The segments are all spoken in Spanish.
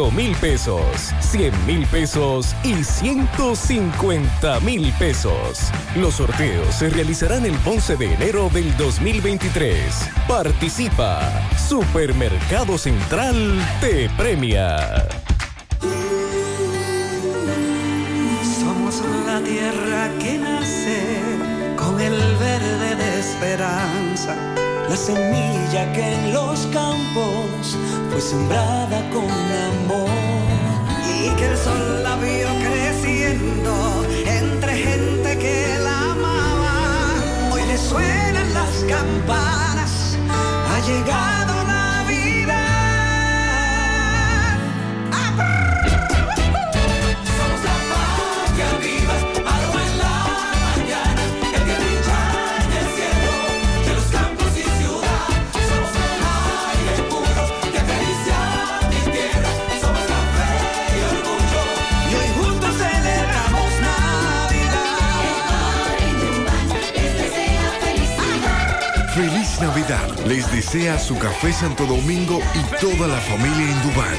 5 mil pesos, 100 mil pesos y 150 mil pesos. Los sorteos se realizarán el 11 de enero del 2023. Participa. Supermercado Central te premia. Somos la tierra que nace con el verde de esperanza, la semilla que en los campos fue sembrada con amor y que el sol la vio creciendo entre gente que la amaba. Hoy le suenan las campanas, ha llegado Les desea su café Santo Domingo y toda la familia en Dubán.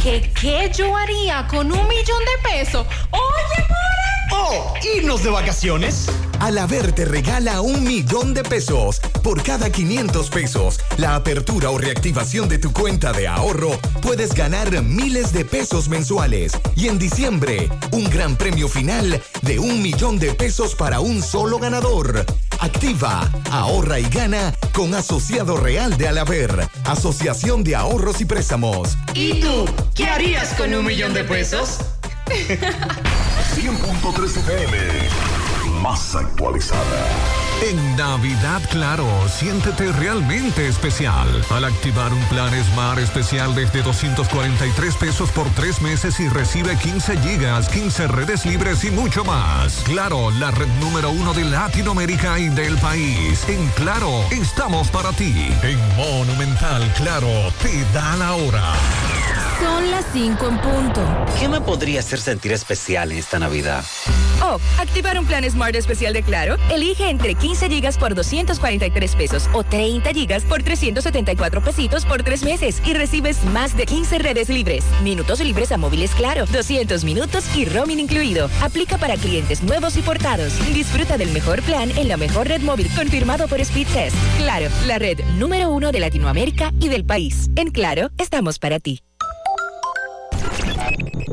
¿Qué, ¿Qué yo haría con un millón de pesos? Oye, ¡Oh! ¿Irnos de vacaciones? Alaber te regala un millón de pesos por cada 500 pesos. La apertura o reactivación de tu cuenta de ahorro puedes ganar miles de pesos mensuales. Y en diciembre, un gran premio final de un millón de pesos para un solo ganador. Activa, ahorra y gana con Asociado Real de Alaber, Asociación de Ahorros y Préstamos. ¿Y tú? ¿Qué harías con un millón de pesos? 100.3 FM. Más actualizada. En Navidad Claro, siéntete realmente especial al activar un plan Smart especial desde 243 pesos por tres meses y recibe 15 gigas, 15 redes libres y mucho más. Claro, la red número uno de Latinoamérica y del país. En Claro, estamos para ti. En Monumental Claro, te da la hora. Son las 5 en punto. ¿Qué me podría hacer sentir especial en esta Navidad? Oh, activar un plan Smart especial de Claro. Elige entre 15 gigas por 243 pesos o 30 gigas por 374 pesitos por tres meses y recibes más de 15 redes libres, minutos libres a móviles Claro, 200 minutos y roaming incluido. Aplica para clientes nuevos y portados. Disfruta del mejor plan en la mejor red móvil confirmado por Speedtest. Claro, la red número uno de Latinoamérica y del país. En Claro, estamos para ti.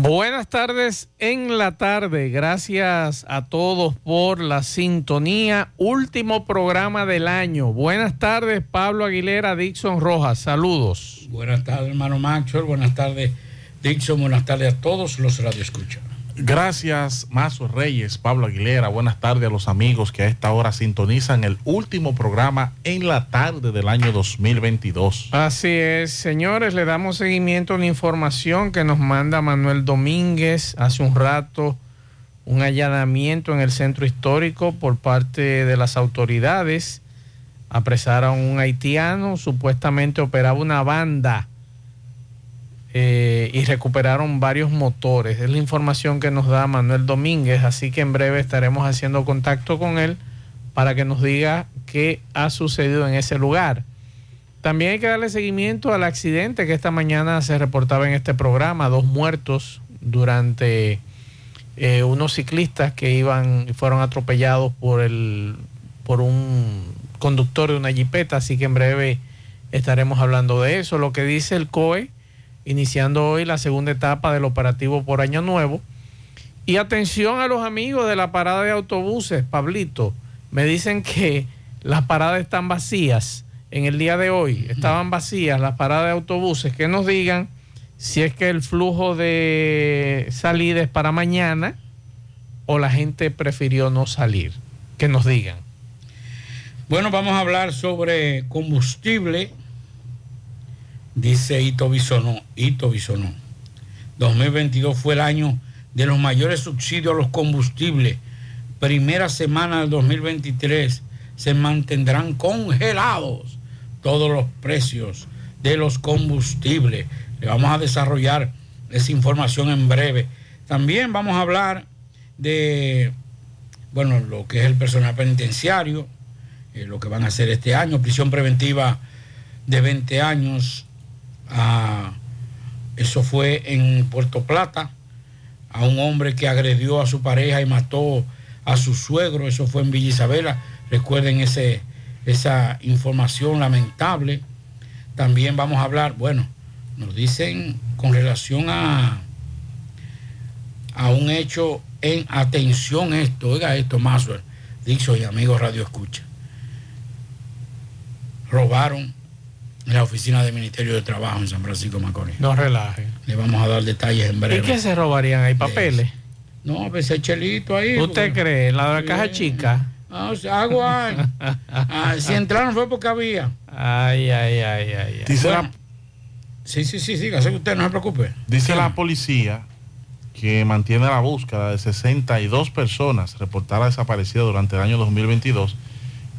Buenas tardes en la tarde. Gracias a todos por la sintonía. Último programa del año. Buenas tardes, Pablo Aguilera, Dixon Rojas. Saludos. Buenas tardes, hermano Macho. Buenas tardes, Dixon. Buenas tardes a todos los radioescuchas. Gracias, Mazo Reyes, Pablo Aguilera. Buenas tardes a los amigos que a esta hora sintonizan el último programa en la tarde del año 2022. Así es, señores, le damos seguimiento a una información que nos manda Manuel Domínguez hace un rato, un allanamiento en el centro histórico por parte de las autoridades. Apresaron a un haitiano, supuestamente operaba una banda eh, y recuperaron varios motores. Es la información que nos da Manuel Domínguez, así que en breve estaremos haciendo contacto con él para que nos diga qué ha sucedido en ese lugar. También hay que darle seguimiento al accidente que esta mañana se reportaba en este programa, dos muertos durante eh, unos ciclistas que iban fueron atropellados por el por un conductor de una jipeta, así que en breve estaremos hablando de eso. Lo que dice el COE, iniciando hoy la segunda etapa del operativo por Año Nuevo. Y atención a los amigos de la parada de autobuses, Pablito. Me dicen que las paradas están vacías en el día de hoy. Estaban vacías las paradas de autobuses. Que nos digan si es que el flujo de salida es para mañana o la gente prefirió no salir. Que nos digan. Bueno, vamos a hablar sobre combustible. Dice Ito Bisonó, Ito Bisonó. 2022 fue el año de los mayores subsidios a los combustibles. Primera semana del 2023 se mantendrán congelados todos los precios de los combustibles. Le vamos a desarrollar esa información en breve. También vamos a hablar de, bueno, lo que es el personal penitenciario, eh, lo que van a hacer este año, prisión preventiva de 20 años. Eso fue en Puerto Plata, a un hombre que agredió a su pareja y mató a su suegro, eso fue en Villa Isabela. Recuerden ese, esa información lamentable. También vamos a hablar, bueno, nos dicen con relación a, a un hecho en atención esto, oiga esto, Maswell, Dixon y amigos Radio Escucha. Robaron en la oficina del Ministerio de Trabajo en San Francisco de Macorís. No relaje. Le vamos a dar detalles en breve. ¿Y qué se robarían ahí? ¿Papeles? No, a veces chelito ahí. ¿Usted porque- cree? ¿En la de la caja chica? Ah, o sea, agua. Ah, si entraron fue porque había. Ay, ay, ay, ay. ay. Dice, Bueno, la, Sí, sí, sí, sí, así que usted no se preocupe. dice Sí. la policía que mantiene la búsqueda de 62 personas reportadas desaparecidas durante el año 2022,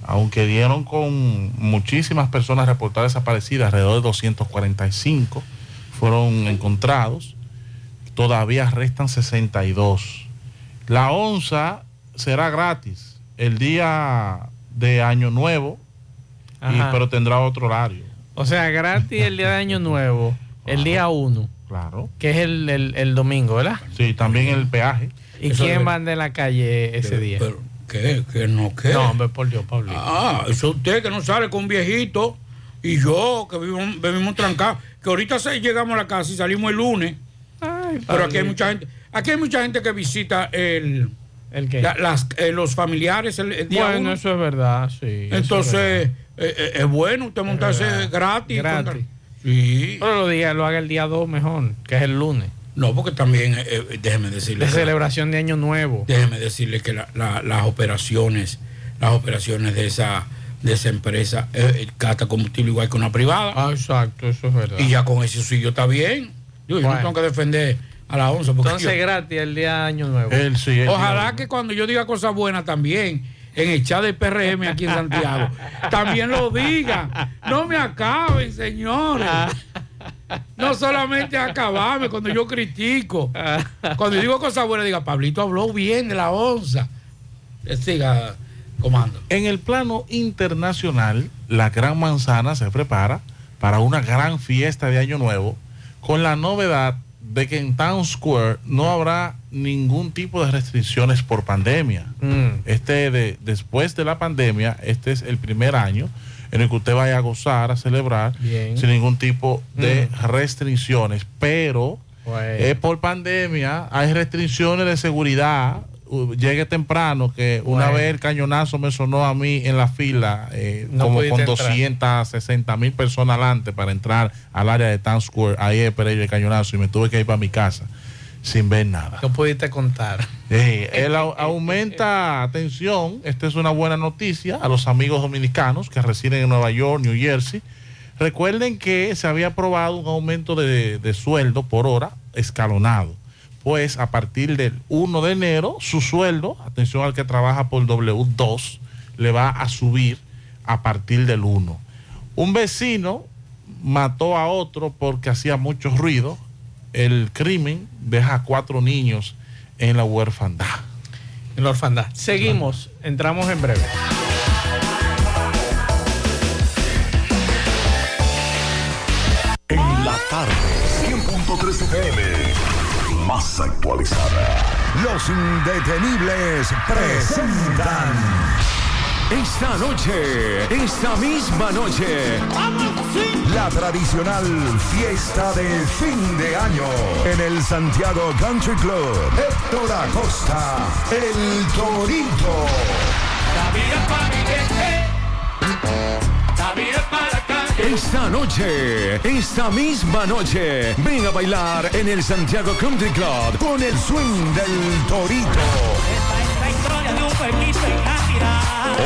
aunque dieron con muchísimas personas reportadas desaparecidas, alrededor de 245 fueron encontrados, todavía restan 62. La onza será gratis el día de Año Nuevo, y- pero tendrá otro horario. O sea, gratis el día de Año Nuevo, el día 1, Claro. que es el, el- el domingo, ¿verdad? Sí, también el peaje. ¿Y Eso quién debe- va de la calle ese día? Pero, ¿Qué? ¿Qué no qué? No, hombre, por Dios, Pablo. Ah, eso usted que no sale con un viejito y yo que vivimos, vivimos trancados, que ahorita se- llegamos a la casa y salimos el lunes. Pero aquí hay mucha gente, aquí hay mucha gente que visita el, ¿El qué? la- las, eh, los familiares el, el día Bueno, uno. eso es verdad, sí. es Entonces, verdad. eh, eh, es bueno usted montarse gratis. Gratis. contra- Sí. Pero lo, diga, lo haga el día 2 mejor, que es el lunes. No, porque también, eh, eh, déjeme decirle. De celebración de Año Nuevo. Déjeme decirle que la- la- las operaciones, las operaciones de esa, de esa empresa, eh, eh, gasta combustible igual que una privada. Ah, exacto, eso es verdad. Y ya con ese sí yo está bien. Digo, yo no tengo que defender a la once. Porque Entonces, yo- gratis el día de Año Nuevo. Él sí. él ojalá que cuando yo diga cosas buenas también, en el chat del PRM aquí en Santiago, también lo digan. No me acaben, señores. No solamente acabarme cuando yo critico. Cuando digo cosas buenas, diga, Pablito habló bien de la onza. Eh, Siga, comando. En el plano internacional, la Gran Manzana se prepara para una gran fiesta de Año Nuevo con la novedad de que en Town Square no habrá ningún tipo de restricciones por pandemia. Mm. Este de, después de la pandemia, este es el primer año en el que usted vaya a gozar, a celebrar Bien. sin ningún tipo de restricciones, pero Bueno. eh, por pandemia hay restricciones de seguridad. Uh, Llegue temprano, que una Bueno. vez el cañonazo me sonó a mí en la fila, eh, No como con entrar. 260 mil personas adelante para entrar al área de Town Square. Ahí esperé yo el cañonazo y me tuve que ir para mi casa sin ver nada. No pudiste contar. Eh, él au- aumenta, atención, esta es una buena noticia a los amigos dominicanos que residen en Nueva York, New Jersey. Recuerden que se había aprobado un aumento de, de sueldo por hora escalonado. Pues a partir del 1 de enero, su sueldo, atención al que trabaja por W2, le va a subir a partir del 1. Un vecino mató a otro porque hacía mucho ruido. El crimen deja a cuatro niños en la huerfandad. En la orfandad. Seguimos, entramos en breve. En la tarde, 100.3 FM, más actualizada. Los indetenibles presentan. Esta noche, esta misma noche, La tradicional fiesta de fin de año en el Santiago Country Club. Héctor Acosta, el Torito. esta noche, esta misma noche, ven a bailar en el Santiago Country Club Con el swing del Torito. La la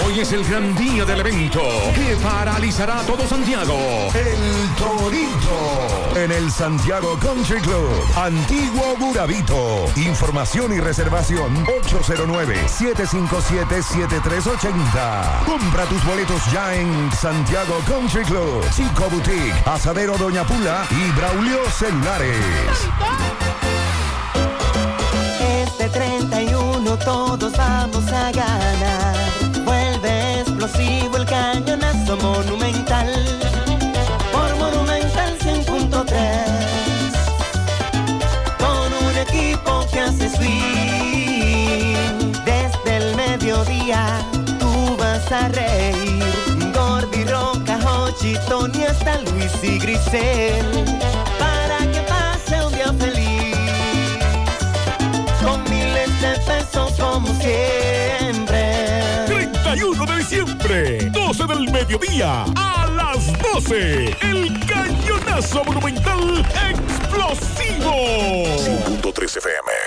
Hoy es el gran día del evento que paralizará todo Santiago. El Torito. En el Santiago Country Club. Antiguo Burabito. Información y reservación 809-757-7380. Compra tus boletos ya en Santiago Country Club. Chico Boutique. Asadero Doña Pula y Braulio Celulares. Este 31 todos vamos a ganar. Vas a reír. Gordi, Roca, Hochi, Tony, hasta Luis y Grisel. Para que pase un día feliz con miles de pesos como siempre. 31 de diciembre, 12 del mediodía, a las 12, el cañonazo monumental explosivo. 5.3 FM.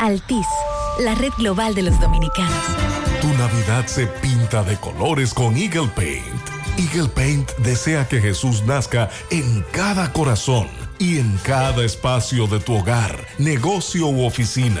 Altis, la red global de los dominicanos. Tu Navidad se pinta de colores con Eagle Paint. Eagle Paint desea que Jesús nazca en cada corazón y en cada espacio de tu hogar, negocio u oficina.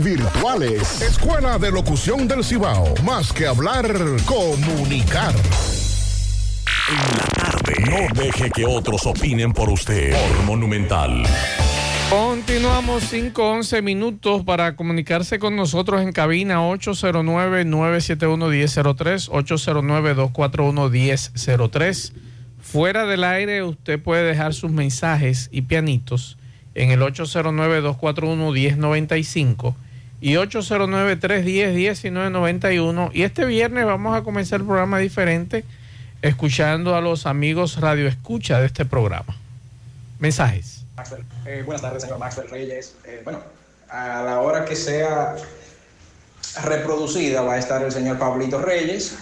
virtuales. Escuela de Locución del Cibao. Más que hablar, comunicar. En la tarde. No deje que otros opinen por usted. Por Monumental. Continuamos 5-11 minutos para comunicarse con nosotros en cabina 809-971-1003, 809-241-1003. Fuera del aire usted puede dejar sus mensajes y pianitos en el 809-241-1095 y 809-310-1991. Y este viernes vamos a comenzar el programa diferente escuchando a los amigos Radio Escucha de este programa. Mensajes. Eh, buenas tardes, señor Maxwell Reyes. Eh, bueno, a la hora que sea reproducida va a estar el señor Pablito Reyes,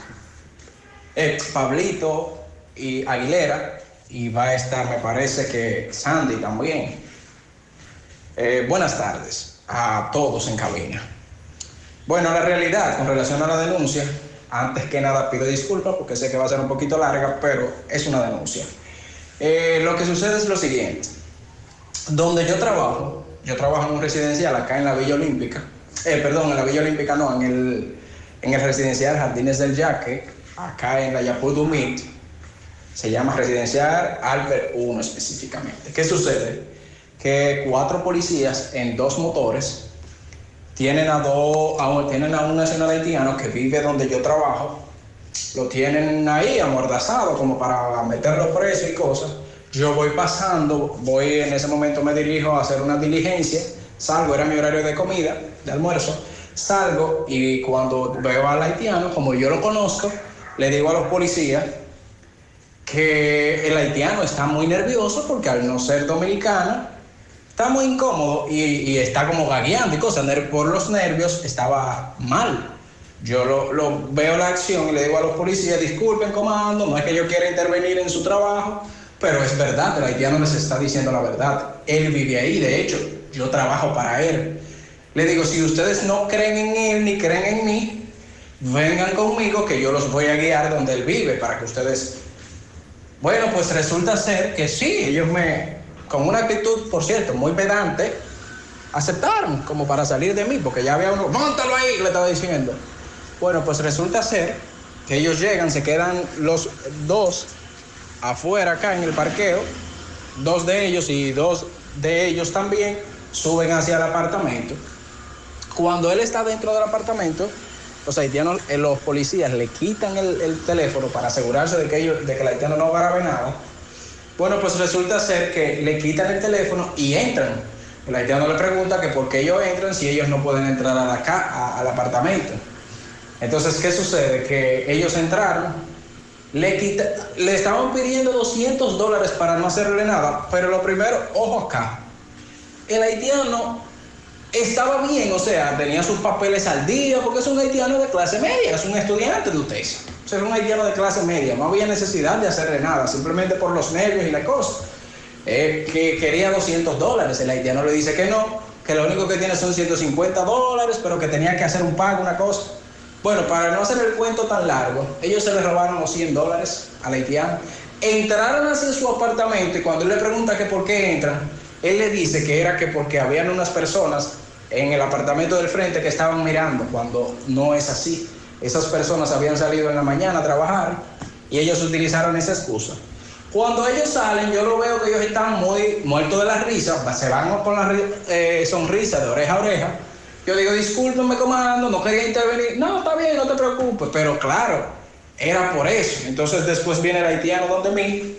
eh, Pablito y Aguilera, y va a estar, me parece que Sandy también. Buenas tardes a todos en cabina. Bueno, la realidad con relación a la denuncia, antes que nada pido disculpas porque sé que va a ser un poquito larga, pero es una denuncia. lo que sucede es lo siguiente donde yo trabajo, yo trabajo en un residencial acá en la Villa Olímpica, eh, perdón, en la Villa Olímpica no, en el, en el residencial Jardines del Yaque, acá en la Yapudumit, se llama residencial Albert 1 específicamente. ¿Qué sucede? Que cuatro policías en dos motores tienen a, dos, a, tienen a un nacional haitiano que vive donde yo trabajo, lo tienen ahí amordazado como para meterlo preso y cosas. Yo voy pasando, voy en ese momento me dirijo a hacer una diligencia, salgo, era mi horario de comida, de almuerzo, salgo y cuando veo al haitiano, como yo lo conozco, le digo a los policías que el haitiano está muy nervioso porque al no ser dominicano, está muy incómodo y, está como gagueando y cosas, por los nervios estaba mal. Yo lo, veo la acción y le digo a los policías, disculpen comando, no es que yo quiera intervenir en su trabajo, pero es verdad, el haitiano les está diciendo la verdad. Él vive ahí, de hecho, yo trabajo para él. Le digo, si ustedes no creen en él ni creen en mí, vengan conmigo que yo los voy a guiar donde él vive para que ustedes... Bueno, pues resulta ser que sí, ellos me, con una actitud, por cierto, muy pedante, aceptaron como para salir de mí, porque ya había uno, montalo ahí, le estaba diciendo. Bueno, pues resulta ser que ellos llegan, se quedan los dos afuera acá en el parqueo, dos de ellos y dos de ellos también suben hacia el apartamento. Cuando él está dentro del apartamento, los haitianos, eh, los policías le quitan el, teléfono para asegurarse de que, ellos, de que el haitiano no grabe nada. Bueno, pues resulta ser que le quitan el teléfono y entran. El haitiano le pregunta que por qué ellos entran si ellos no pueden entrar a al apartamento. Entonces, ¿qué sucede? Que ellos entraron, le, quita, le estaban pidiendo 200 dólares para no hacerle nada, pero lo primero, ojo acá, el haitiano estaba bien, o sea, tenía sus papeles al día, porque es un haitiano de clase media, es un estudiante de usted. O sea, es un haitiano de clase media, no había necesidad de hacerle nada, simplemente por los nervios y la cosa. Que quería 200 dólares, el haitiano le dice que no, que lo único que tiene son 150 dólares, pero que tenía que hacer un pago, una cosa. Bueno, para no hacer el cuento tan largo, ellos se le robaron los 100 dólares al haitiano. Entraron hacia su apartamento y cuando él le pregunta que por qué entran, él le dice que era que porque habían unas personas en el apartamento del frente que estaban mirando, cuando no es así. Esas personas habían salido en la mañana a trabajar y ellos utilizaron esa excusa. Cuando ellos salen, yo lo veo que ellos están muy muertos de la risa, se van con la eh, sonrisa de oreja a oreja yo digo, discúlpeme, comando, no quería intervenir. No, está bien, no te preocupes. Pero claro, era por eso. Entonces después viene el haitiano donde mí,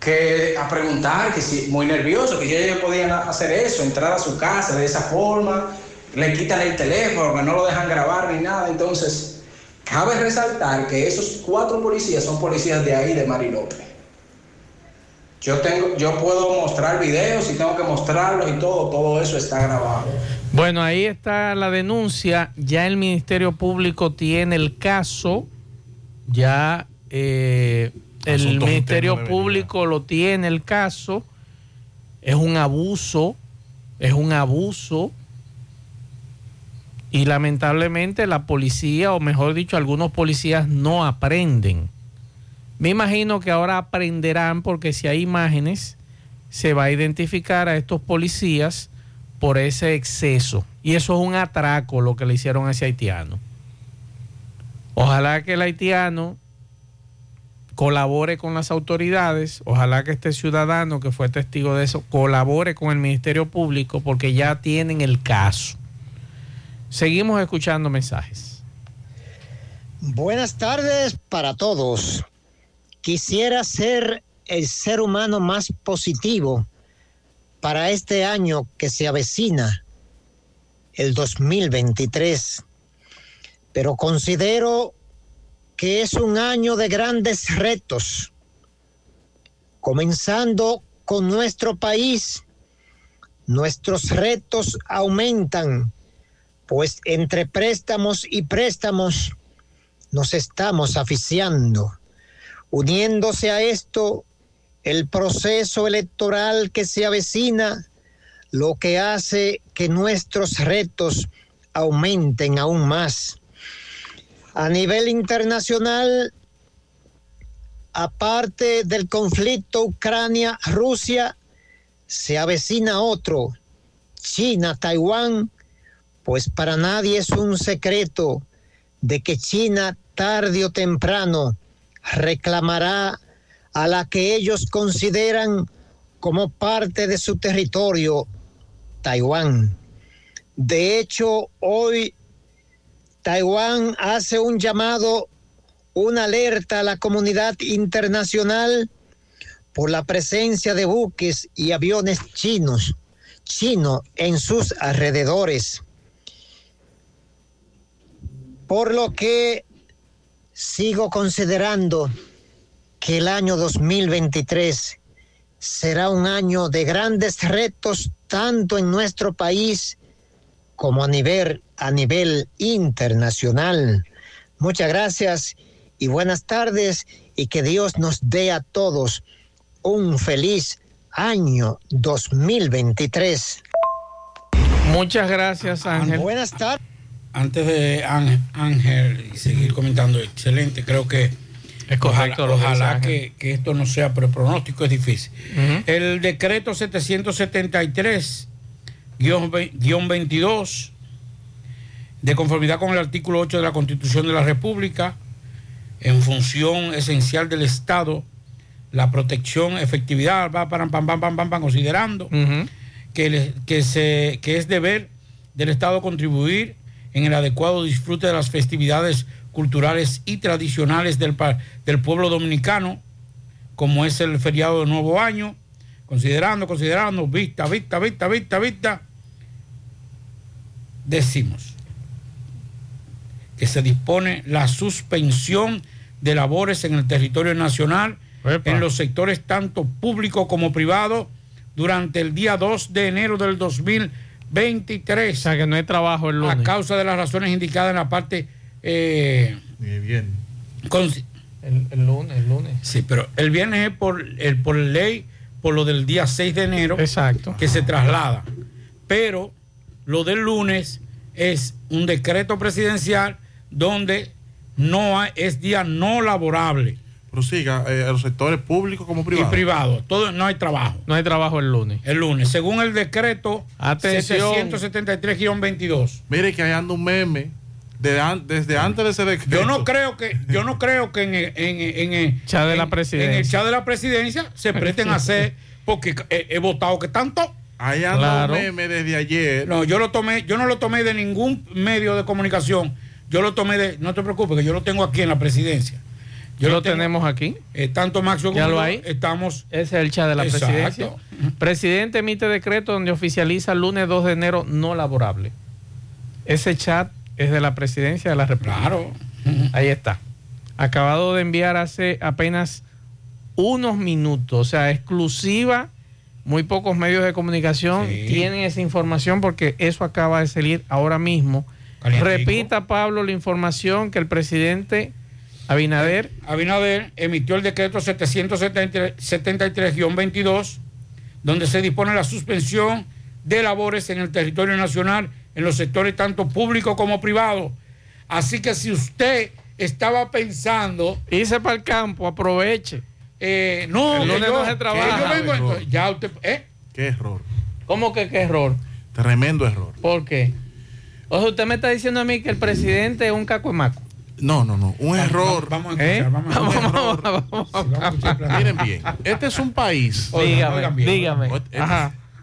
que a preguntar, que si, muy nervioso, que ellos podían hacer eso, entrar a su casa de esa forma, le quitan el teléfono, que no lo dejan grabar ni nada. Entonces, cabe resaltar que esos cuatro policías son policías de ahí, de Marilope. Yo, tengo, yo puedo mostrar videos y tengo que mostrarlos y todo, todo eso está grabado. Bueno, ahí está la denuncia. Ya el Ministerio Público tiene el caso. Ya eh, el Ministerio Público lo tiene el caso. Es un abuso. Es un abuso. Y lamentablemente la policía, o mejor dicho, algunos policías no aprenden. Me imagino que ahora aprenderán porque si hay imágenes, se va a identificar a estos policías por ese exceso. Y eso es un atraco lo que le hicieron a ese haitiano. Ojalá que el haitiano colabore con las autoridades, ojalá que este ciudadano que fue testigo de eso colabore con el Ministerio Público porque ya tienen el caso. Seguimos escuchando mensajes. Buenas tardes para todos. Quisiera ser el ser humano más positivo para este año que se avecina, el 2023. Pero considero que es un año de grandes retos, comenzando con nuestro país. Nuestros retos aumentan, pues entre préstamos y préstamos nos estamos aficiando. Uniéndose a esto, el proceso electoral que se avecina, lo que hace que nuestros retos aumenten aún más. A nivel internacional, aparte del conflicto Ucrania-Rusia, se avecina otro, China-Taiwán, pues para nadie es un secreto de que China tarde o temprano reclamará a la que ellos consideran como parte de su territorio, Taiwán. De hecho, hoy Taiwán hace un llamado, una alerta a la comunidad internacional por la presencia de buques y aviones chinos, chinos en sus alrededores. Por lo que sigo considerando que el año 2023 será un año de grandes retos tanto en nuestro país como a nivel, a nivel internacional. Muchas gracias y buenas tardes y que Dios nos dé a todos un feliz año 2023. Muchas gracias, Ángel. Buenas tardes. Antes de Ángel, Ángel y seguir comentando, excelente, creo que Es correcto ojalá, lo que ojalá que, que esto no sea, pero el pronóstico es difícil. El decreto 773 guion ve- guion 22 de conformidad con el artículo 8 de la Constitución de la República en función esencial del Estado la protección efectividad va pam pam pam pam pam, considerando que, le- que, se, que es deber del Estado contribuir en el adecuado disfrute de las festividades culturales y tradicionales del, del pueblo dominicano, como es el feriado de Nuevo Año, considerando, considerando, vista, vista, vista, vista, vista, decimos que se dispone la suspensión de labores en el territorio nacional en los sectores tanto público como privado durante el día 2 de enero del 2023. O sea que no hay trabajo el lunes. A causa de las razones indicadas en la parte... eh, bien. El, el lunes, el lunes. Sí, pero el viernes es por, el, por ley, por lo del día 6 de enero. Exacto. Que se traslada. Pero lo del lunes es un decreto presidencial donde no hay- es día no laborable. Prosiga, eh, a los sectores públicos como privados. Y privado. Todo, no hay trabajo. No hay trabajo el lunes. El lunes. Según el decreto Atención. 773-22. Mire que hay anda un meme de an- desde antes de ese decreto. Yo no creo que, yo no creo que en, el- en, el- en, el- Chat de la en- presidencia. en el chat de la presidencia se presten a hacer, porque he, he votado que tanto. Ahí un meme desde ayer. No, yo lo tomé, yo no lo tomé de ningún medio de comunicación. Yo lo tomé de, no te preocupes, que yo lo tengo aquí en la presidencia. Yo lo tengo- tenemos aquí. eh, tanto Maxo como Ya lo hay. estamos. Ese es el chat de la Exacto. presidencia. Presidente emite decreto donde oficializa lunes 2 de enero no laborable. Ese chat es de la presidencia de la República. Claro. Ahí está. Acabado de enviar hace apenas unos minutos, o sea, exclusiva. Muy pocos medios de comunicación Sí. tienen esa información porque eso acaba de salir ahora mismo. Calientico. Repita, Pablo, la información que el presidente Abinader Abinader emitió el decreto 773-22, donde se dispone la suspensión de labores en el territorio nacional en los sectores tanto público como privado. Así que si usted estaba pensando... Irse para el campo, aproveche. Eh, no, El lunes yo- no se trabaja. yo vengo- Error. entonces, ya usted... ¿eh? Qué error. ¿Cómo que qué error? Tremendo error. ¿Por qué? O sea, usted me está diciendo a mí que el presidente es un cacuemaco. No, no, no. Un error. Vamos a ¿Eh? escuchar, vamos a. Miren bien. Este es un país. Dígame, dígame. Este-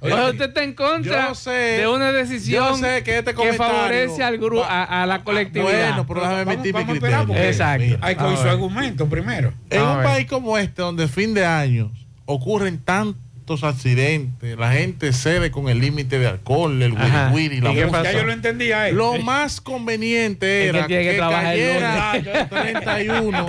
Oye, usted está en contra Yo sé- de una decisión yo sé que este favorece al grupo, a, a la colectividad. Bueno, pero déjame emitir mi criterio. Exacto. Mira, Hay que oír su argumento primero. En A un ver. país como este, donde fin de año ocurren tantos accidentes, la gente cede con el límite de alcohol, el Ajá. wiri la ¿Y qué música. Ya yo lo entendía. eh. Lo más conveniente era que que, el cayera lunes. 31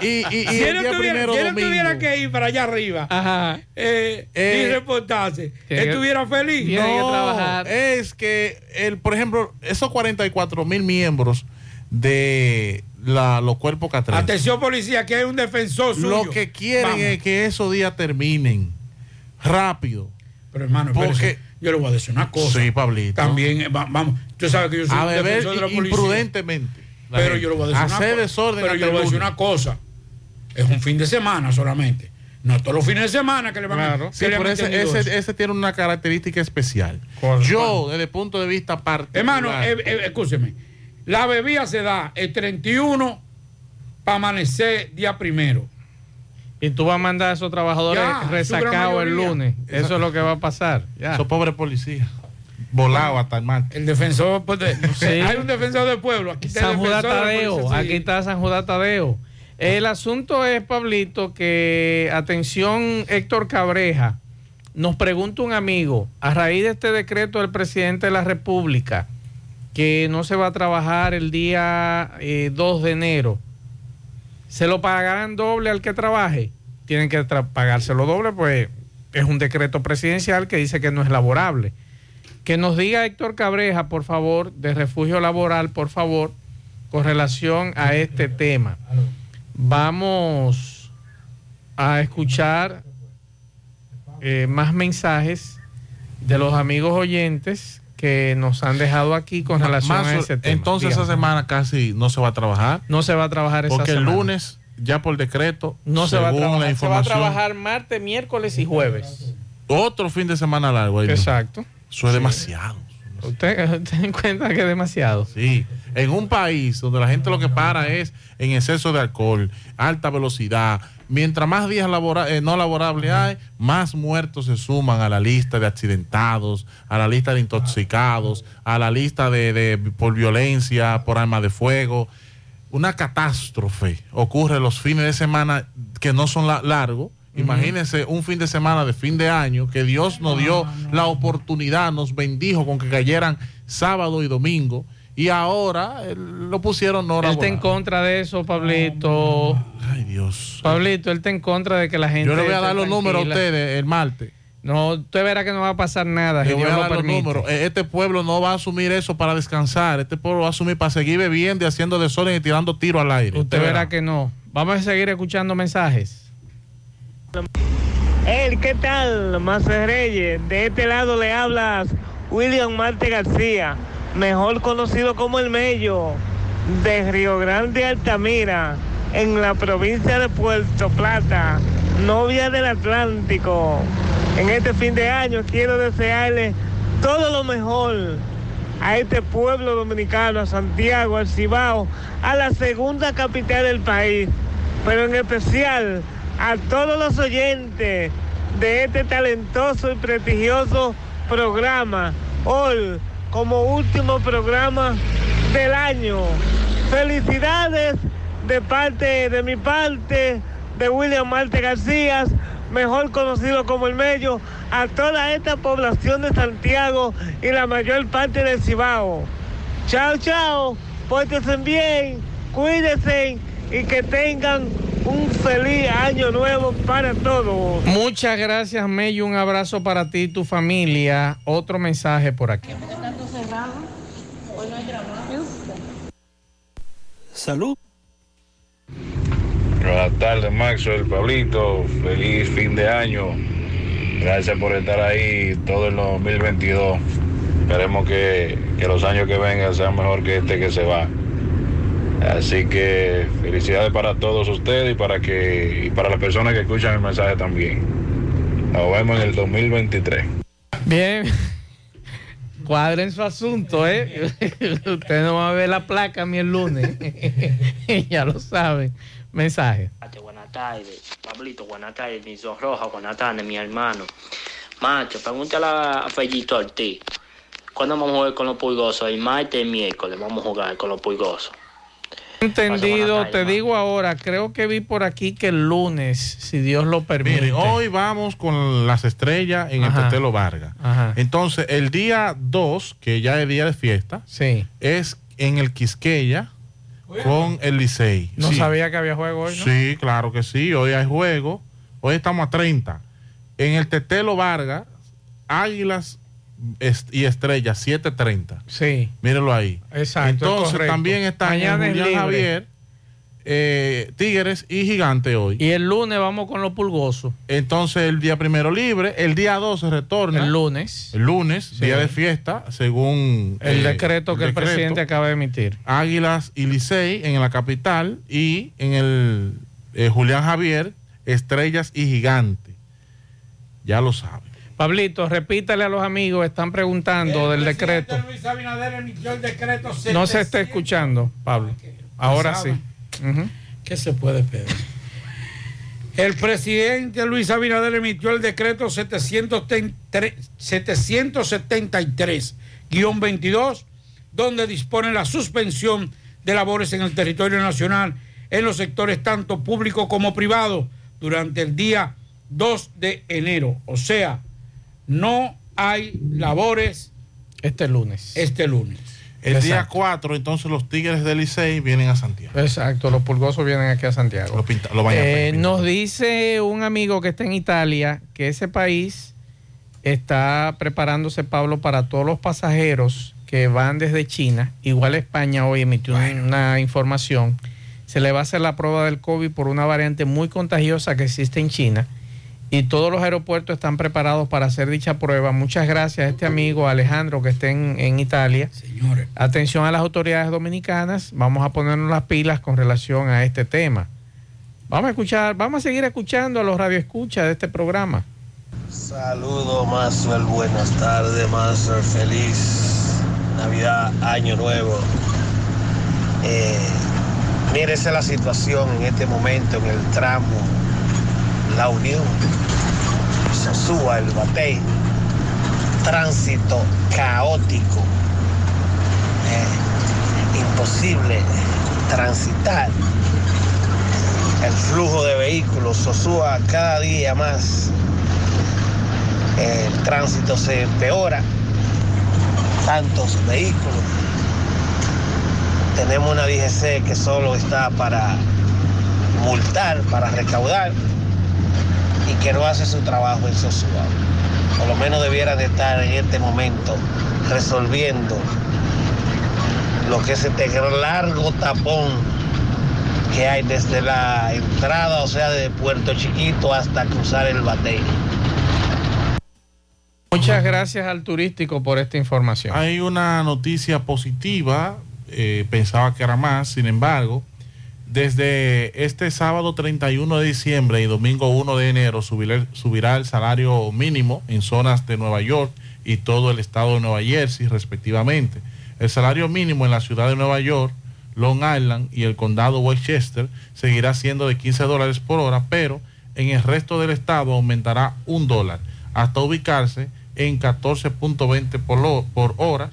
y, y, y si el él no día tuviera, primero si él tuviera que ir para allá arriba Ajá. eh, Eh, y reportarse, él que- estuviera feliz. que No, trabajar. es que, el, por ejemplo, esos 44 mil miembros de la, los cuerpos catrenses, Atención policía, que hay un defensor suyo. lo que quieren Vamos. es que esos días terminen rápido. Pero hermano, Porque- yo le voy a decir una cosa. Sí, Pablito. También, eh, va- vamos, tú sabes que yo soy a un beber defensor de la policía. imprudentemente. la Pero gente. yo le voy a decir una cosa. desorden Pero yo le voy a decir una cosa. Es un fin de semana solamente. No todos los fines de semana que le van a. que Sí, pero ese, tiene una característica especial. Yo, desde el punto de vista particular. Hermano, eh, eh, escúcheme. La bebida se da el 31 para amanecer día primero. Y tú vas a mandar a esos trabajadores resacados el lunes. Eso es lo que va a pasar. Ya. Esos pobres policías. Volados hasta el martes. El defensor, pues, de- Sí. hay un defensor del pueblo. Aquí está San la Tadeo, policía, sí. aquí está San Judas Tadeo. El asunto es, Pablito, que, atención, Héctor Cabreja, nos pregunta un amigo, a raíz de este decreto del presidente de la República, que no se va a trabajar el día eh, 2 de enero, ¿se lo pagarán doble al que trabaje? Tienen que pagárselo doble, pues es un decreto presidencial que dice que no es laborable. Que nos diga Héctor Cabreja, por favor, de refugio laboral, por favor, con relación a este tema. Vamos a escuchar eh, más mensajes de los amigos oyentes que nos han dejado aquí con relación Más- a ese tema. entonces esa semana casi no se va a trabajar. no se va a trabajar esa Porque el semana. lunes, ya por decreto, no se va a trabajar. la Se va a información, trabajar martes, miércoles y jueves. otro fin de semana largo. ahí. Exacto. Eso es demasiado. Usted ten en cuenta que es demasiado. Sí, en un país donde la gente lo que para es en exceso de alcohol, alta velocidad, mientras más días labora- eh, no laborables hay, más muertos se suman a la lista de accidentados, a la lista de intoxicados, a la lista de, de- por violencia, por arma de fuego. Una catástrofe ocurre los fines de semana que no son la- largos. Imagínense un fin de semana de fin de año que Dios nos dio la oportunidad, nos bendijo con que cayeran sábado y domingo y ahora lo pusieron no Él está en contra de eso, Pablito. Ay, Dios. Pablito, él está en contra de que la gente. Yo le voy a dar los números a ustedes el martes. No, usted verá que no va a pasar nada. Le si voy Dios a lo dar los números. Eh, Este pueblo no va a asumir eso para descansar. Este pueblo va a asumir para seguir bebiendo y haciendo desorden y tirando tiro al aire. Usted verá que no. Vamos a seguir escuchando mensajes. Hey, ¿qué tal, Reyes? De este lado le hablas William Marte García, mejor conocido como El Mello, de Río Grande, Altamira, en la provincia de Puerto Plata, novia del Atlántico. En este fin de año quiero desearle todo lo mejor a este pueblo dominicano, a Santiago, al Cibao, a la segunda capital del país, pero en especial a todos los oyentes de este talentoso y prestigioso programa, hoy como último programa del año. Felicidades de parte de mi parte, de William Marte García, mejor conocido como el Mello, a toda esta población de Santiago y la mayor parte del Cibao. Chao, chao, pórtense bien, cuídense y que tengan un feliz año nuevo para todos. Muchas gracias, Mello. Un abrazo para ti y tu familia. Otro mensaje por aquí. Salud. Buenas tardes, Maxwell, Pablito. Feliz fin de año. Gracias por estar ahí todo el 2022. Esperemos que, que los años que vengan sean mejor que este que se va. Así que felicidades para todos ustedes y para que y para las personas que escuchan el mensaje también. Nos vemos en el 2023. Bien. Cuadren su asunto, ¿eh? Usted no va a ver la placa a mí el lunes. ya lo saben. Mensaje. Buenas tardes, Pablito, buenas tardes, mi sonroja, buenas tardes, mi hermano. Macho, pregúntale a Fellito Ortiz. ¿Cuándo vamos a jugar con los pulgosos? El martes y el miércoles vamos a jugar con los pulgosos. Entendido, te digo ahora, creo que vi por aquí que el lunes, si Dios lo permite. Miren, hoy vamos con las estrellas en Ajá. el Tetelo Vargas. Ajá. Entonces, el día 2, que ya es día de fiesta, Sí. es en el Quisqueya con el Licey. No Sí. sabía que había juego hoy, ¿no? Sí, claro que sí. Hoy hay juego. Hoy estamos a 30. En el Tetelo Vargas, Águilas est- y Estrellas, 7.30. Sí. Mírenlo ahí. Exacto, es Entonces también están en Mañana es Julián. Javier, eh, Tigres y Gigante hoy. Y el lunes vamos con los pulgosos. Entonces el día primero libre, el día 12 retorna. El lunes. El lunes, Sí. día de fiesta, según El eh, decreto que el decreto. presidente acaba de emitir. Águilas y Licey en la capital y en el eh, Julián Javier, Estrellas y Gigante. Ya lo saben. Pablito, repítale a los amigos, están preguntando del decreto. Luis Abinader emitió el decreto No se está escuchando, Pablo. Ahora sí. ¿Qué se puede pedir? El presidente Luis Abinader emitió el decreto 773-22, donde dispone la suspensión de labores en el territorio nacional en los sectores tanto público como privado durante el día 2 de enero. O sea, no hay labores este lunes. Este lunes. El día Exacto. 4, entonces los Tigres del Licey vienen a Santiago. Exacto, los pulgosos vienen aquí a Santiago. Lo, pinta- lo vayan a Eh, pintar. nos dice un amigo que está en Italia que ese país está preparándose, Pablo, para todos los pasajeros que van desde China. Igual España hoy emitió una- una información. Se le va a hacer la prueba del COVID por una variante muy contagiosa que existe en China. Y todos los aeropuertos están preparados para hacer dicha prueba. Muchas gracias a este amigo Alejandro que está en, en Italia. Señores. Atención a las autoridades dominicanas. Vamos a ponernos las pilas con relación a este tema. Vamos a escuchar, vamos a seguir escuchando a los radioescuchas de este programa. Saludos, Mazuel. Buenas tardes, Mazuel. Feliz Navidad, Año Nuevo. Eh, es la situación en este momento en el tramo La Unión, Sosúa, el Batey. Tránsito caótico. Eh, imposible transitar. El flujo de vehículos, Sosúa cada día más el tránsito se empeora, tantos vehículos. Tenemos una DGC que solo está para multar, para recaudar y que no hace su trabajo en Sosúa. Por lo menos debiera de estar en este momento resolviendo lo que es este largo tapón que hay desde la entrada, o sea, de Puerto Chiquito hasta cruzar el Batey. Muchas gracias al turístico por esta información. Hay una noticia positiva, eh, pensaba que era más, sin embargo, desde este sábado 31 de diciembre y domingo 1 de enero subirá, el salario mínimo en zonas de Nueva York y todo el estado de Nueva Jersey respectivamente. El salario mínimo en la ciudad de Nueva York, Long Island y el condado Westchester seguirá siendo de 15 dólares por hora, pero en el resto del estado aumentará un dólar hasta ubicarse en 14.20 por, por hora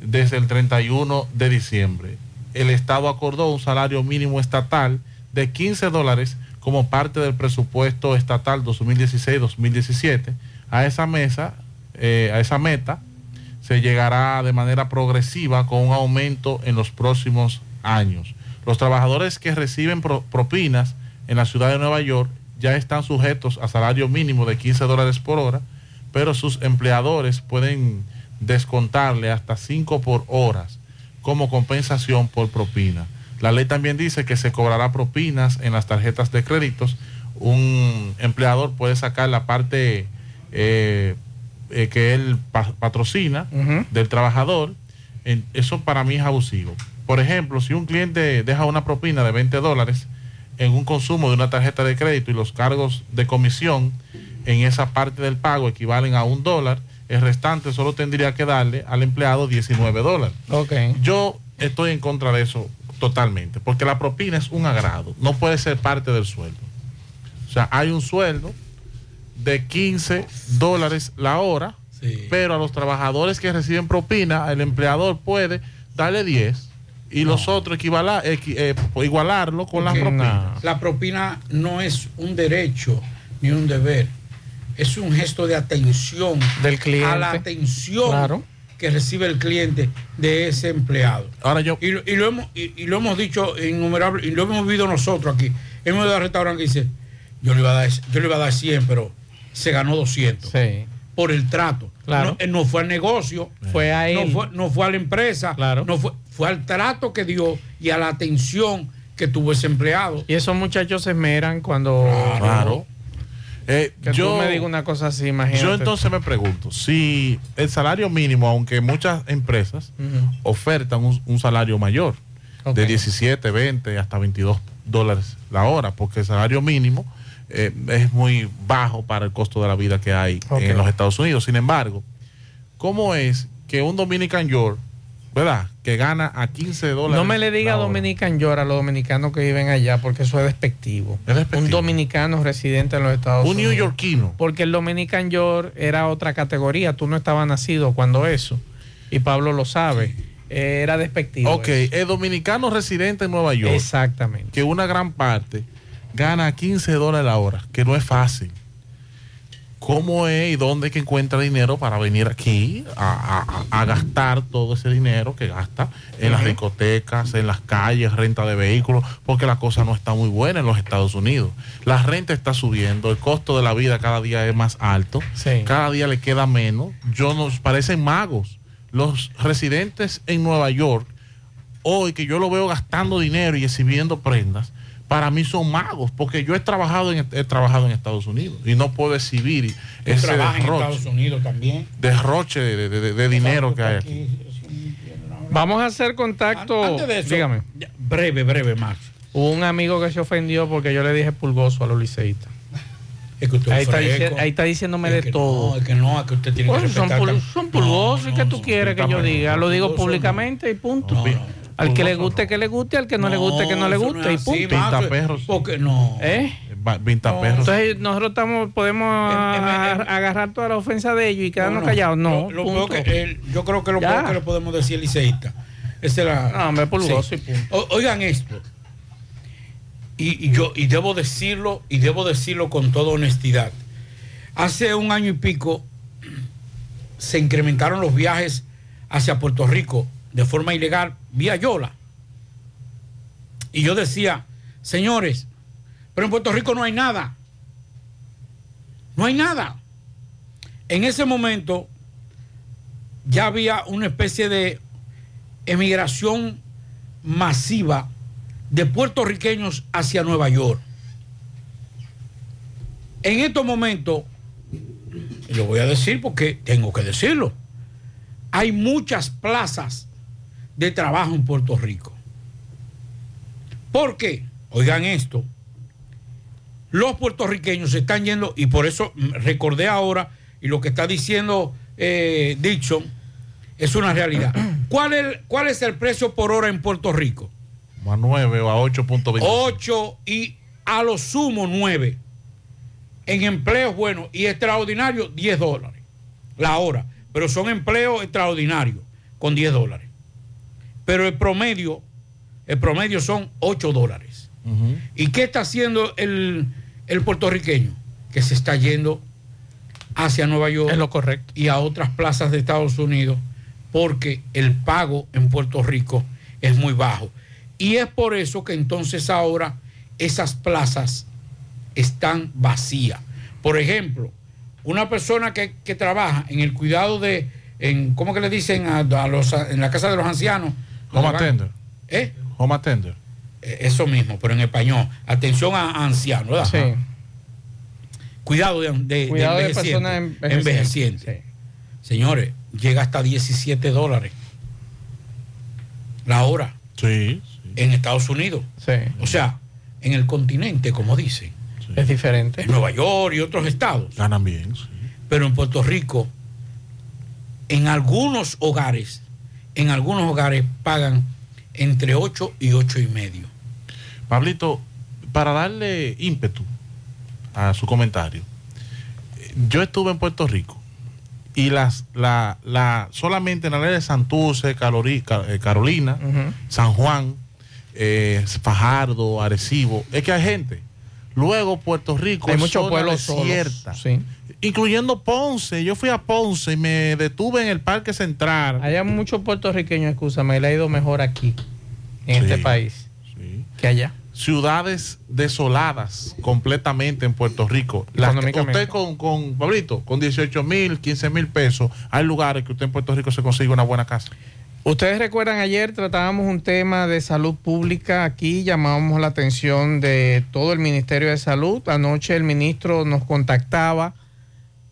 desde el 31 de diciembre. El Estado acordó un salario mínimo estatal de 15 dólares como parte del presupuesto estatal 2016-2017. A esa mesa, eh, a esa meta, se llegará de manera progresiva con un aumento en los próximos años. Los trabajadores que reciben pro- propinas en la ciudad de Nueva York ya están sujetos a salario mínimo de 15 dólares por hora, pero sus empleadores pueden descontarle hasta 5 por horas como compensación por propina. La ley también dice que se cobrará propinas en las tarjetas de créditos. Un empleador puede sacar la parte eh, eh, que él pa- patrocina del trabajador. En- eso para mí es abusivo. Por ejemplo, si un cliente deja una propina de 20 dólares en un consumo de una tarjeta de crédito y los cargos de comisión en esa parte del pago equivalen a un dólar, el restante solo tendría que darle al empleado 19 dólares. Ok. Yo estoy en contra de eso totalmente, porque la propina es un agrado, no puede ser parte del sueldo. O sea, hay un sueldo de 15 dólares la hora, pero a los trabajadores que reciben propina, el empleador puede darle 10 y los otros equivalar, eh, igualarlo con las Porque propinas. La propina no es un derecho ni un deber. Es un gesto de atención Del cliente. a la atención Claro. que recibe el cliente de ese empleado. Ahora yo. Y, lo- y lo, hemos, y, y lo hemos dicho innumerable, y lo hemos vivido nosotros aquí. Hemos ido al restaurante que dice, yo le iba a dar, yo le iba a dar 100, pero se ganó 200. Sí. Por el trato. Claro. No, no fue al negocio. Fue a él. No fue, no fue a la empresa. No fue, fue al trato que dio y a la atención que tuvo ese empleado. Y esos muchachos se esmeran cuando. Claro. Eh, Que yo, tú me digas una cosa así, imagínate. yo entonces me pregunto, si el salario mínimo, aunque muchas empresas ofertan un, un salario mayor, de 17, 20 hasta 22 dólares la hora, porque el salario mínimo eh, es muy bajo para el costo de la vida que hay en los Estados Unidos. Sin embargo, ¿cómo es que un Dominican York, ¿verdad? Que gana a 15 dólares. No me le diga? Dominican York a los dominicanos que viven allá, porque eso es despectivo. Un dominicano residente en los Estados Un Unidos. neoyorquino. Porque el Dominican York era otra categoría. Tú no estabas nacido cuando eso. Y Pablo lo sabe. Eh, Era despectivo. Ok, el dominicano residente en Nueva York. Exactamente. Que una gran parte gana 15 dólares la hora, que no es fácil. ¿Cómo es y dónde es que encuentra dinero para venir aquí a, a- a gastar todo ese dinero que gasta en las discotecas, en las calles, renta de vehículos? Porque la cosa no está muy buena en los Estados Unidos. La renta está subiendo, el costo de la vida cada día es más alto, cada día le queda menos. Yo nos parecen magos. Los residentes en Nueva York hoy que yo lo veo gastando dinero y exhibiendo prendas, para mí son magos, porque yo he trabajado en, he trabajado en Estados Unidos y no puedo exhibir ese trabaja en derroche, Estados Unidos también. derroche de, de- de- de dinero que hay aquí. Vamos a hacer contacto. Antes de eso, Dígame. ya, breve, breve, Max. Hubo un amigo que se ofendió porque yo le dije pulgoso a los liceístas. Es que usted ahí, es está ahí está diciéndome Es de que todo. No, es que no, es que usted tiene que son, pul- son pulgosos y que tú quieres que yo diga. Lo digo públicamente y punto. Al que le guste, que le guste, al que no, le guste, que no le guste y punto. Max, Porque no. ¿Eh? Vintaperros. Entonces nosotros estamos, podemos a- a- agarrar toda la ofensa de ellos y quedarnos no. callados. No, Lo- lo que yo creo que lo peor que le podemos decir al liceísta. Esa es la. No, hombre, pulgoso Sí. y punto. O- oigan esto. Y, y yo y debo decirlo y debo decirlo con toda honestidad. Hace un año y pico se incrementaron los viajes hacia Puerto Rico de forma ilegal vía Yola. Y yo decía, señores, pero en Puerto Rico no hay nada. No hay nada. En ese momento ya había una especie de emigración masiva de puertorriqueños hacia Nueva York. En estos momentos, lo voy a decir porque tengo que decirlo, hay muchas plazas de trabajo en Puerto Rico. ¿Por qué? Oigan esto, los puertorriqueños se están yendo, y por eso mm, recordé ahora, y lo que está diciendo eh, Dixon es una realidad. ¿Cuál es, ¿Cuál es el precio por hora en Puerto Rico? A 9 o a 8.25. 8 y a lo sumo 9. En empleos buenos y extraordinarios, 10 dólares la hora. Pero son empleos extraordinarios con 10 dólares. Pero el promedio, el promedio son 8 dólares. ¿Y qué está haciendo el, el puertorriqueño? Que se está yendo hacia Nueva York. Es lo correcto. Y a otras plazas de Estados Unidos porque el pago en Puerto Rico es muy bajo. Y es por eso que entonces ahora esas plazas están vacías. Por ejemplo, una persona que, que trabaja en el cuidado de, en, ¿cómo que le dicen a, a los, en la casa de los ancianos? Home attender. ¿Eh? Home attender. Eh, Eso mismo, pero en español. Atención a, ancianos, ¿verdad? Sí. Cuidado de, de- Cuidado de envejecientes, personas envejecientes, envejecientes. Señores, llega hasta 17 dólares la hora. Sí. En Estados Unidos. Sí. O sea, en el continente, como dicen. Es diferente. En Nueva York y otros estados. Ganan bien. Pero en Puerto Rico en algunos hogares, en algunos hogares pagan entre 8 y 8 y medio. Pablito, para darle ímpetu a su comentario, yo estuve en Puerto Rico y las, la, la, solamente en la área de Santurce, Calori- eh, Carolina, San Juan, eh, Fajardo, Arecibo, es que hay gente. Luego Puerto Rico Hay es muchos pueblos solos, desierta, sí. Incluyendo Ponce. Yo fui a Ponce y me detuve en el Parque Central. Hay muchos puertorriqueños, escúchame, le ha ido mejor aquí, en Sí, este país, que allá. ciudades desoladas completamente en Puerto Rico. Las usted con, con, Pablito, con 18 mil, 15 mil pesos, hay lugares que usted en Puerto Rico se consigue una buena casa. Ustedes recuerdan ayer tratábamos un tema de salud pública aquí, llamábamos la atención de todo el Ministerio de Salud. Anoche el ministro nos contactaba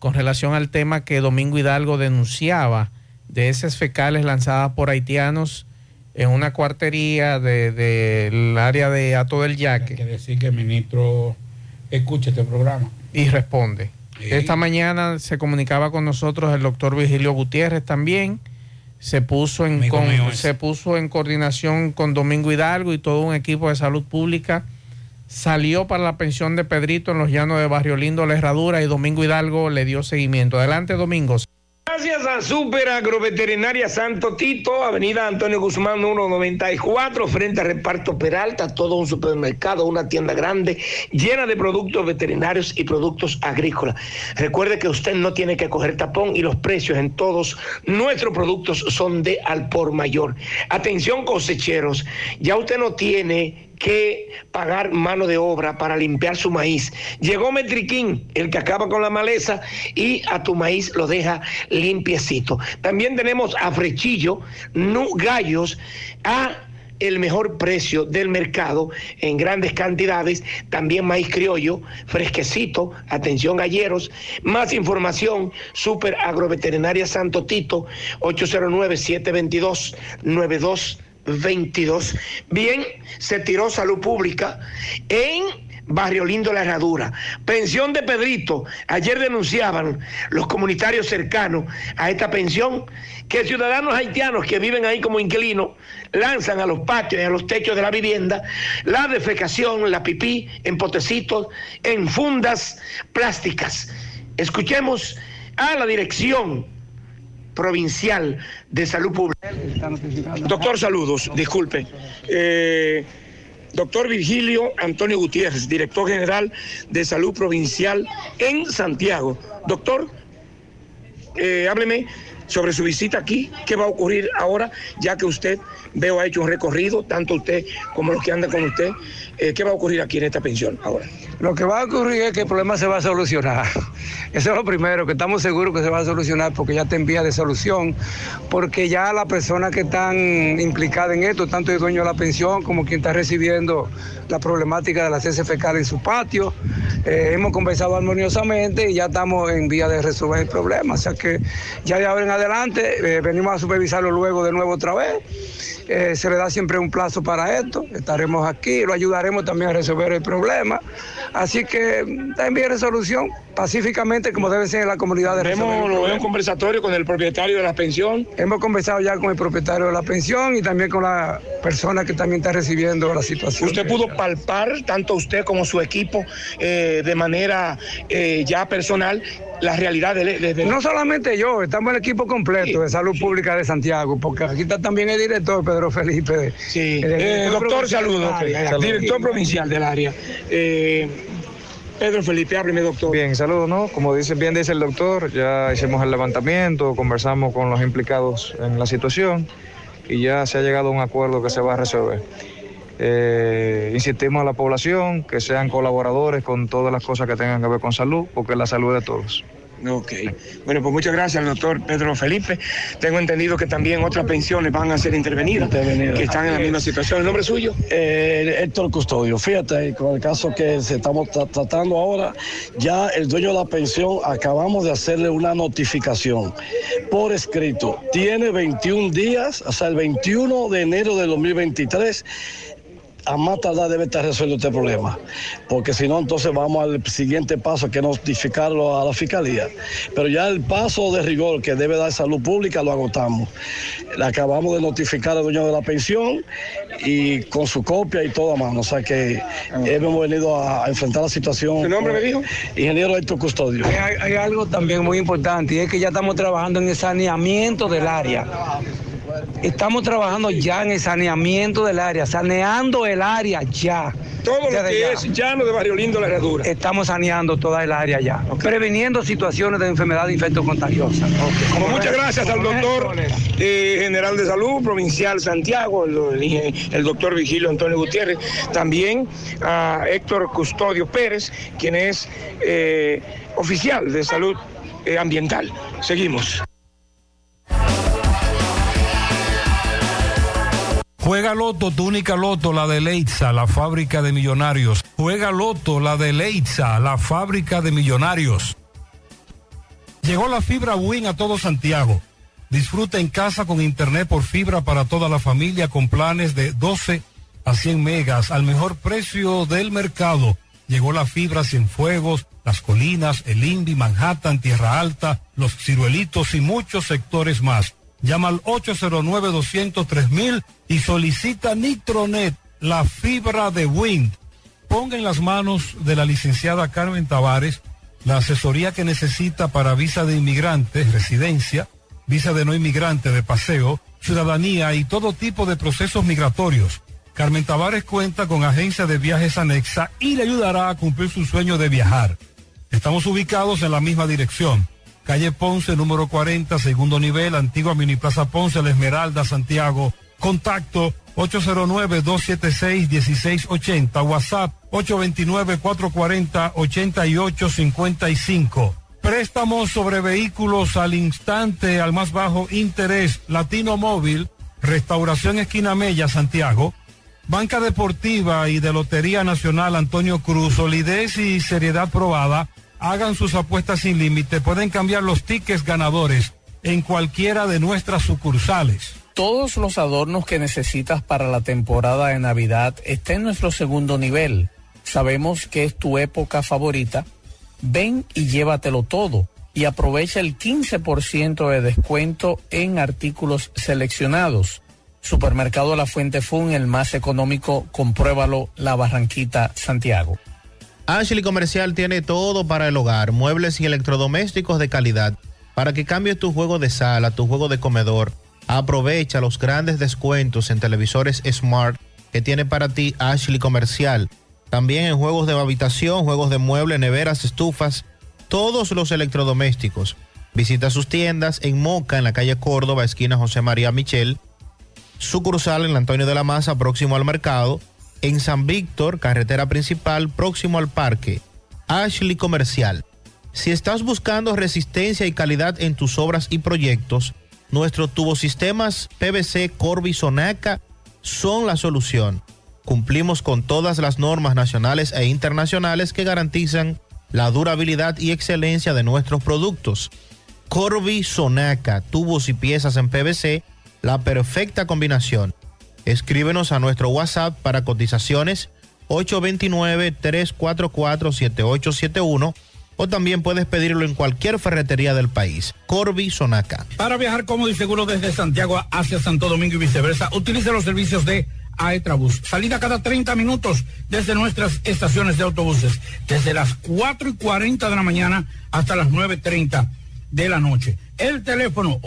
con relación al tema que Domingo Hidalgo denunciaba de esas fecales lanzadas por haitianos en una cuartería del de, del área de Ato del Yaque. Hay que decir que el ministro escucha este programa. y responde. Sí. Esta mañana se comunicaba con nosotros el doctor Virgilio Gutiérrez también. Se puso, en con- se puso en coordinación con Domingo Hidalgo y todo un equipo de salud pública. Salió para la pensión de Pedrito en los llanos de Barrio Lindo, La Herradura, y Domingo Hidalgo le dio seguimiento. Adelante, Domingo. Gracias a Super Agroveterinaria Santo Tito, Avenida Antonio Guzmán 194, frente a Reparto Peralta, todo un supermercado, una tienda grande llena de productos veterinarios y productos agrícolas. Recuerde que usted no tiene que coger tapón y los precios en todos nuestros productos son de al por mayor. Atención cosecheros, ya usted no tiene que pagar mano de obra para limpiar su maíz. Llegó Metriquín, el que acaba con la maleza y a tu maíz lo deja limpiecito. También tenemos a Frechillo, nu gallos, a el mejor precio del mercado en grandes cantidades, también maíz criollo, fresquecito, atención galleros, más información, Super Agroveterinaria Santo Tito, 809-722-92 22. Bien, se tiró salud pública en Barrio Lindo La Herradura. Pensión de Pedrito. Ayer denunciaban los comunitarios cercanos a esta pensión que ciudadanos haitianos que viven ahí como inquilinos lanzan a los patios y a los techos de la vivienda la defecación, la pipí en potecitos, en fundas plásticas. Escuchemos a la dirección provincial de salud pública. Doctor, saludos, disculpe. Eh, doctor Virgilio Antonio Gutiérrez, director general de salud provincial en Santiago. Doctor, eh, hábleme sobre su visita aquí, qué va a ocurrir ahora, ya que usted veo ha hecho un recorrido, tanto usted como los que andan con usted, eh, qué va a ocurrir aquí en esta pensión ahora. Lo que va a ocurrir es que el problema se va a solucionar. Eso es lo primero, que estamos seguros que se va a solucionar porque ya está en vía de solución, porque ya las personas que están implicadas en esto, tanto el dueño de la pensión como quien está recibiendo la problemática de la cese fecal en su patio, eh, hemos conversado armoniosamente y ya estamos en vía de resolver el problema. O sea que ya de ahora en adelante eh, venimos a supervisarlo luego de nuevo otra vez. Eh, se le da siempre un plazo para esto. Estaremos aquí, lo ayudaremos también a resolver el problema. Así que de resolución, pacíficamente, como debe ser en la comunidad de Vemos, lo veo un conversatorio con el propietario de la pensión. Hemos conversado ya con el propietario de la pensión y también con la persona que también está recibiendo la situación. Usted pudo palpar, tanto usted como su equipo, eh, de manera eh, ya personal, la realidad de, de- de- No solamente yo, estamos el equipo completo de Salud Pública de Santiago, porque aquí está también el director Pedro Felipe. Sí. el Eh, doctor, saludos. Director provincial del área. Eh, Pedro Felipe, hábleme, doctor. Bien, saludos, ¿no? Como dice, bien dice el doctor, ya hicimos el levantamiento, conversamos con los implicados en la situación y ya se ha llegado a un acuerdo que se va a resolver. Eh, insistimos a la población que sean colaboradores con todas las cosas que tengan que ver con salud, porque la salud es de todos. Ok. Bueno, pues muchas gracias al doctor Pedro Felipe. Tengo entendido que también otras pensiones van a ser intervenidas, que están en la misma situación. ¿El nombre suyo? Eh, Héctor Custodio, fíjate, con el caso que se estamos tra- tratando ahora, ya el dueño de la pensión acabamos de hacerle una notificación por escrito. Tiene 21 días, hasta el 21 de enero del 2023 a más tardar debe estar resuelto este problema, porque si no, entonces vamos al siguiente paso, que es notificarlo a la fiscalía. Pero ya el paso de rigor que debe dar salud pública lo agotamos. Le acabamos de notificar al dueño de la pensión y con su copia y toda mano. O sea que hemos venido a, a enfrentar la situación. ¿Su nombre me dijo? Ingeniero Héctor Custodio. Hay, hay algo también muy importante y es que ya estamos trabajando en el saneamiento del área. Estamos trabajando ya en el saneamiento del área, saneando el área ya. Todo lo que ya. es llano de Barrio Lindo, la herradura. Estamos saneando toda el área ya, previniendo situaciones de enfermedad infectocontagiosa. Como muchas gracias al doctor eh, general de salud provincial Santiago, el, el- el doctor Vigilio Antonio Gutiérrez, también a Héctor Custodio Pérez, quien es eh, oficial de salud eh, ambiental. Seguimos. Juega Loto, tu única Loto, la de Leitza, la fábrica de millonarios. Juega Loto, la de Leitza, la fábrica de millonarios. Llegó la fibra Win a todo Santiago. Disfruta en casa con internet por fibra para toda la familia con planes de 12 a 100 megas al mejor precio del mercado. Llegó la fibra Cienfuegos, Las Colinas, El Indy, Manhattan, Tierra Alta, Los Ciruelitos y muchos sectores más. Llama al 809-203 y solicita Nitronet, la fibra de Wind. Ponga en las manos de la licenciada Carmen Tavares la asesoría que necesita para visa de inmigrante, residencia, visa de no inmigrante de paseo, ciudadanía y todo tipo de procesos migratorios. Carmen Tavares cuenta con agencia de viajes anexa y le ayudará a cumplir su sueño de viajar. Estamos ubicados en la misma dirección. Calle Ponce, número 40, segundo nivel, antigua Mini Plaza Ponce, La Esmeralda, Santiago. Contacto 809-276-1680. WhatsApp 829-440-8855. Préstamos sobre vehículos al instante, al más bajo interés. Latino Móvil, Restauración Esquina Mella, Santiago. Banca Deportiva y de Lotería Nacional Antonio Cruz, solidez y seriedad probada. Hagan sus apuestas sin límite. Pueden cambiar los tickets ganadores en cualquiera de nuestras sucursales. Todos los adornos que necesitas para la temporada de Navidad están en nuestro segundo nivel. Sabemos que es tu época favorita. Ven y llévatelo todo y aprovecha el 15% de descuento en artículos seleccionados. Supermercado La Fuente Fun, el más económico, compruébalo, La Barranquita, Santiago. Ashley Comercial tiene todo para el hogar, muebles y electrodomésticos de calidad. Para que cambies tu juego de sala, tu juego de comedor, aprovecha los grandes descuentos en televisores Smart que tiene para ti Ashley Comercial. También en juegos de habitación, juegos de mueble, neveras, estufas, todos los electrodomésticos. Visita sus tiendas en Moca, en la calle Córdoba, esquina José María Michel. Sucursal en Antonio de la Maza, próximo al mercado. En San Víctor, carretera principal, próximo al parque. Ashley Comercial. Si estás buscando resistencia y calidad en tus obras y proyectos, nuestros tubosistemas PVC Corby Sonaca son la solución. Cumplimos con todas las normas nacionales e internacionales que garantizan la durabilidad y excelencia de nuestros productos. Corby Sonaca, tubos y piezas en PVC, la perfecta combinación. Escríbenos a nuestro WhatsApp para cotizaciones 829-344-7871 o también puedes pedirlo en cualquier ferretería del país. Corby Sonaca. Para viajar cómodo y seguro desde Santiago hacia Santo Domingo y viceversa, utilice los servicios de Aetrabús. Salida cada 30 minutos desde nuestras estaciones de autobuses, desde las 4 y 40 de la mañana hasta las 9.30 de la noche. El teléfono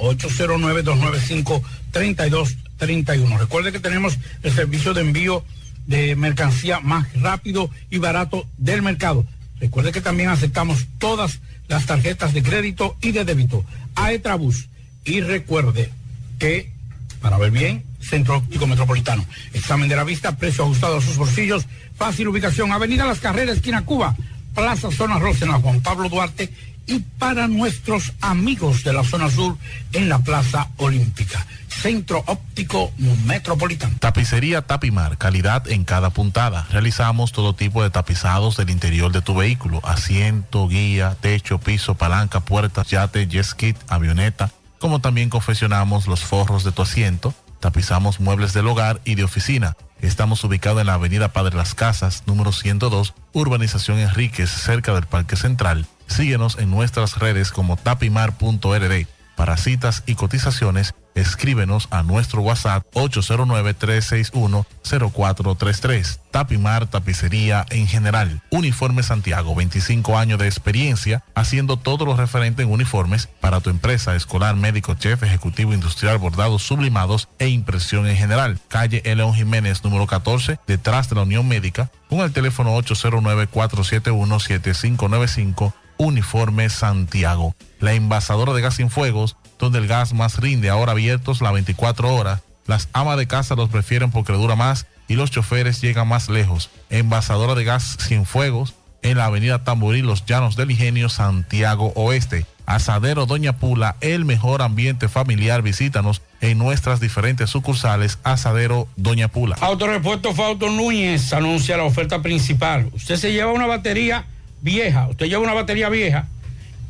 809-295-3231. Recuerde que tenemos el servicio de envío de mercancía más rápido y barato del mercado. Recuerde que también aceptamos todas las tarjetas de crédito y de débito. Aetrabús. Y recuerde que, para ver bien, Centro Óptico Metropolitano. Examen de la vista, precio ajustado a sus bolsillos, fácil ubicación, Avenida Las Carreras, esquina Cuba, Plaza Zona Rosa en la Juan Pablo Duarte y para nuestros amigos de la zona sur en la Plaza Olímpica. Centro Óptico Metropolitano. Tapicería Tapimar, calidad en cada puntada. Realizamos todo tipo de tapizados del interior de tu vehículo, asiento, guía, techo, piso, palanca, puertas, yate, jet ski, avioneta, como también confeccionamos los forros de tu asiento Tapizamos muebles del hogar y de oficina. Estamos ubicados en la avenida Padre Las Casas, número 102, Urbanización Enríquez, cerca del Parque Central. Síguenos en nuestras redes como tapimar.rd. Para citas y cotizaciones, escríbenos a nuestro WhatsApp 809-361-0433. Tapimar Tapicería en general. Uniforme Santiago, 25 años de experiencia haciendo todo lo referente en uniformes para tu empresa, escolar, médico, chef, ejecutivo, industrial, bordados, sublimados e impresión en general. Calle León Jiménez, número 14, detrás de la Unión Médica, con el teléfono 809-471-7595 Uniforme Santiago. La envasadora de gas sin fuegos, donde el gas más rinde, ahora abiertos las 24 horas. Las amas de casa los prefieren porque dura más y los choferes llegan más lejos. Envasadora de gas sin fuegos en la avenida Tamboril, Los Llanos del Ingenio, Santiago Oeste. Asadero Doña Pula, el mejor ambiente familiar. Visítanos en nuestras diferentes sucursales. Asadero Doña Pula. Autorepuesto Fausto Núñez anuncia la oferta principal. Usted se lleva una batería vieja, usted lleva una batería vieja,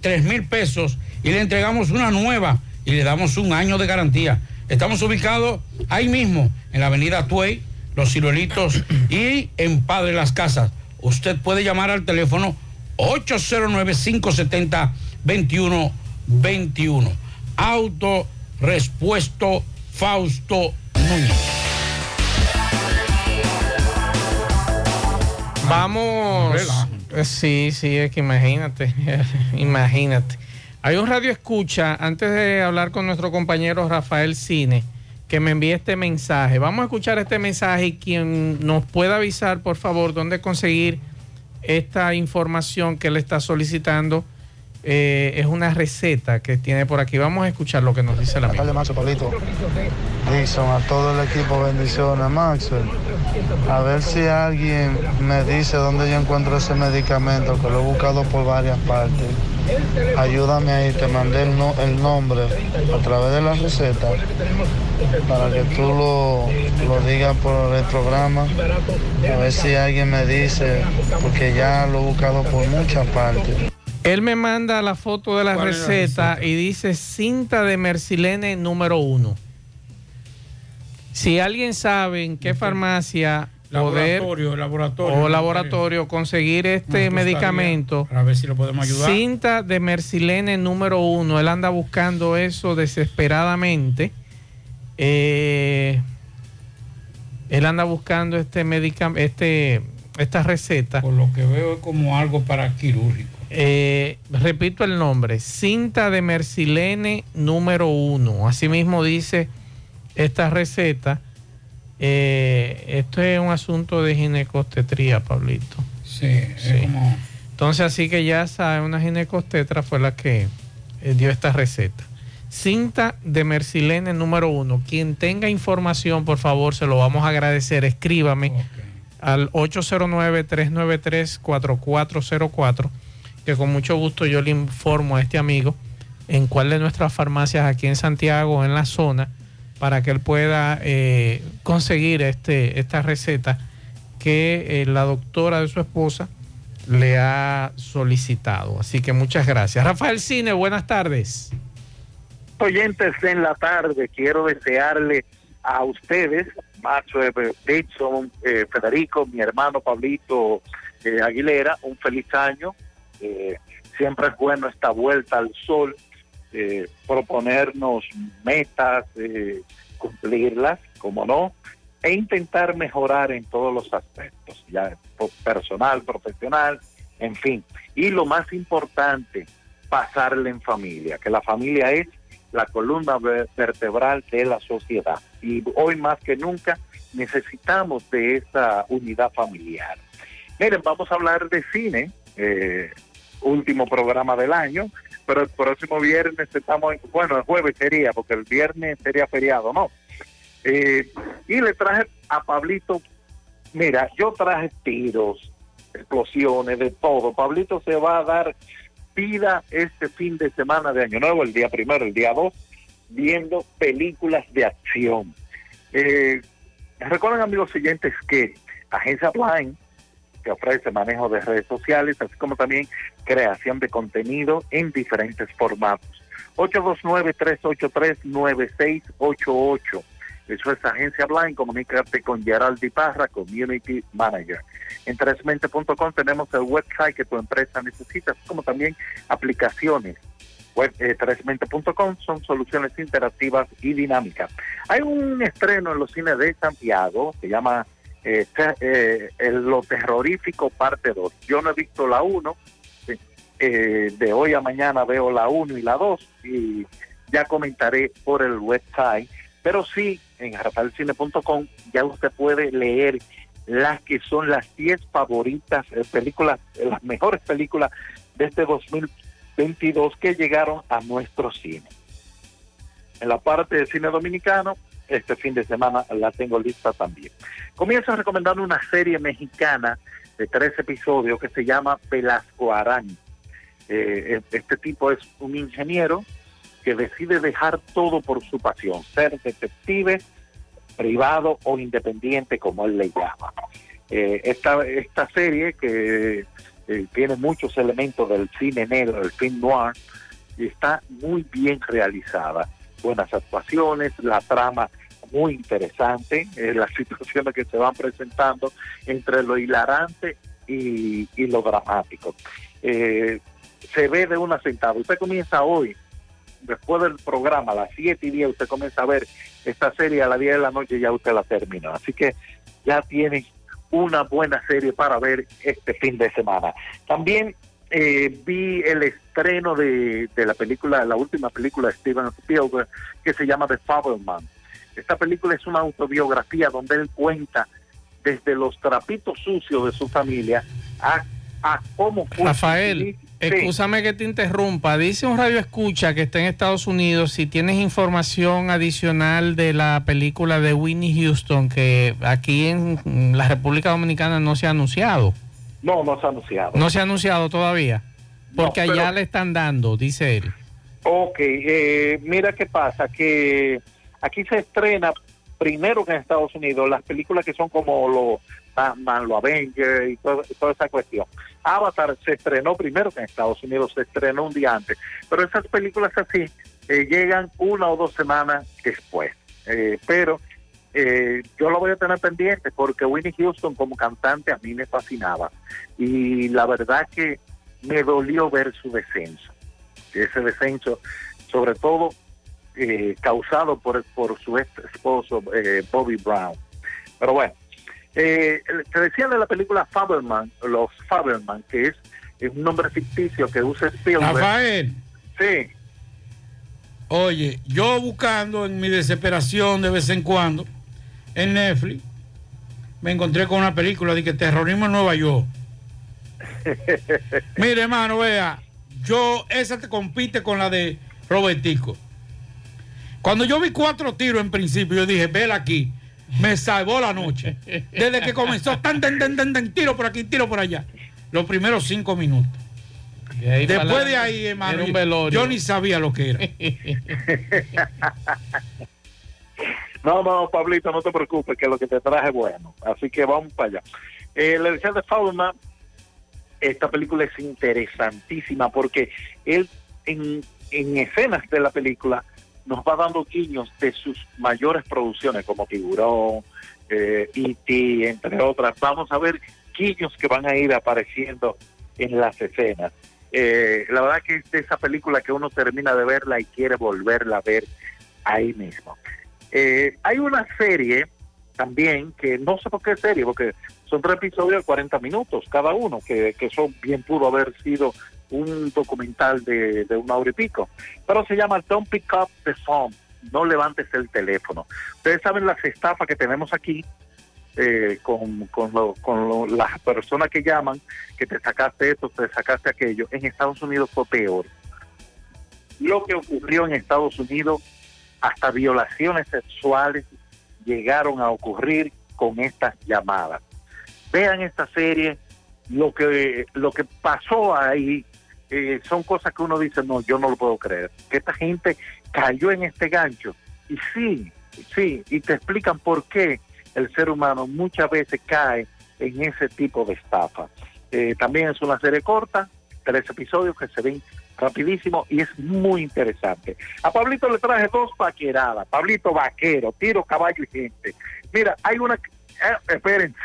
tres mil pesos y le entregamos una nueva y le damos un año de garantía. Estamos ubicados ahí mismo, en la avenida Tuey, Los Ciruelitos y en Padre Las Casas. Usted puede llamar al teléfono 809-570-2121. Auto Respuesto Fausto Núñez. Vamos. Eh, Sí, sí, es que imagínate, imagínate. Hay un radio escucha, antes de hablar con nuestro compañero Rafael Cine, que me envía este mensaje. Vamos a escuchar este mensaje y quien nos pueda avisar, por favor, dónde conseguir esta información que él está solicitando. Eh, es una receta que tiene por aquí. Vamos a escuchar lo que nos dice la amiga. Mazo, Pablito. Dixon, a todo el equipo, bendiciones, Maxwell. A ver si alguien me dice dónde yo encuentro ese medicamento, que lo he buscado por varias partes. Ayúdame ahí, te mandé el, no- el nombre a través de la receta para que tú lo, lo digas por el programa. A ver si alguien me dice, porque ya lo he buscado por muchas partes. Él me manda la foto de la ¿Cuál es la receta y dice cinta de Mercilene número uno. Si alguien sabe en qué farmacia poder Laboratorio, laboratorio. o laboratorio conseguir este medicamento, Para ver si lo podemos ayudar. cinta de Mercilene número uno. Él anda buscando eso desesperadamente. Eh, él anda buscando este medicamento, este, esta receta. Por lo que veo es como algo para quirúrgico. Eh, repito el nombre, cinta de Mercilene número uno. Asimismo dice esta receta. Eh, esto es un asunto de ginecostetría, Pablito. Sí, es como... Entonces así que ya sabe, una ginecostetra fue la que eh, dio esta receta. Cinta de Mercilene número uno. Quien tenga información, por favor, se lo vamos a agradecer. Escríbame al 809-393-4404, que con mucho gusto yo le informo a este amigo en cuál de nuestras farmacias aquí en Santiago, en la zona, para que él pueda eh, conseguir este, esta receta que eh, la doctora de su esposa le ha solicitado. Así que muchas gracias. Rafael Cine, buenas tardes. oyentes en la tarde, quiero desearle a ustedes, Macho Dixon, eh, Federico, mi hermano Pablito eh, Aguilera, un feliz año. Eh, siempre es bueno esta vuelta al sol, eh, proponernos metas, eh, cumplirlas, como no, e intentar mejorar en todos los aspectos, ya personal, profesional, en fin. Y lo más importante, pasarle en familia, que la familia es la columna ver- vertebral de la sociedad. Y hoy más que nunca necesitamos de esa unidad familiar. Miren, vamos a hablar de cine, eh, último programa del año, pero el próximo viernes estamos, en- bueno, el jueves sería, porque el viernes sería feriado, ¿no? Eh, y le traje a Pablito, mira, yo traje tiros, explosiones, de todo. Pablito se va a dar vida este fin de semana de Año Nuevo, el día primero, el día dos, viendo películas de acción. Eh, recuerden, amigos oyentes, que Agencia Blind, que ofrece manejo de redes sociales, así como también creación de contenido en diferentes formatos. 829-383-9688. Eso es Agencia Blind, comunícate con Gerald Di Parra, Community Manager. En 3mente.com tenemos el website que tu empresa necesita, así como también aplicaciones. Web eh, 3mente.com son soluciones interactivas y dinámicas. Hay un estreno en los cines de Santiago, se llama eh, Lo Terrorífico Parte 2. Yo no he visto la 1, eh, de hoy a mañana veo la 1 y la 2 y ya comentaré por el website, pero sí en rafaelcine.com ya usted puede leer las que son las 10 favoritas eh, películas, eh, las mejores películas de este 2022 que llegaron a nuestro cine. En la parte de cine dominicano, este fin de semana la tengo lista también. Comienzo recomendando una serie mexicana de tres episodios que se llama Velasco Arán. Eh, este tipo es un ingeniero que decide dejar todo por su pasión, ser detective, privado o independiente, como él le llama. Eh, esta, esta serie que eh, tiene muchos elementos del cine negro, del film noir, está muy bien realizada. Buenas actuaciones, la trama muy interesante, eh, las situaciones que se van presentando entre lo hilarante y, lo dramático. Eh, se ve de una sentada. Usted comienza hoy, después del programa, a las 7 y 10, usted comienza a ver esta serie a las 10 de la noche y ya usted la terminó. Así que ya tiene una buena serie para ver este fin de semana. También eh, vi el estreno de, de la película, la última película de Steven Spielberg, que se llama The Fableman. Esta película es una autobiografía donde él cuenta desde los trapitos sucios de su familia a, a cómo fue Rafael, Sí. escúchame que te interrumpa. Dice un radio escucha que está en Estados Unidos si tienes información adicional de la película de Winnie Houston que aquí en la República Dominicana no se ha anunciado. No, no se ha anunciado. No se ha anunciado todavía. Porque No, allá le están dando, dice él. Ok, eh, mira qué pasa, que aquí se estrena primero que en Estados Unidos las películas que son como los Batman, los Avengers y todo- toda esa cuestión. Avatar se estrenó primero que en Estados Unidos, se estrenó un día antes, pero esas películas así eh, llegan una o dos semanas después. Eh, pero eh, yo lo voy a tener pendiente porque Winnie Houston como cantante a mí me fascinaba y la verdad que me dolió ver su descenso ese descenso, sobre todo eh, causado por, por su ex esposo eh, Bobby Brown. Pero bueno, eh, te decía de la película Faberman, los Faberman, que es, es un nombre ficticio que usa Spielberg. Rafael. Sí. Oye, yo buscando en mi desesperación de vez en cuando en Netflix, me encontré con una película de que terrorismo en Nueva York. Mire, hermano, vea, yo, esa te compite con la de Robertico. Cuando yo vi cuatro tiros en principio, yo dije, vela aquí, me salvó la noche. Desde que comenzó, tan, tan, tan, tan, tan, tiro por aquí, tiro por allá. Los primeros cinco minutos. Después de ahí, hermano, yo ni sabía lo que era. No, no, Pablito, no te preocupes, que lo que te traje es bueno. Así que vamos para allá. Eh, le decía de Fauna, esta película es interesantísima porque él en, en escenas de la película nos va dando guiños de sus mayores producciones como Tiburón, eh, E.T., entre otras. Vamos a ver guiños que van a ir apareciendo en las escenas. Eh, la verdad que es de esa película que uno termina de verla y quiere volverla a ver ahí mismo. Eh, hay una serie también que no sé por qué serie, porque son tres episodios de 40 minutos cada uno, que, que eso bien pudo haber sido un documental de, de una hora y pico, pero se llama Don't Pick Up the Phone, no levantes el teléfono. Ustedes saben las estafas que tenemos aquí eh, con, con, lo- con las personas que llaman, que te sacaste esto, te sacaste aquello. En Estados Unidos fue peor. Lo que ocurrió en Estados Unidos, hasta violaciones sexuales llegaron a ocurrir con estas llamadas. Vean esta serie, lo que lo que pasó ahí eh, son cosas que uno dice, no, yo no lo puedo creer, que esta gente cayó en este gancho. Y sí, sí, y te explican por qué el ser humano muchas veces cae en ese tipo de estafa. Eh, también es una serie corta, tres episodios que se ven rapidísimo y es muy interesante. A Pablito le traje dos vaqueradas, Pablito vaquero, tiro, caballo y gente. Mira, hay una... eh, espérense.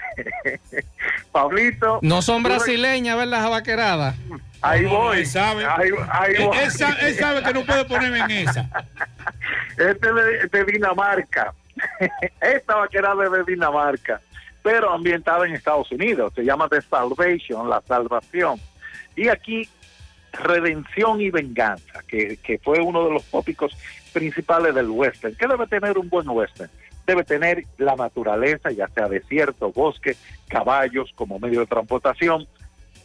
Pablito... No son brasileñas, ¿verdad? Las vaqueradas. Ahí No, voy. él sabe. Ahí, ahí Él- voy. él sa- él sabe que no puede ponerme en esa. Este es de, de Dinamarca. Esta vaquerada es de Dinamarca, pero ambientada en Estados Unidos. Se llama The Salvation, la salvación. Y aquí, redención y venganza, que, que fue uno de los tópicos principales del western. ¿Qué debe tener un buen western? Debe tener la naturaleza, ya sea desierto, bosque, caballos como medio de transportación,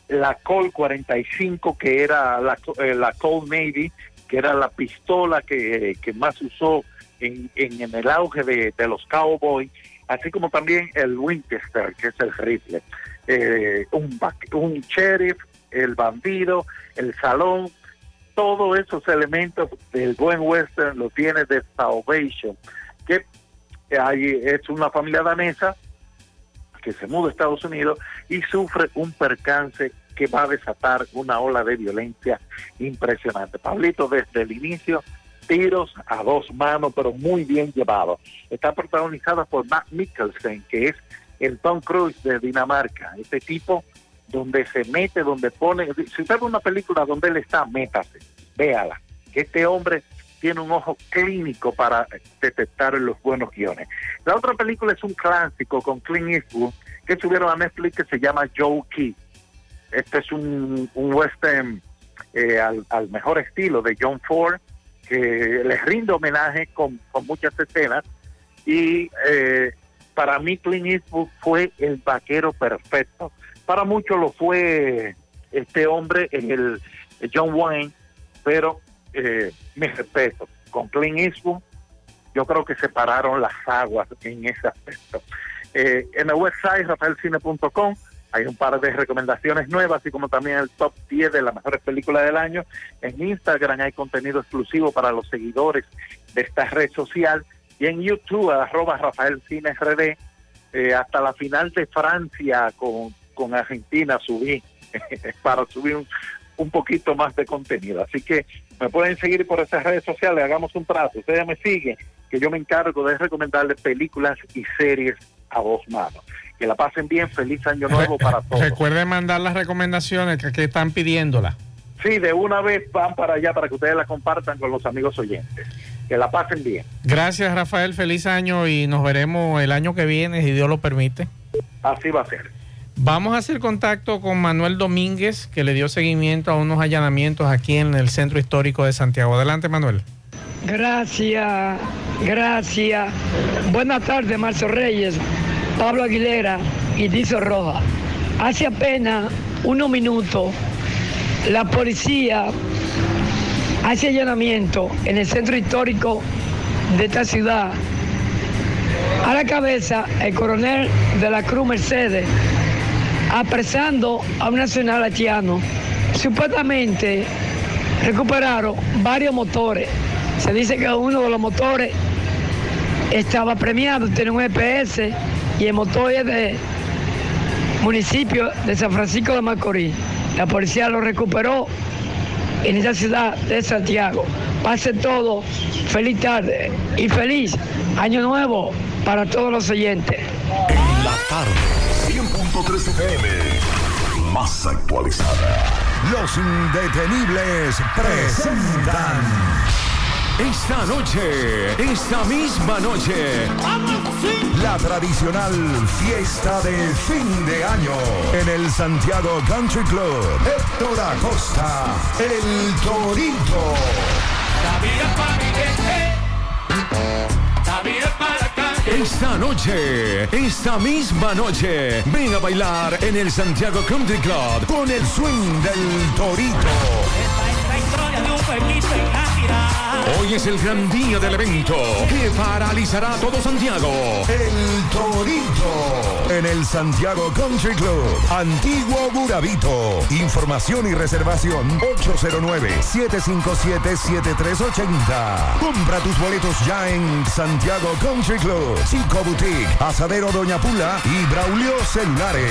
la Colt 45, que era la, eh, la Navy, que era la pistola que, que más usó en, en, el auge de, los cowboys, así como también el Winchester, que es el rifle. Eh, un, un sheriff, el bandido, el salón, todos esos elementos del buen western lo tiene de Salvation, que hay, es una familia danesa que se muda a Estados Unidos y sufre un percance que va a desatar una ola de violencia impresionante. Pablito, desde el inicio, tiros a dos manos, pero muy bien llevados. Está protagonizada por Matt Mikkelsen, que es el Tom Cruise de Dinamarca. Este tipo donde se mete, donde pone... Si usted ve una película donde él está, métase, véala. Que este hombre tiene un ojo clínico para detectar los buenos guiones. La otra película es un clásico con Clint Eastwood que subieron a Netflix que se llama Joe Key. Este es un, un western eh, al, mejor estilo de John Ford, que les rinde homenaje con, con muchas escenas. Y eh, para mí Clint Eastwood fue el vaquero perfecto. Para muchos lo fue este hombre, el John Wayne, pero eh, mi respeto, con Clint Eastwood yo creo que separaron las aguas en ese aspecto. Eh, en el website rafaelcine.com hay un par de recomendaciones nuevas, así como también el top 10 de las mejores películas del año. En Instagram hay contenido exclusivo para los seguidores de esta red social. Y en YouTube, arroba Rafael Cine RD, eh, hasta la final de Francia con, con Argentina subí para subir un, un poquito más de contenido. Así que me pueden seguir por esas redes sociales, hagamos un trato. Ustedes me siguen, que yo me encargo de recomendarles películas y series a dos manos. Que la pasen bien, feliz año nuevo para todos. Recuerden mandar las recomendaciones que, que están pidiéndolas. Sí, de una vez van para allá para que ustedes la compartan con los amigos oyentes. Que la pasen bien. Gracias, Rafael. Feliz año y nos veremos el año que viene, si Dios lo permite. Así va a ser. Vamos a hacer contacto con Manuel Domínguez, que le dio seguimiento a unos allanamientos aquí en el Centro Histórico de Santiago. Adelante, Manuel. Gracias, gracias. Buenas tardes, Marcio Reyes, Pablo Aguilera y Dizo Roja. Hace apenas unos minutos, la policía hace allanamiento en el centro histórico de esta ciudad. A la cabeza, el coronel de la Cruz Mercedes, apresando a un nacional haitiano. Supuestamente recuperaron varios motores. Se dice que uno de los motores estaba premiado, tiene un EPS y el motor es de municipio de San Francisco de Macorís. La policía lo recuperó en esa ciudad de Santiago. Pase todo, feliz tarde y feliz año nuevo para todos los oyentes. 100.3 FM, más actualizada. Los indetenibles presentan. Esta noche, esta misma noche, La tradicional fiesta de fin de año en el Santiago Country Club. Héctor Acosta, el Torito. Esta noche, esta misma noche, ven a bailar en el Santiago Country Club con el swing del Torito. Hoy es el gran día del evento que paralizará todo Santiago. El Torito en el Santiago Country Club. Antiguo Burabito. Información y reservación 809-757-7380. Compra tus boletos ya en Santiago Country Club, Chico Boutique, Asadero Doña Pula y Braulio Celulares.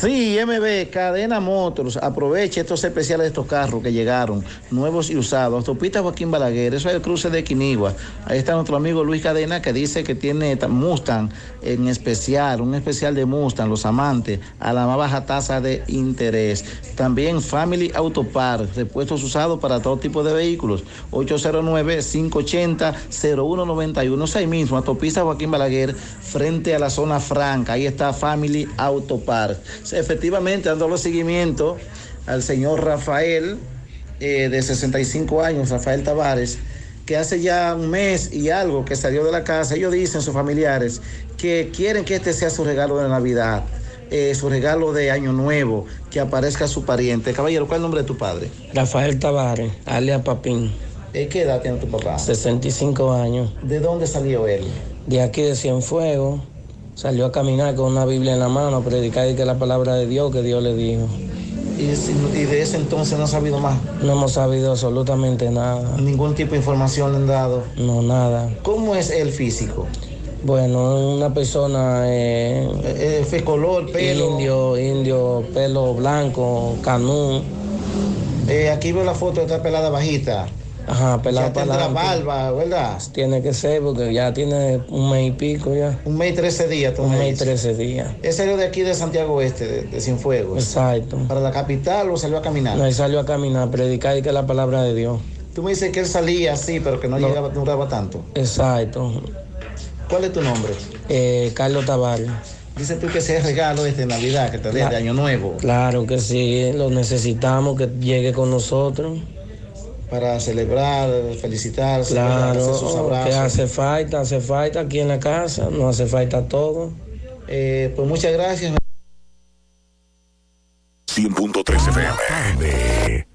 Sí, MB, Cadena Motors, aproveche estos especiales de estos carros que llegaron, nuevos y usados. Autopista Joaquín Balaguer, eso es el cruce de Quinigua. Ahí está nuestro amigo Luis Cadena que dice que tiene Mustang en especial, un especial de Mustang, los amantes, a la más baja tasa de interés. También Family Auto Park, repuestos usados para todo tipo de vehículos. 809-580-0191, ahí mismo, autopista Joaquín Balaguer, frente a la zona franca. Ahí está Family Auto Park efectivamente dándole seguimiento al señor Rafael, eh, de 65 años, Rafael Tavares, que hace ya un mes y algo que salió de la casa. Ellos dicen, sus familiares, que quieren que este sea su regalo de Navidad, eh, su regalo de Año Nuevo, que aparezca su pariente. Caballero, ¿cuál es el nombre de tu padre? Rafael Tavares, alias Papín. ¿Eh, ¿Qué edad tiene tu papá? 65 años. ¿De dónde salió él? De aquí de Cienfuegos salió a caminar con una Biblia en la mano, a predicar y que la palabra de Dios que Dios le dijo. ¿Y, de ese entonces no ha sabido más? No hemos sabido absolutamente nada. ¿Ningún tipo de información le han dado? No, nada. ¿Cómo es el físico? Bueno, una persona... Eh, eh, eh color, pelo... Indio, indio, pelo blanco, canú. Eh, aquí veo la foto de esta pelada bajita. Ajá, pelado para la barba, ¿verdad? Tiene que ser porque ya tiene un mes y pico ya. Un mes y trece días, Un mes y trece días. ¿Es salió de aquí de Santiago Oeste, de, de Cienfuegos? Exacto. ¿Para la capital o salió a caminar? No, él salió a caminar, a predicar y que la palabra de Dios. Tú me dices que él salía así, pero que no, llegaba, no duraba tanto. Exacto. ¿Cuál es tu nombre? Eh, Carlos Tavares. Dices tú que ese es regalo este de Navidad, que te dé de Año Nuevo. Claro que sí, lo necesitamos, que llegue con nosotros para celebrar, felicitar, claro, sus abrazos. que hace falta, hace falta aquí en la casa, no hace falta todo. Eh, pues muchas gracias. 100.3 FM.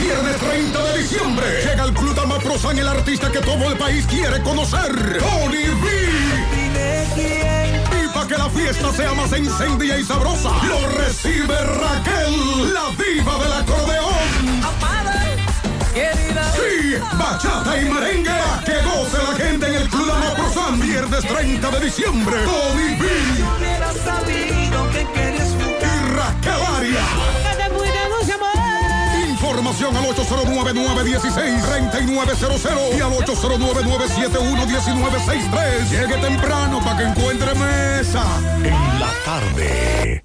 Viernes 30 de diciembre llega el Club Damaprosan, el artista que todo el país quiere conocer, Tony B. Y para que la fiesta sea más encendida y sabrosa, lo recibe Raquel, la diva del acordeón. Sí, bachata y merengue. que goce la gente en el Club Amaprosan. Viernes 30 de diciembre. Tony B. Y Raquel Arias. Información al 809-916-3900 y al 809-971-1963. Llegue temprano para que encuentre mesa. En la tarde.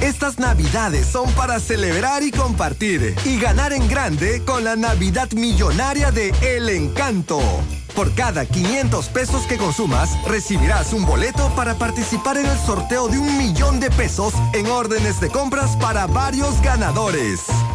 Estas navidades son para celebrar y compartir y ganar en grande con la Navidad Millonaria de El Encanto. Por cada 500 pesos que consumas, recibirás un boleto para participar en el sorteo de un millón de pesos en órdenes de compras para varios ganadores.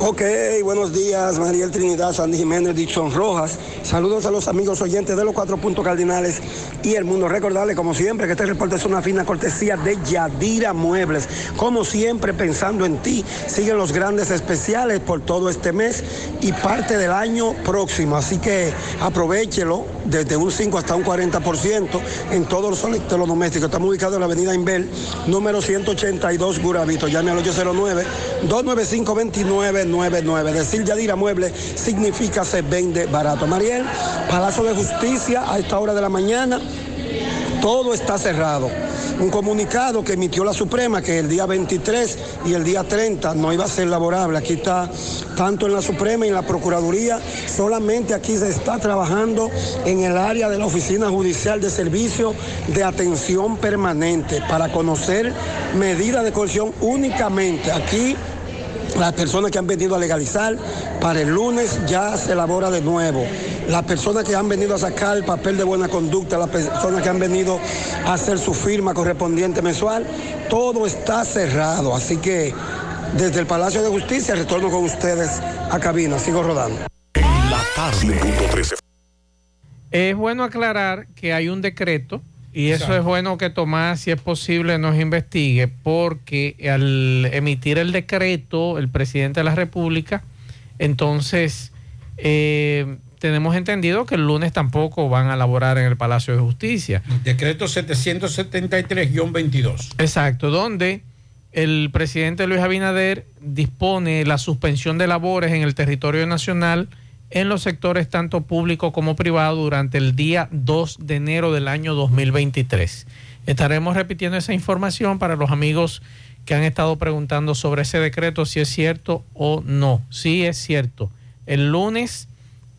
Ok, buenos días, Mariel Trinidad, Sandy Jiménez, Dixon Rojas. Saludos a los amigos oyentes de los cuatro puntos cardinales y el mundo. Recordarle, como siempre, que este reporte es una fina cortesía de Yadira Muebles. Como siempre, pensando en ti, siguen los grandes especiales por todo este mes y parte del año próximo. Así que aprovechelo desde un 5 hasta un 40% en todos los electrodomésticos. Estamos ubicados en la avenida Inbel, número 182 Guravito. Llame al 809-295-2999. Decir Yadira Muebles significa se vende barato. Mariel, Palacio de Justicia a esta hora de la mañana todo está cerrado. un comunicado que emitió la Suprema que el día 23 y el día 30 no iba a ser laborable. Aquí está tanto en la Suprema y en la Procuraduría, solamente aquí se está trabajando en el área de la Oficina Judicial de Servicio de Atención Permanente para conocer medidas de coerción únicamente. Aquí las personas que han venido a legalizar, para el lunes ya se elabora de nuevo. Las personas que han venido a sacar el papel de buena conducta, las personas que han venido a hacer su firma correspondiente mensual, todo está cerrado. Así que desde el Palacio de Justicia retorno con ustedes a cabina. Sigo rodando. La tarde. Es bueno aclarar que hay un decreto y eso es bueno que Tomás, si es posible, nos investigue, porque al emitir el decreto, el presidente de la República, entonces eh, tenemos entendido que el lunes tampoco van a laborar en el Palacio de Justicia. Decreto 773-22. Exacto, donde el presidente Luis Abinader dispone la suspensión de labores en el territorio nacional en los sectores tanto público como privado durante el día 2 de enero del año 2023. Estaremos repitiendo esa información para los amigos que han estado preguntando sobre ese decreto, si es cierto o no. Sí es cierto. El lunes,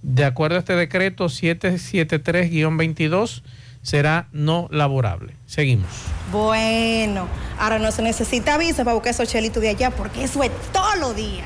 de acuerdo a este decreto 773-22, será no laborable. Seguimos. Bueno, ahora no se necesita visa para buscar esos chelitos de allá porque eso es todos los días.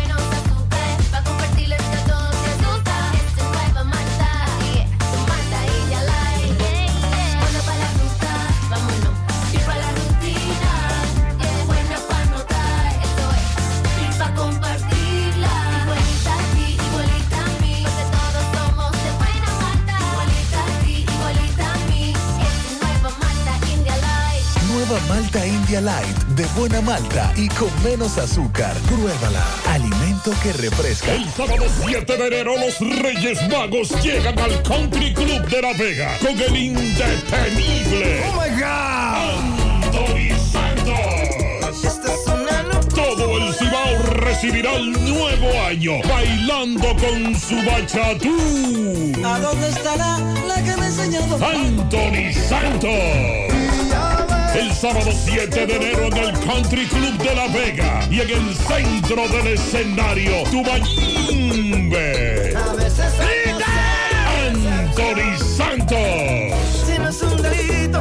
Nueva Malta India Light de buena malta y con menos azúcar. Pruébala. Alimento que refresca. El sábado 7 de enero los Reyes Magos llegan al Country Club de La Vega con el indetenible. Oh my God. Anthony Santos. Todo el Cibao recibirá el nuevo año bailando con su bachatú. ¿A dónde estará la que me enseñó? Anthony Santos. El sábado 7 de enero en el Country Club de La Vega y en el centro del escenario, Tubayimbe. Anthony Santos.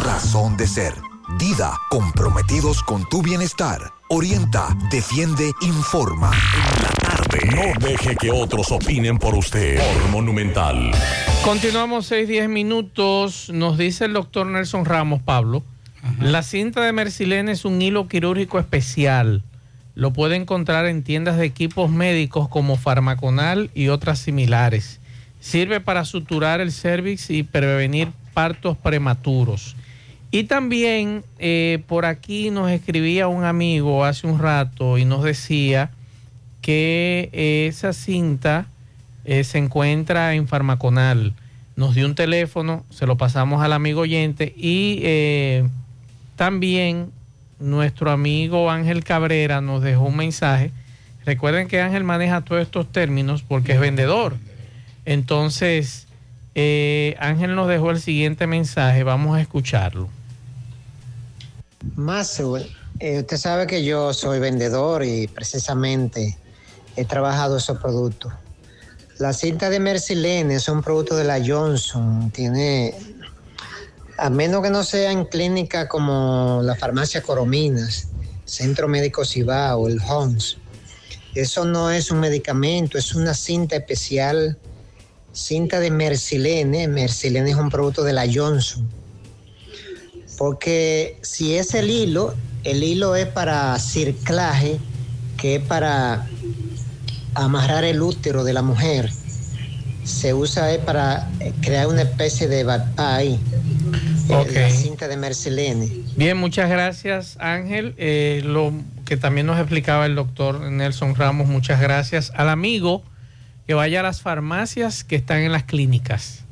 razón de ser. Dida, comprometidos con tu bienestar. Orienta, defiende, informa. No deje que otros opinen por usted. Por Monumental. Continuamos 6, 10 minutos. Nos dice el doctor Nelson Ramos, Pablo. La cinta de Mercilene es un hilo quirúrgico especial. Lo puede encontrar en tiendas de equipos médicos como Farmaconal y otras similares. Sirve para suturar el cervix y prevenir partos prematuros. Y también eh, por aquí nos escribía un amigo hace un rato y nos decía que eh, esa cinta eh, se encuentra en Farmaconal. Nos dio un teléfono, se lo pasamos al amigo oyente y eh, también nuestro amigo Ángel Cabrera nos dejó un mensaje. Recuerden que Ángel maneja todos estos términos porque es vendedor. Entonces, Ángel nos dejó el siguiente mensaje. Vamos a escucharlo. Mazo, eh, usted sabe que yo soy vendedor y precisamente he trabajado esos productos. La cinta de Mercilene es un producto de la Johnson. Tiene, a menos que no sea en clínica como la farmacia Corominas, Centro Médico Cibao, el HOMS. Eso no es un medicamento, es una cinta especial, cinta de Mercilene. Mercilene es un producto de la Johnson. Porque si es el hilo, el hilo es para circlaje, que es para amarrar el útero de la mujer. Se usa es para eh, crear una especie de ahí. eh, Ok. La cinta de Mercilene. Bien, muchas gracias Ángel. Eh, lo que también nos explicaba el doctor Nelson Ramos, muchas gracias. Al amigo que vaya a las farmacias que están en las clínicas.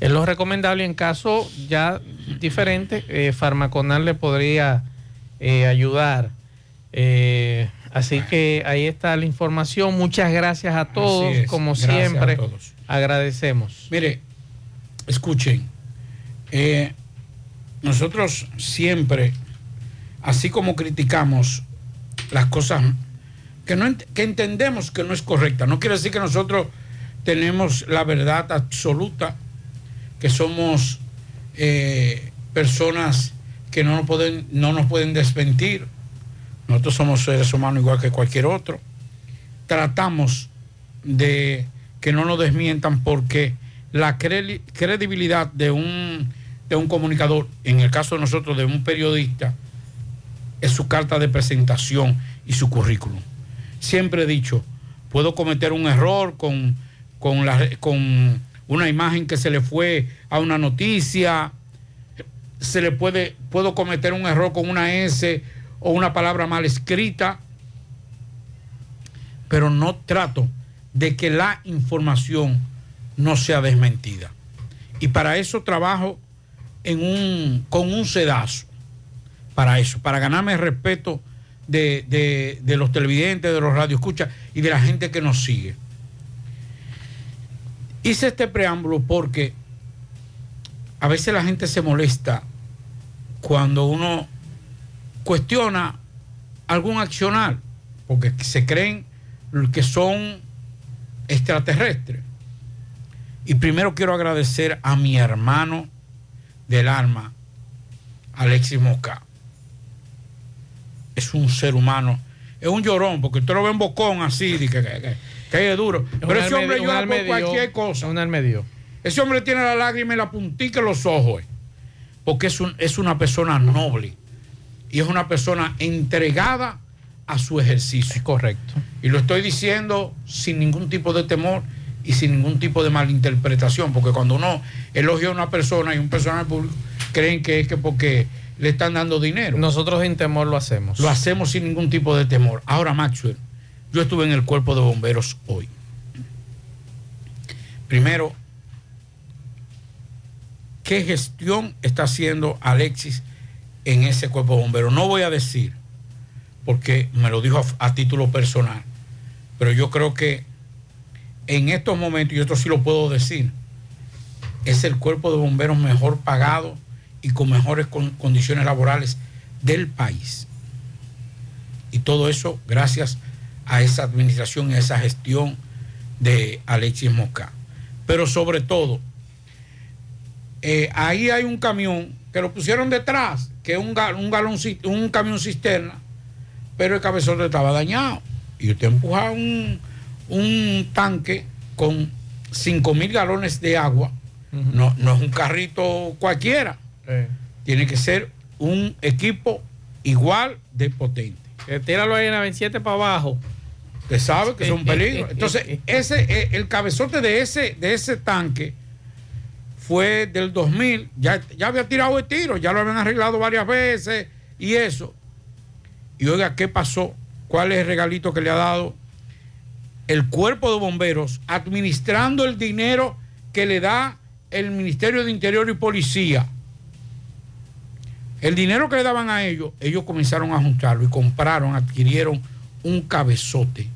Es lo recomendable en caso ya diferente, eh, Farmaconal le podría eh, ayudar. Eh, así que ahí está la información. Muchas gracias a todos, como Gracias a siempre. todos. Agradecemos. Mire, escuchen, eh, nosotros siempre, así como criticamos las cosas que, no, que entendemos que no es correcta, no quiere decir que nosotros tenemos la verdad absoluta, que somos eh, personas que no nos, pueden, no nos pueden desmentir. Nosotros somos seres humanos igual que cualquier otro. Tratamos de que no nos desmientan porque la credi- credibilidad de un, de un comunicador, en el caso de nosotros de un periodista, es su carta de presentación y su currículum. Siempre he dicho, puedo cometer un error con, con una imagen que se le fue a una noticia, se le puede, puedo cometer un error con una S o una palabra mal escrita, pero no trato de que la información no sea desmentida. Y para eso trabajo en un, con un sedazo, para eso, para ganarme el respeto de, de- de los televidentes, de los radioescuchas y de la gente que nos sigue. Hice este preámbulo porque a veces la gente se molesta cuando uno cuestiona algún accionar, porque se creen que son extraterrestres. Y primero quiero agradecer a mi hermano del alma, Alexis Mosca. Es un ser humano, es un llorón, porque usted lo ve en bocón así, que, que- es duro. Es Pero ese hombre llora por cualquier cosa. Un almedio. Ese hombre tiene la lágrima y la puntica en los ojos, eh, porque es, un- es una persona noble y es una persona entregada a su ejercicio. correcto. Y lo estoy diciendo sin ningún tipo de temor y sin ningún tipo de malinterpretación, porque cuando uno elogia a una persona y un personaje público, creen que es que porque le están dando dinero. Nosotros sin temor lo hacemos. Lo hacemos sin ningún tipo de temor. Ahora, Maxwell, yo estuve en el cuerpo de bomberos hoy. Primero, ¿qué gestión está haciendo Alexis en ese cuerpo de bomberos? No voy a decir, porque me lo dijo a, a título personal, pero yo creo que en estos momentos, y esto sí lo puedo decir, es el cuerpo de bomberos mejor pagado y con mejores con- condiciones laborales del país. Y todo eso gracias a esa administración y a esa gestión de Alexis Mosca. Pero sobre todo, eh, ahí hay un camión que lo pusieron detrás, que es un, gal- un, galón, un camión cisterna, pero el cabezote estaba dañado. Y usted empuja un, un tanque con 5 mil galones de agua, no, no es un carrito cualquiera, tiene que ser un equipo igual de potente. Que tíralo ahí en la 27 para abajo. Usted sabe que es un peligro. Entonces, ese, eh, el cabezote de ese, de ese tanque fue del 2000, ya, ya había tirado el tiro, ya lo habían arreglado varias veces y eso. Y oiga, ¿qué pasó? ¿Cuál es el regalito que le ha dado el cuerpo de bomberos administrando el dinero que le da el Ministerio de Interior y Policía? El dinero que le daban a ellos, ellos comenzaron a juntarlo y compraron, adquirieron un cabezote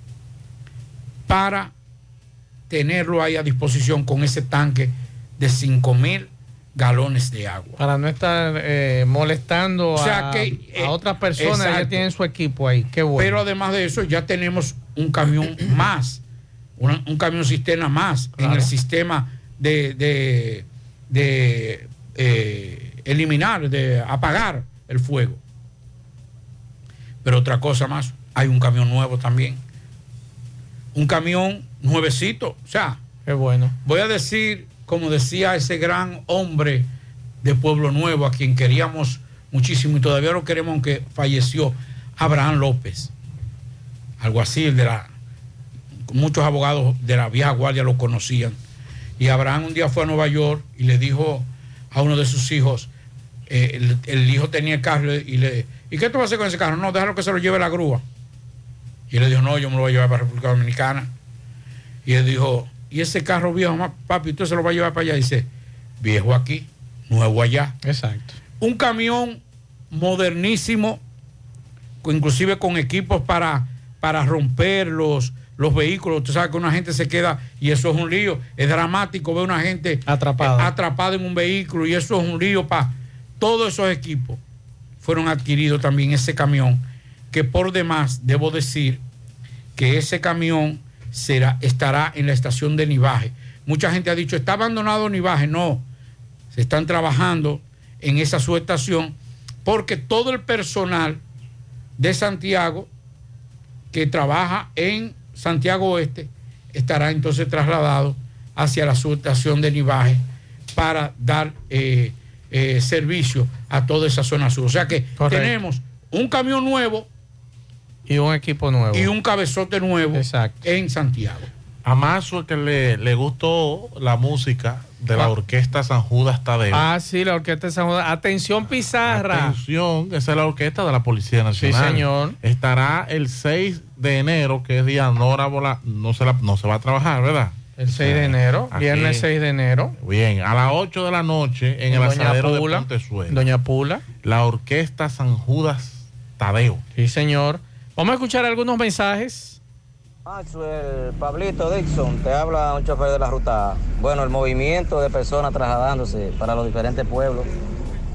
para tenerlo ahí a disposición con ese tanque de 5 mil galones de agua. Para no estar eh, molestando O sea a, que, a eh, otras personas, exacto. ya tienen su equipo ahí. Qué bueno. Pero además de eso, ya tenemos un camión más, un camión cisterna más en el sistema de, de- de, eh, eliminar, de apagar el fuego. Pero otra cosa más, hay un camión nuevo también. Un camión nuevecito. O sea, Qué bueno. voy a decir, como decía ese gran hombre de Pueblo Nuevo, a quien queríamos muchísimo y todavía lo queremos, aunque falleció, Abraham López, alguacil de la. Muchos abogados de la vieja guardia lo conocían. Y Abraham un día fue a Nueva York y le dijo a uno de sus hijos, eh, el, el hijo tenía el carro y le ¿y qué tú vas a hacer con ese carro? No, déjalo que se lo lleve la grúa. Y él le dijo, no, yo me lo voy a llevar para República Dominicana. Y él dijo, ¿y ese carro viejo, papi, usted se lo va a llevar para allá? Y dice, viejo aquí, nuevo allá. Exacto. Un camión modernísimo, inclusive con equipos para, para romper los, los vehículos. Usted sabe que una gente se queda, y eso es un lío, es dramático ver una gente atrapada, atrapada en un vehículo, y eso es un lío para todos esos equipos. Fueron adquiridos también ese camión, que por demás, debo decir, que ese camión será, estará en la estación de Nivaje. Mucha gente ha dicho, está abandonado Nivaje. No, se están trabajando en esa subestación porque todo el personal de Santiago que trabaja en Santiago Oeste estará entonces trasladado hacia la subestación de Nivaje para dar eh, eh, servicio a toda esa zona sur. O sea que Correcto. tenemos un camión nuevo Y un equipo nuevo. y un cabezote nuevo en Santiago. A Mazo que le, le gustó la música de la orquesta San Judas Tadeo. Ah, sí, la orquesta de San Juan. Atención, Pizarra. Atención, esa es la orquesta de la Policía Nacional. señor. Estará el 6 de enero, que es día honorable, no se, la- no se va a trabajar, ¿verdad? El 6 de enero, Aquí. viernes 6 de enero. Bien, a las 8 de la noche en, el Doña asadero de Pula. Pontezuela. Doña Pula. La orquesta San Judas Tadeo. Sí, señor. Vamos a escuchar algunos mensajes. Maxwell, Pablito Dixon, te habla un chofer de la ruta. Bueno, el movimiento de personas trasladándose para los diferentes pueblos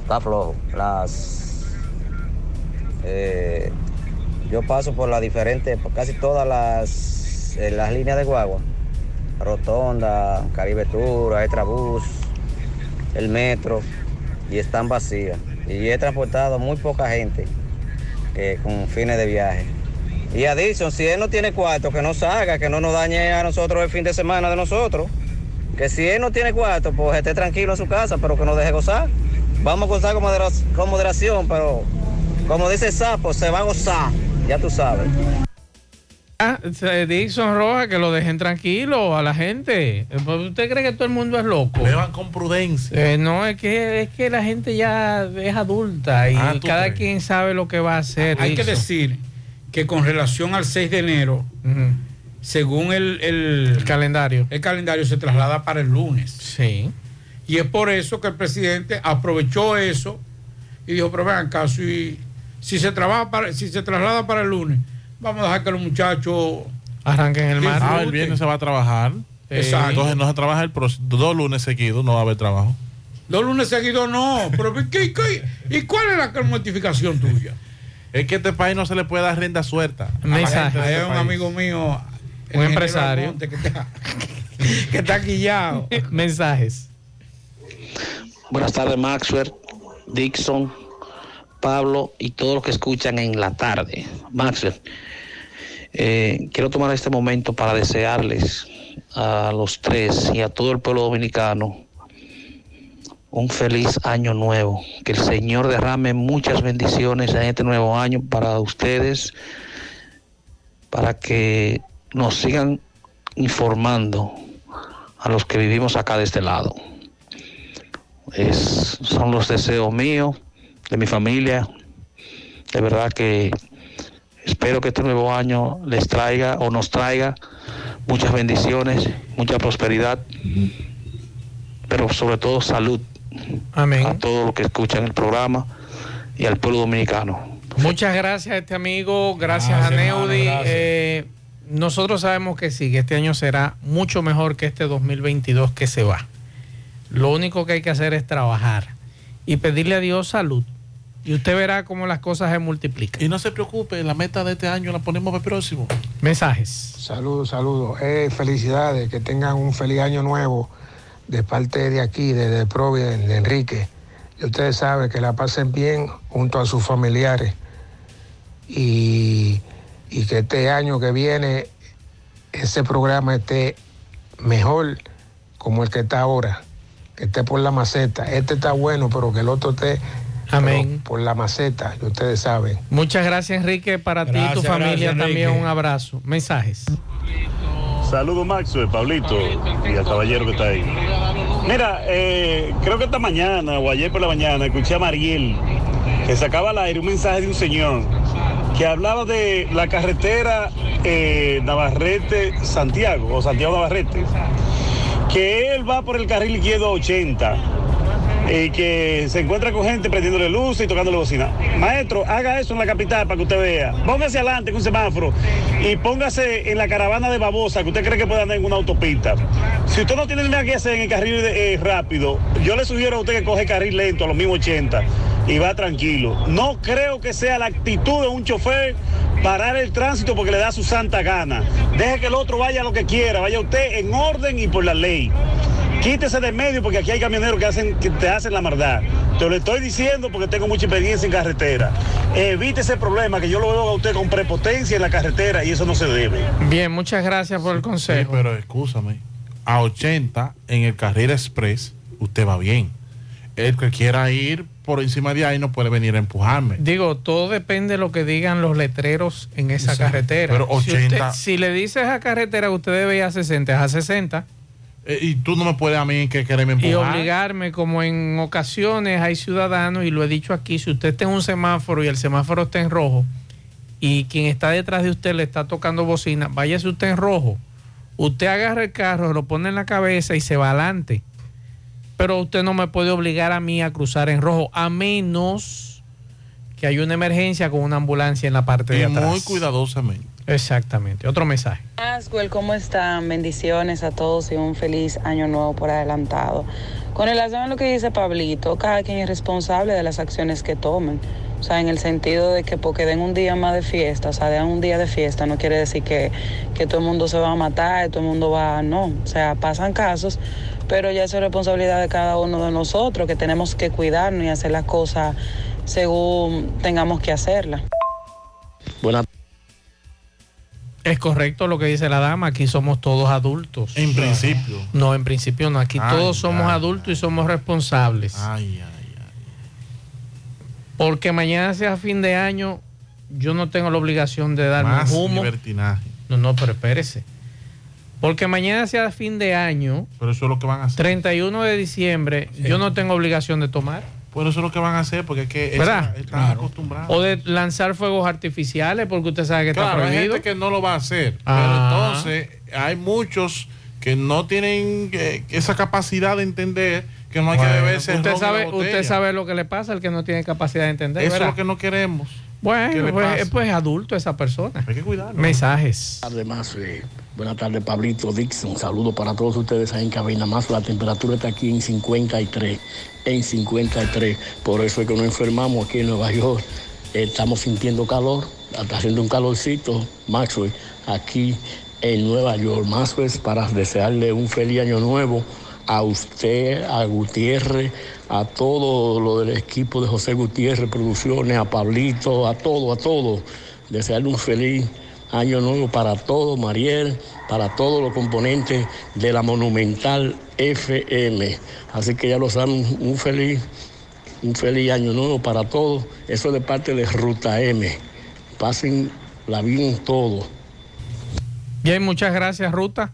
está flojo. Las, eh, yo paso por las diferentes, por casi todas las, las líneas de guagua. Rotonda, Caribe Tour, Aetrabús, el metro, y están vacías. Y he transportado muy poca gente eh, con fines de viaje. Y a Dixon, si él no tiene cuarto, que no salga, que no nos dañe a nosotros el fin de semana de nosotros. Que si él no tiene cuarto, pues esté tranquilo en su casa, pero que nos deje gozar. Vamos a gozar con, modera- con moderación, pero como dice el sapo, se va a gozar, ya tú sabes. Ah, Dixon Roja, que lo dejen tranquilo a la gente. Pues, ¿Usted cree que todo el mundo es loco? Beban con prudencia. Eh, no, es que, es que la gente ya es adulta y Ah, ¿tú cada crees? quien sabe lo que va a hacer. Hay que decir que con relación al 6 de enero, según el, el- calendario, el calendario se traslada para el lunes. Sí. Y es por eso que el presidente aprovechó eso y dijo, pero vean acá, si, si se trabaja para, si se traslada para el lunes, vamos a dejar que los muchachos arranquen el mar. Ah, el viernes se va a trabajar. Exacto. Entonces no se trabaja el próximo. Dos lunes seguidos no va a haber trabajo. Dos lunes seguidos no. Pero, ¿qué- qué- y cuál es la mortificación tuya? Es que a este país no se le puede dar rienda suelta. Mensaje. de Hay este un país. amigo mío, Un empresario. Almonte, que está, que está quillado. Mensajes. Buenas tardes, Maxwell, Dixon, Pablo y todos los que escuchan en la tarde. Maxwell, eh, quiero tomar este momento para desearles a los tres y a todo el pueblo dominicano un feliz año nuevo. Que el Señor derrame muchas bendiciones en este nuevo año para ustedes, para que nos sigan informando a los que vivimos acá de este lado. Son los deseos míos, de mi familia. De verdad que espero que este nuevo año les traiga o nos traiga muchas bendiciones, mucha prosperidad, pero sobre todo salud Amén. a todos los que escuchan el programa y al pueblo dominicano. Muchas gracias a este amigo, gracias, Gracias, a Neudi. gracias. Eh, nosotros sabemos que sí, que este año será mucho mejor que este 2022 que se va. Lo único que hay que hacer es trabajar y pedirle a Dios salud. Y usted verá cómo las cosas se multiplican. Y no se preocupe, la meta de este año la ponemos para el próximo. Mensajes. Saludos, saludos. Eh, felicidades, que tengan un feliz año nuevo de parte de aquí, de Providence, de Enrique. Y ustedes saben que la pasen bien junto a sus familiares. Y, y que este año que viene ese programa esté mejor como el que está ahora. Que esté por la maceta. Este está bueno, pero que el otro esté Amén. por la maceta, y ustedes saben. Muchas gracias, Enrique. Para ti y tu familia gracias, también Enrique. un abrazo. Mensajes. Saludos Maxwell, Pablito y al caballero que está ahí. Mira, eh, creo que esta mañana o ayer por la mañana escuché a Mariel que sacaba al aire un mensaje de un señor que hablaba de la carretera eh, Navarrete-Santiago o Santiago-Navarrete, que él va por el carril izquierdo 80 y que se encuentra con gente prendiéndole luces y tocándole bocina. Maestro, haga eso en la capital para que usted vea. Póngase adelante con un semáforo y póngase en la caravana de babosa que usted cree que puede andar en una autopista. Si usted no tiene nada que hacer en el carril eh, rápido, yo le sugiero a usted que coge carril lento a los mismos 80 y va tranquilo. No creo que sea la actitud de un chofer parar el tránsito porque le da su santa gana. Deje que el otro vaya lo que quiera, vaya usted en orden y por la ley. Quítese de medio porque aquí hay camioneros que, hacen, que te hacen la maldad. Te lo estoy diciendo porque tengo mucha experiencia en carretera. Evite ese problema que yo lo veo a usted con prepotencia en la carretera y eso no se debe. Bien, muchas gracias por el consejo. Sí, pero escúchame. A 80 en el carril express, usted va bien. El que quiera ir por encima de ahí no puede venir a empujarme. Digo, todo depende de lo que digan los letreros en esa carretera. Pero Si, usted- 80 si le dices a carretera que usted debe ir a 60, es a 60. Eh, y tú no me puedes a mí que quererme empujar. Y obligarme, como en ocasiones hay ciudadanos, y lo he dicho aquí, si usted está en un semáforo y el semáforo está en rojo, y quien está detrás de usted le está tocando bocina, váyase usted en rojo. Usted agarra el carro, lo pone en la cabeza y se va adelante. Pero usted no me puede obligar a mí a cruzar en rojo, a menos que haya una emergencia con una ambulancia en la parte de Y atrás. muy cuidadosamente. Exactamente. Otro mensaje. Maxwell, ¿cómo están? Bendiciones a todos y un feliz año nuevo por adelantado. Con relación a lo que dice Pablito, cada quien es responsable de las acciones que tomen. O sea, en el sentido de que porque den un día más de fiesta, o sea, den un día de fiesta, no quiere decir que, que todo el mundo se va a matar, todo el mundo va, no. O sea, pasan casos, pero ya eso es responsabilidad de cada uno de nosotros, que tenemos que cuidarnos y hacer las cosas según tengamos que hacerlas. Buenas Es correcto lo que dice la dama, aquí somos todos adultos. En principio. No, en principio no, aquí Ay, todos somos ay, adultos y somos responsables. Ay, ay. Porque mañana sea fin de año, yo no tengo la obligación de darme Más un humo. libertinaje. No, no, pero espérese. Porque mañana sea fin de año, Pero eso es lo que van a hacer. 31 de diciembre, yo no tengo obligación de tomar. Por eso es lo que van a hacer, porque es que ¿Verdad? están acostumbrados. O de lanzar fuegos artificiales, porque usted sabe que está Claro, hay prohibido. gente que no lo va a hacer. Ah. Pero entonces hay muchos que no tienen eh, esa capacidad de entender que no hay que beberse usted sabe, usted sabe lo que le pasa al que no tiene capacidad de entender. Eso es lo que no queremos. ¿Qué Bueno, pues, pues adulto esa persona. Hay que cuidarlo. Mensajes. Buenas tardes, más. eh, buenas tardes, Pablito Dixon. Un saludo para todos ustedes ahí en cabina. Más la temperatura está aquí en 53. En 53. Por eso es que nos enfermamos aquí en Nueva York. Eh, estamos sintiendo calor. Está haciendo un calorcito, Maxwell, aquí en Nueva York. Maxwell, para desearle un feliz año nuevo a usted, a Gutiérrez, a todo lo del equipo de José Gutiérrez Producciones, a Pablito, a todo, a todo. Desearle un feliz año nuevo para todos, Mariel, para todos los componentes de la Monumental FM. Así que ya lo saben, un feliz, un feliz año nuevo para todos. Eso es de parte de Ruta M. Pasen la bien todo. Bien, muchas gracias, Ruta.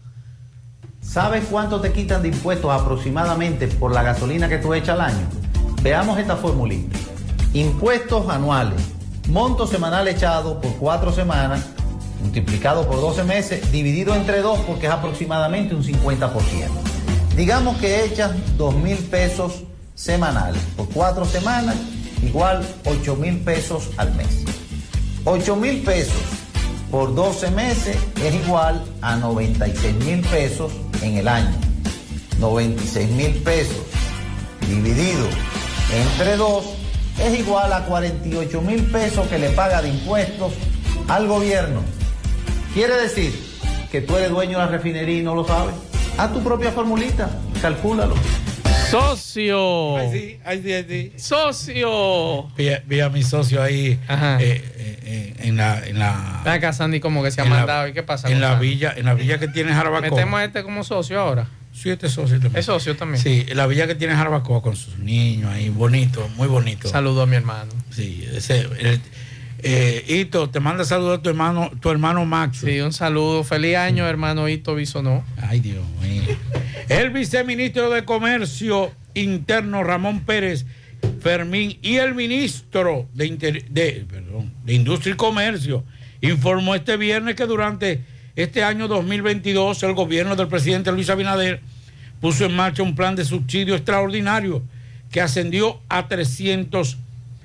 ¿Sabes cuánto te quitan de impuestos aproximadamente por la gasolina que tú echas al año? Veamos esta formulita. Impuestos anuales. Monto semanal echado por cuatro semanas, multiplicado por 12 meses, dividido entre dos porque es aproximadamente un 50%. Digamos que echas 2 mil pesos semanales por cuatro semanas igual 8 mil pesos al mes. 8 mil pesos por 12 meses es igual a 96 mil pesos en el año. 96 mil pesos dividido entre 2 es igual a 48 mil pesos que le paga de impuestos al gobierno. Quiere decir que tú eres dueño de la refinería y no lo sabes. Haz tu propia formulita, calcúlalo. Socio. Ay, sí, ay, sí. Socio. Vi, a- vi a mi socio ahí eh, eh, eh, en la en la acá, Sandy, como que se ha en la- mandado. ¿Y qué pasa? en la Sandy? villa en la villa que tiene Jarabacoa. Metemos a este como socio ahora. Sí, este es socio también. Es socio también. Sí, en la villa que tiene Jarabacoa con sus niños ahí, bonito, muy bonito. Saludo a mi hermano. Sí, ese, el- eh, Ito, te manda saludos a tu hermano, tu hermano Max. Sí, un saludo. Feliz año, hermano Hito Bisonó. Ay, Dios mío. El viceministro de Comercio Interno, Ramón Pérez Fermín, y el ministro de, Inter- de, perdón, de Industria y Comercio informó este viernes que durante este año 2022 el gobierno del presidente Luis Abinader puso en marcha un plan de subsidio extraordinario que ascendió a 300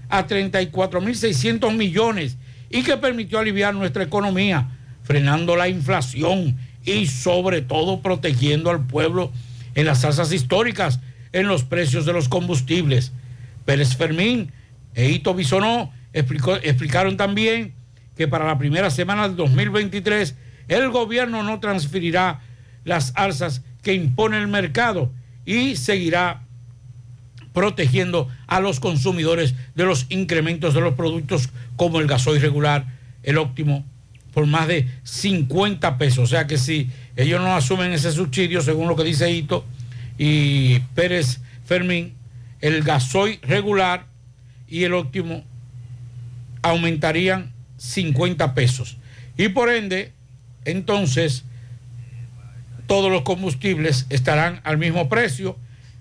a 34.600 millones y que permitió aliviar nuestra economía, frenando la inflación y sobre todo protegiendo al pueblo en las alzas históricas en los precios de los combustibles. Pérez Fermín e Hito Bisonó explicó- explicaron también que para la primera semana del 2023 el gobierno no transferirá las alzas que impone el mercado y seguirá protegiendo a los consumidores de los incrementos de los productos como el gasoil regular, el óptimo, por más de 50 pesos. O sea que si ellos no asumen ese subsidio, según lo que dice Hito y Pérez Fermín, el gasoil regular y el óptimo aumentarían 50 pesos. Y por ende, entonces, todos los combustibles estarán al mismo precio.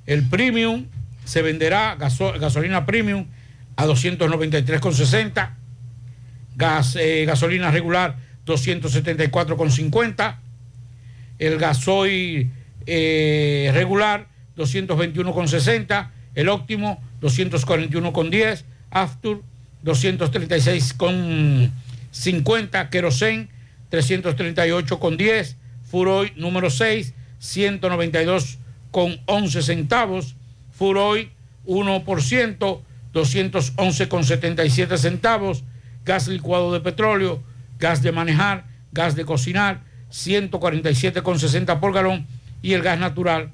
El premium se venderá, gaso- gasolina premium, a 293,60. Gas, eh, gasolina regular, 274,50. El gasoil eh, regular, 221,60. El óptimo, 241,10. After, 236,50. Kerosene, 338,10. Furoy número 6, 192,11 centavos. Furoy 1%, 211,77 centavos. Gas licuado de petróleo, gas de manejar, gas de cocinar, 147,60 por galón. Y el gas natural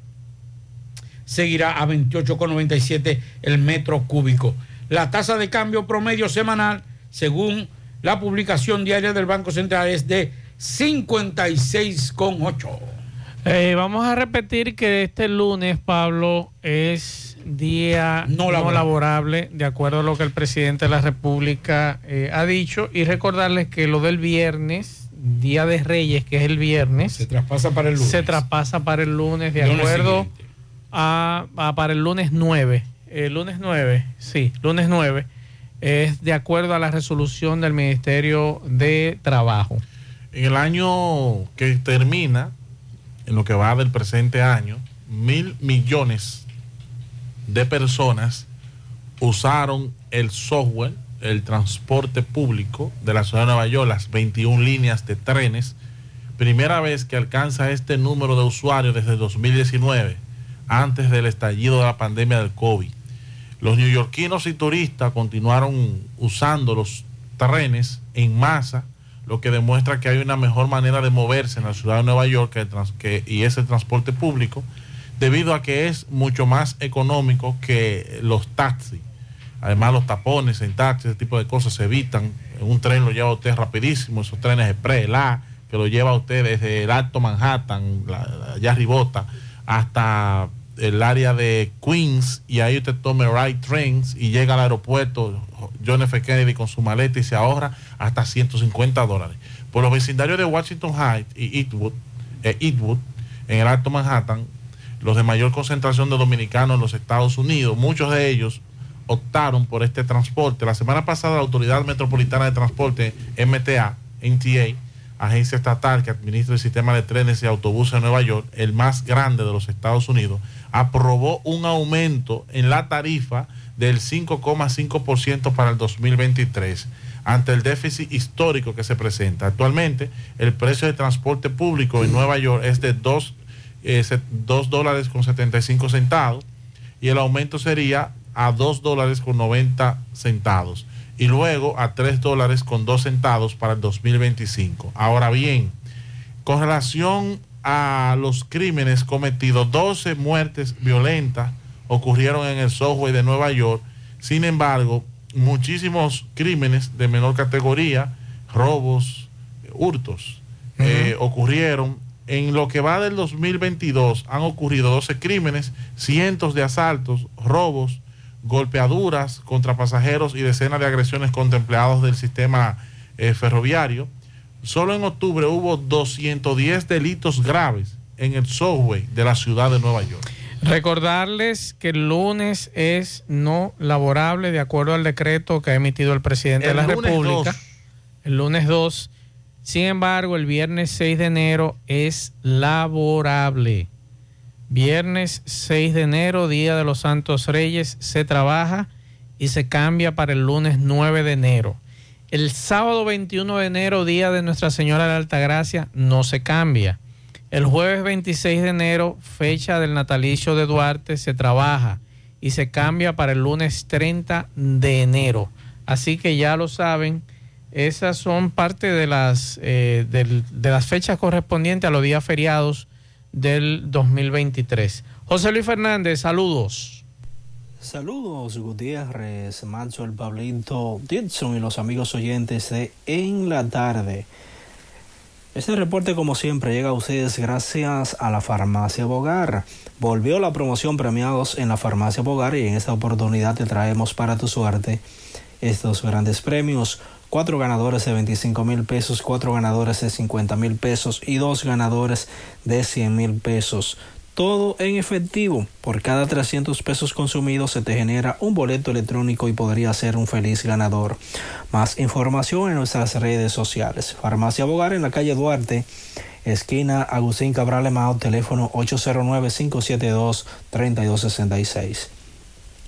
seguirá a 28,97 el metro cúbico. La tasa de cambio promedio semanal, según la publicación diaria del Banco Central, es de 56,8. Eh, vamos a repetir que este lunes, Pablo, es día No no, laborable. de acuerdo a lo que el presidente de la República eh, ha dicho, y recordarles que lo del viernes, Día de Reyes, que es el viernes, Se traspasa para el lunes. se traspasa para el lunes, de Lunes acuerdo a, a- para el lunes 9. El lunes 9, sí, lunes 9, es de acuerdo a la resolución del Ministerio de Trabajo. En el año que termina, en lo que va del presente año, mil millones de personas usaron el software, el transporte público de la ciudad de Nueva York, las 21 líneas de trenes. Primera vez que alcanza este número de usuarios desde 2019, antes del estallido de la pandemia del COVID. Los neoyorquinos y turistas continuaron usando los trenes en masa, lo que demuestra que hay una mejor manera de moverse en la ciudad de Nueva York que que- y es el transporte público, debido a que es mucho más económico que los taxis. Además, los tapones en taxis, ese tipo de cosas se evitan. Un tren lo lleva usted rapidísimo, esos trenes express, el A, que lo lleva usted desde el Alto Manhattan, la, la- allá arribota, hasta el área de Queens, y ahí usted toma right trains y llega al aeropuerto John F. Kennedy con su maleta y se ahorra hasta 150 dólares. Por los vecindarios de Washington Heights y Eastwood, eh, Eastwood, en el Alto Manhattan, los de mayor concentración de dominicanos en los Estados Unidos, muchos de ellos optaron por este transporte. La semana pasada la Autoridad Metropolitana de Transporte, MTA, NTA, agencia estatal que administra el sistema de trenes y autobuses de Nueva York, el más grande de los Estados Unidos, aprobó un aumento en la tarifa del 5,5% para el 2023 ante el déficit histórico que se presenta. Actualmente, el precio de transporte público en Nueva York es de 2, eh, se- 2 dólares con 75 centavos y el aumento sería a 2 dólares con 90 centavos y luego a 3 dólares con 2 centavos para el 2025. Ahora bien, con relación a los crímenes cometidos, 12 muertes violentas ocurrieron en el software de Nueva York. Sin embargo, muchísimos crímenes de menor categoría, robos, hurtos, eh, ocurrieron. En lo que va del 2022 han ocurrido 12 crímenes, cientos de asaltos, robos, golpeaduras contra pasajeros y decenas de agresiones contra empleados del sistema eh, ferroviario. Solo en octubre hubo 210 delitos graves en el software de la ciudad de Nueva York. Recordarles que el lunes es no laborable de acuerdo al decreto que ha emitido el presidente El de la República. 2. El lunes 2. Sin embargo, el viernes 6 de enero es laborable. Viernes 6 de enero, Día de los Santos Reyes, se trabaja y se cambia para el lunes 9 de enero. El sábado 21 de enero, Día de Nuestra Señora de Altagracia, no se cambia. El jueves 26 de enero, fecha del natalicio de Duarte, se trabaja y se cambia para el lunes 30 de enero. Así que ya lo saben, esas son parte de las, eh, de las fechas correspondientes a los días feriados del 2023. José Luis Fernández, saludos. Saludos Gutiérrez, Macho, el Pablito, Dixon y los amigos oyentes de En la Tarde. Este reporte como siempre llega a ustedes gracias a la farmacia Bogar. Volvió la promoción premiados en la farmacia Bogar y en esta oportunidad te traemos para tu suerte estos grandes premios. Cuatro ganadores de 25 mil pesos, cuatro ganadores de 50 mil pesos y dos ganadores de 100 mil pesos. Todo en efectivo. Por cada 300 pesos consumidos se te genera un boleto electrónico y podría ser un feliz ganador. Más información en nuestras redes sociales. Farmacia Bogar en la calle Duarte, esquina Agustín Cabral Emao, teléfono 809-572-3266.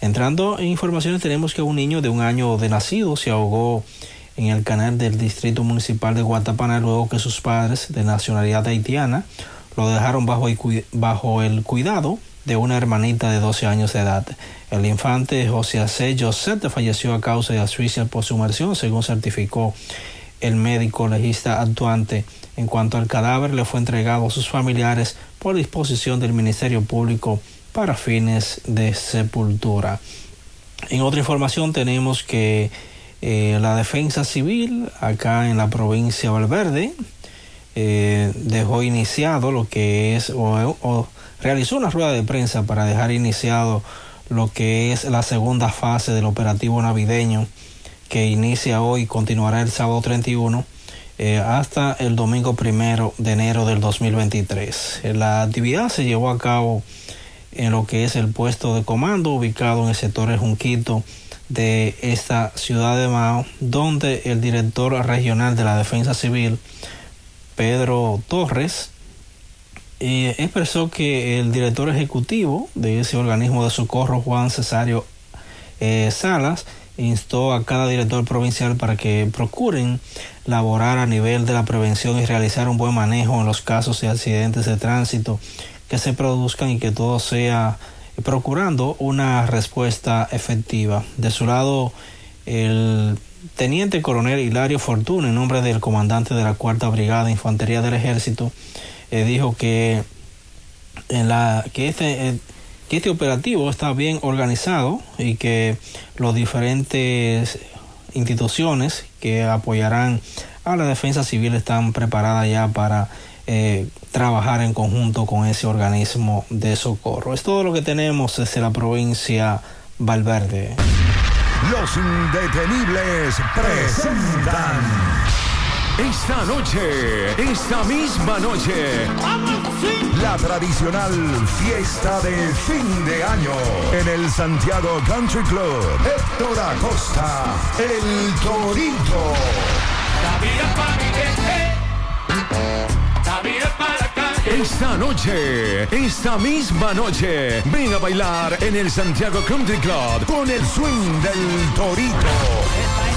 Entrando en informaciones tenemos que un niño de un año de nacido se ahogó en el canal del Distrito Municipal de Guatapana luego que sus padres de nacionalidad haitiana lo dejaron bajo el, bajo el cuidado de una hermanita de 12 años de edad. El infante José C. Josette falleció a causa de asfixia por sumersión, según certificó el médico legista actuante. En cuanto al cadáver, le fue entregado a sus familiares por disposición del Ministerio Público para fines de sepultura. En otra información tenemos que eh, la defensa civil acá en la provincia de Valverde eh, dejó iniciado lo que es o, realizó una rueda de prensa para dejar iniciado lo que es la segunda fase del operativo navideño que inicia hoy y continuará el sábado 31 eh, hasta el domingo primero de enero del 2023. Eh, La actividad se llevó a cabo en lo que es el puesto de comando ubicado en el sector Junquito de esta ciudad de Mao, donde el director regional de la Defensa Civil, Pedro Torres, eh, expresó que el director ejecutivo de ese organismo de socorro, Juan Cesario eh, Salas, instó a cada director provincial para que procuren laborar a nivel de la prevención y realizar un buen manejo en los casos de accidentes de tránsito que se produzcan y que todo sea procurando una respuesta efectiva. De su lado, el teniente coronel Hilario Fortuna, en nombre del comandante de la Cuarta Brigada de Infantería del Ejército, eh, dijo que, en la, que, este, eh, que este operativo está bien organizado y que los diferentes instituciones que apoyarán a la defensa civil están preparadas ya para eh, trabajar en conjunto con ese organismo de socorro. Es todo lo que tenemos desde la provincia Valverde. Los indetenibles presentan esta noche, esta misma noche, la tradicional fiesta de fin de año en el Santiago Country Club. Héctor Acosta, el Torito. Esta noche, esta misma noche, ven a bailar en el Santiago Country Club con el swing del Torito.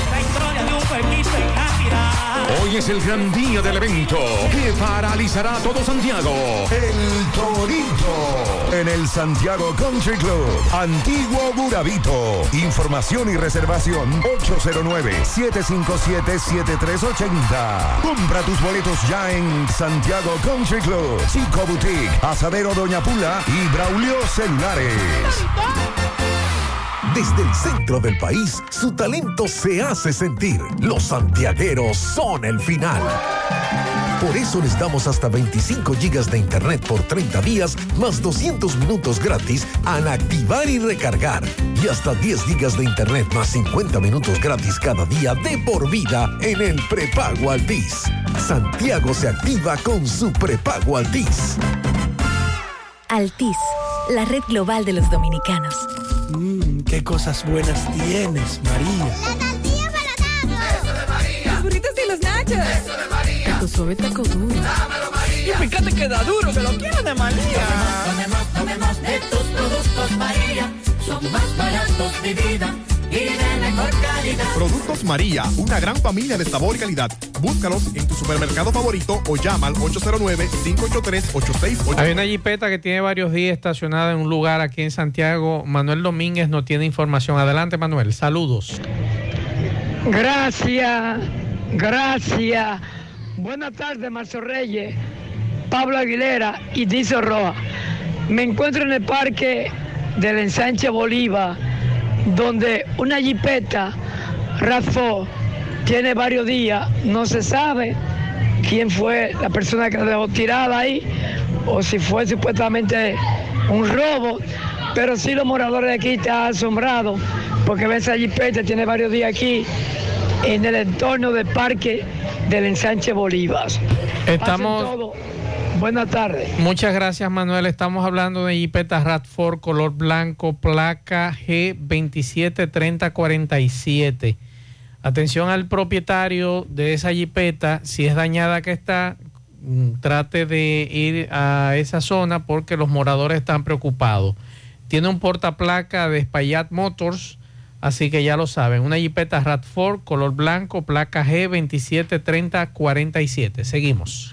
Hoy es el gran día del evento que paralizará todo Santiago. El Torito en el Santiago Country Club. Antiguo Burabito. Información y reservación 809-757-7380. Compra tus boletos ya en Santiago Country Club, Chico Boutique, Asadero Doña Pula y Braulio Celulares. Desde el centro del país, su talento se hace sentir. Los santiagueros son el final. Por eso les damos hasta 25 gigas de internet por 30 días, más 200 minutos gratis al activar y recargar. Y hasta 10 gigas de internet más 50 minutos gratis cada día de por vida en el prepago Altis. Santiago se activa con su prepago Altis. Altis, la red global de los dominicanos. Mmm, qué cosas buenas tienes, María. La tortilla para Eso de María. Los burritos y los nachos. Eso de María. Tu suave taco duro. Dámelo, María. Y fíjate que da duro, que lo quiero de María. Tomemos, tomemos, tomemos de tus productos, María. Son más baratos, mi vida. Y de mejor calidad. Productos María, una gran familia de sabor y calidad. Búscalos en tu supermercado favorito o llama al 809-583-8688. Hay una jipeta que tiene varios días estacionada en un lugar aquí en Santiago. Manuel Domínguez no tiene información. Adelante, Manuel. Saludos. Gracias, gracias. Buenas tardes, Marcio Reyes, Pablo Aguilera y Dizo Roja. Me encuentro en el parque del ensanche Bolívar, donde una jipeta Rafa tiene varios días, no se sabe quién fue la persona que la dejó tirada ahí o si fue supuestamente un robo, pero sí los moradores de aquí están asombrados porque ven esa jipeta, tiene varios días aquí en el entorno del parque del ensanche Bolívar. Estamos-. Buenas tardes. Muchas gracias, Manuel. Estamos hablando de jipeta Radford color blanco, placa G273047. Atención al propietario de esa jipeta, si es dañada que está, mm, trate de ir a esa zona porque los moradores están preocupados. Tiene un portaplaca de Spayat Motors, así que ya lo saben. Una jipeta Radford color blanco, placa G273047. Seguimos.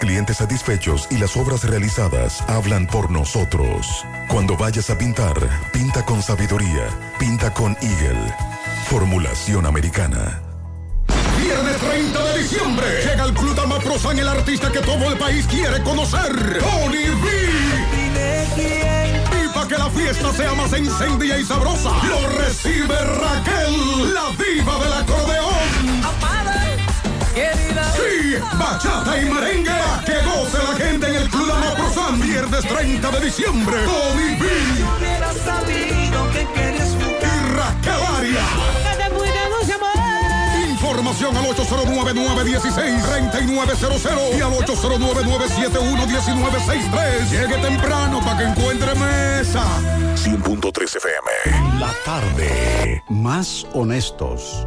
clientes satisfechos y las obras realizadas hablan por nosotros. Cuando vayas a pintar, pinta con sabiduría, pinta con Eagle. Formulación americana. Viernes 30 de diciembre llega el Club Damaprosan, el artista que todo el país quiere conocer, Tony B. Y para que la fiesta sea más encendida y sabrosa, lo recibe Raquel, la diva del acordeón. Sí, bachata y merengue, pa' que goce la gente en el Club Damaprosan, viernes 30 de diciembre, Tony B. Y Raquel Arias. Información al 809-916-3900 y al 809-971-1963. Llegue temprano para que encuentre mesa. 100.3 FM. La tarde. Más honestos.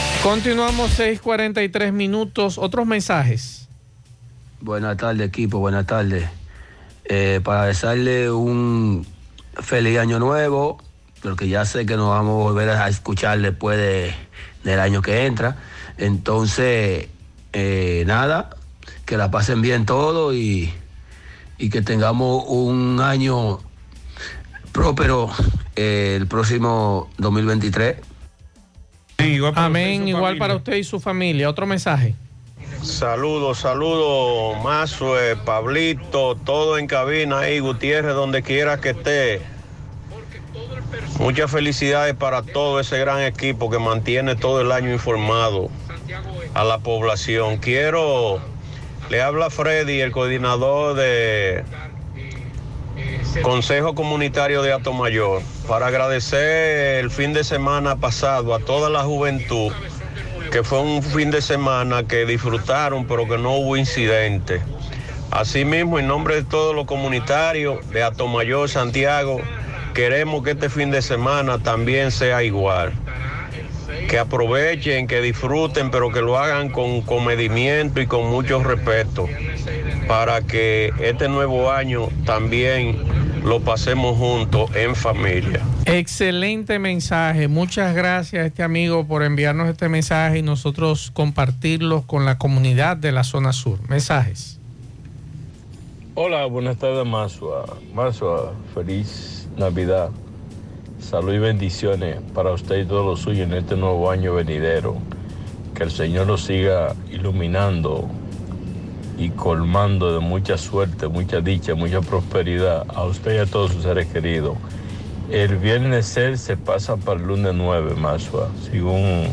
Continuamos 6:43 minutos. Otros mensajes. Buenas tardes, equipo. Buenas tardes. Eh, para desearle un feliz año nuevo, porque ya sé que nos vamos a volver a escuchar después de, del año que entra. Entonces, eh, nada, que la pasen bien todo y, y que tengamos un año próspero eh, el próximo 2023. Amén, igual para usted y su familia. Otro mensaje. Saludos, saludos, Mazue, Pablito, todo en cabina ahí, Gutiérrez, donde quiera que esté. Muchas felicidades para todo ese gran equipo que mantiene todo el año informado a la población. Quiero le habla Freddy, el coordinador de Consejo Comunitario de Atomayor, para agradecer el fin de semana pasado a toda la juventud, que fue un fin de semana que disfrutaron, pero que no hubo incidente. Asimismo, en nombre de todos los comunitarios de Atomayor, Santiago, queremos que este fin de semana también sea igual que aprovechen, que disfruten, pero que lo hagan con comedimiento y con mucho respeto, para que este nuevo año también lo pasemos juntos en familia. Excelente mensaje. Muchas gracias a este amigo por enviarnos este mensaje y nosotros compartirlo con la comunidad de la zona sur. Mensajes. Hola, buenas tardes, Masua. Masua, feliz Navidad. Salud y bendiciones para usted y todos los suyos en este nuevo año venidero. Que el Señor los siga iluminando y colmando de mucha suerte, mucha dicha, mucha prosperidad a usted y a todos sus seres queridos. El viernes 6 se pasa para el lunes 9, Masua, según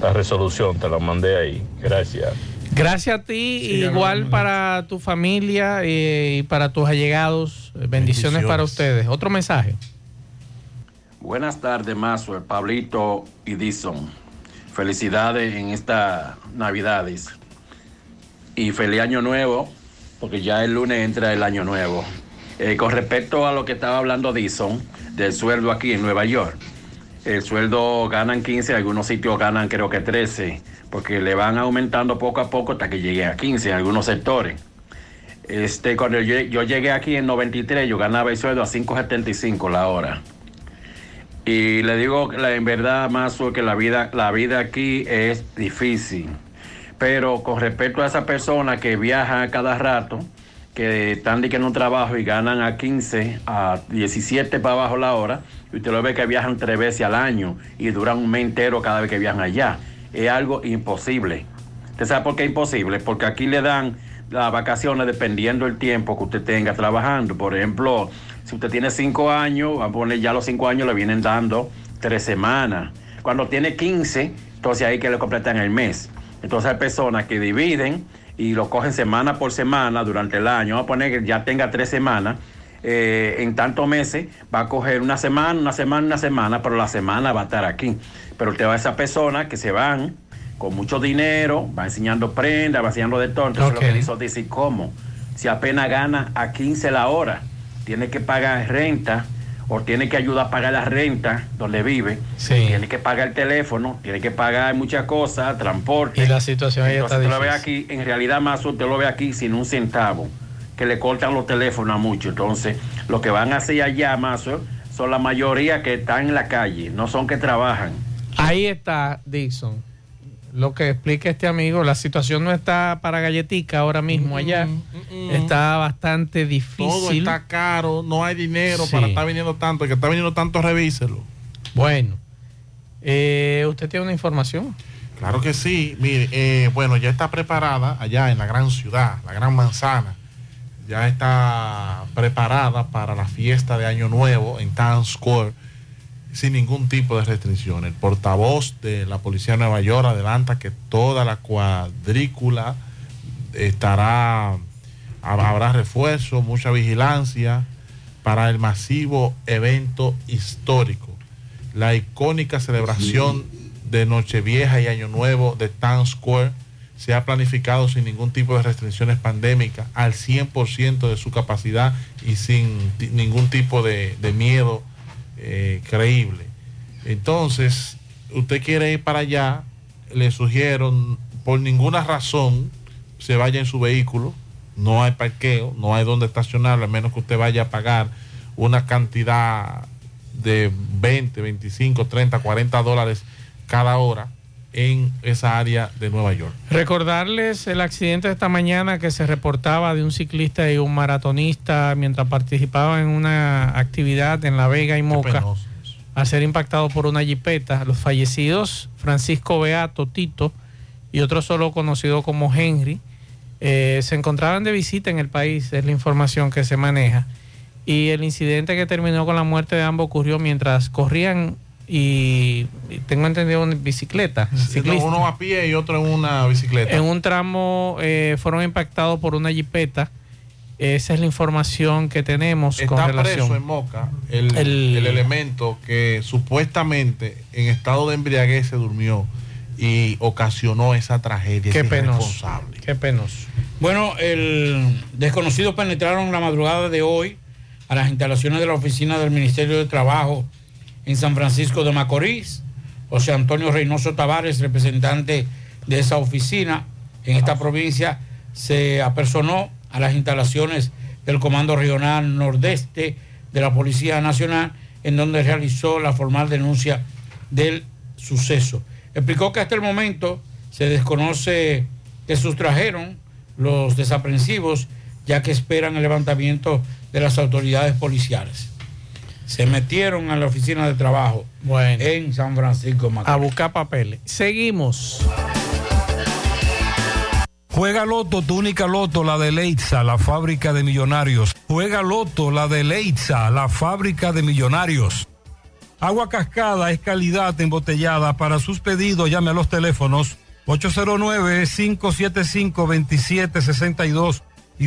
la resolución, te la mandé ahí. Gracias. Gracias a ti, Sí, igual para tu familia eh, y para tus allegados. Bendiciones, Bendiciones. para ustedes. Otro mensaje. Buenas tardes, Mazo, Pablito y Dison. Felicidades en estas Navidades. Y feliz año nuevo, porque ya el lunes entra el año nuevo. Eh, con respecto a lo que estaba hablando Dison, del sueldo aquí en Nueva York. El sueldo ganan 15, algunos sitios ganan creo que 13, porque le van aumentando poco a poco hasta que llegue a 15 en algunos sectores. Este, cuando yo, yo llegué aquí en 93, yo ganaba el sueldo a 5.75 la hora. Y le digo en verdad, más que la vida, la vida aquí es difícil. Pero con respecto a esa persona que viaja cada rato, que están de que un trabajo y ganan a 15, a 17 para abajo la hora, y usted lo ve que viajan tres veces al año y duran un mes entero cada vez que viajan allá. Es algo imposible. ¿Usted sabe por qué es imposible? Porque aquí le dan las vacaciones dependiendo del tiempo que usted tenga trabajando. Por ejemplo, si usted tiene cinco años, a poner ya los cinco años le vienen dando tres semanas. Cuando tiene 15, entonces ahí que le completan el mes. Entonces hay personas que dividen y lo cogen semana por semana durante el año. Vamos a poner que ya tenga tres semanas. eh, en tantos meses va a coger una semana, una semana, una semana, pero la semana va a estar aquí. Pero usted va a esas personas que se van con mucho dinero, va enseñando prendas, va enseñando de todo. Entonces lo que dice dice, ¿cómo? Si apenas gana a 15 la hora, tiene que pagar renta o tiene que ayudar a pagar la renta donde vive, tiene que pagar el teléfono, tiene que pagar muchas cosas, transporte. Y la situación ahí está lo ve aquí, en realidad más usted lo ve aquí sin un centavo, que le cortan los teléfonos a muchos. Entonces, lo que van a hacer allá más son la mayoría que están en la calle, no son que trabajan. Ahí está, Dixon. Lo que explica este amigo, la situación no está para galletica ahora mismo allá. Está bastante difícil. Todo está caro, no hay dinero Sí. para estar viniendo tanto. El que está viniendo tanto, revíselo. Bueno, eh, ¿usted tiene una información? Claro que sí. Mire, eh, bueno, ya está preparada allá en la gran ciudad, la gran manzana. Ya está preparada para la fiesta de Año Nuevo en Times Square sin ningún tipo de restricción. El portavoz de la Policía de Nueva York adelanta que toda la cuadrícula estará, habrá refuerzo, mucha vigilancia para el masivo evento histórico. La icónica celebración de Nochevieja y Año Nuevo de Times Square se ha planificado sin ningún tipo de restricciones pandémicas, al 100% de su capacidad y sin ningún tipo de miedo eh, creíble. Entonces, usted quiere ir para allá, le sugiero, por ninguna razón, se vaya en su vehículo, no hay parqueo, no hay donde estacionarlo, a menos que usted vaya a pagar una cantidad de 20, 25, 30, 40 dólares cada hora en esa área de Nueva York. Recordarles el accidente de esta mañana que se reportaba de un ciclista y un maratonista mientras participaban en una actividad en La Vega y Moca a ser impactado por una jipeta. Los fallecidos, Francisco Beato, Tito y otro solo conocido como Henry, eh, se encontraban de visita en el país, es la información que se maneja. Y el incidente que terminó con la muerte de ambos ocurrió mientras corrían y, tengo entendido en bicicleta. ciclista. Uno a pie y otro en una bicicleta. En un tramo eh, fueron impactados por una jipeta. Esa es la información que tenemos con Está relación. preso en Moca el, El- el elemento que supuestamente en estado de embriaguez se durmió y ocasionó esa tragedia. Qué penoso. Qué penoso. Bueno, el desconocido penetraron la madrugada de hoy a las instalaciones de la oficina del Ministerio de Trabajo en San Francisco de Macorís. José Antonio Reynoso Tavares, representante de esa oficina en esta provincia, se apersonó a las instalaciones del Comando Regional Nordeste de la Policía Nacional, en donde realizó la formal denuncia del suceso. Explicó que hasta el momento se desconoce que sustrajeron los desaprensivos, ya que esperan el levantamiento de las autoridades policiales. Se metieron a la oficina de trabajo en San Francisco Macorís. A buscar papeles. Seguimos. Juega Loto, tu única Loto, la de Leitza, la fábrica de millonarios. Juega Loto, la de Leitza, la fábrica de millonarios. Agua Cascada es calidad embotellada. Para sus pedidos llame a los teléfonos 809-575-2762 y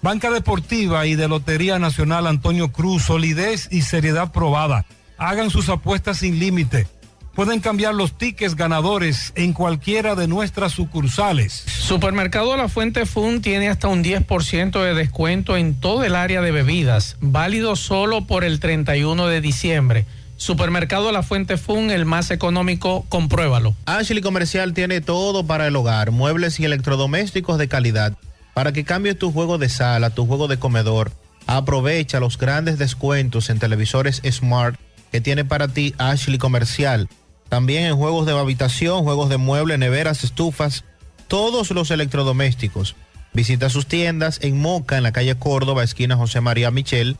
Banca Deportiva y de Lotería Nacional Antonio Cruz. Solidez y seriedad probada. Hagan sus apuestas sin límite. pueden cambiar los tickets ganadores en cualquiera de nuestras sucursales. Supermercado La Fuente Fun tiene hasta un 10% de descuento en todo el área de bebidas, válido solo por el 31 de diciembre. Supermercado La Fuente Fun, el más económico, compruébalo. Ashley Comercial tiene todo para el hogar, muebles y electrodomésticos de calidad. Para que cambies tu juego de sala, tu juego de comedor, aprovecha los grandes descuentos en televisores Smart que tiene para ti Ashley Comercial. También en juegos de habitación, juegos de muebles, neveras, estufas, todos los electrodomésticos. Visita sus tiendas en Moca, en la calle Córdoba, esquina José María Michel.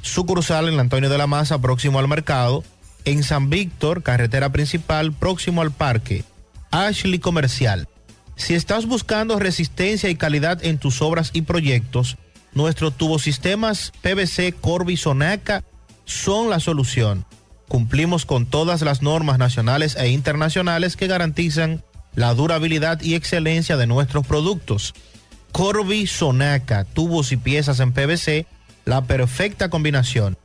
Sucursal en Antonio de la Maza, próximo al mercado. En San Víctor, carretera principal, próximo al parque. Ashley Comercial. Si estás buscando resistencia y calidad en tus obras y proyectos, nuestros tubosistemas PVC Corby Sonaca son la solución cumplimos con todas las normas nacionales e internacionales que garantizan la durabilidad y excelencia de nuestros productos. Corby Sonaca, tubos y piezas en PVC, la perfecta combinación.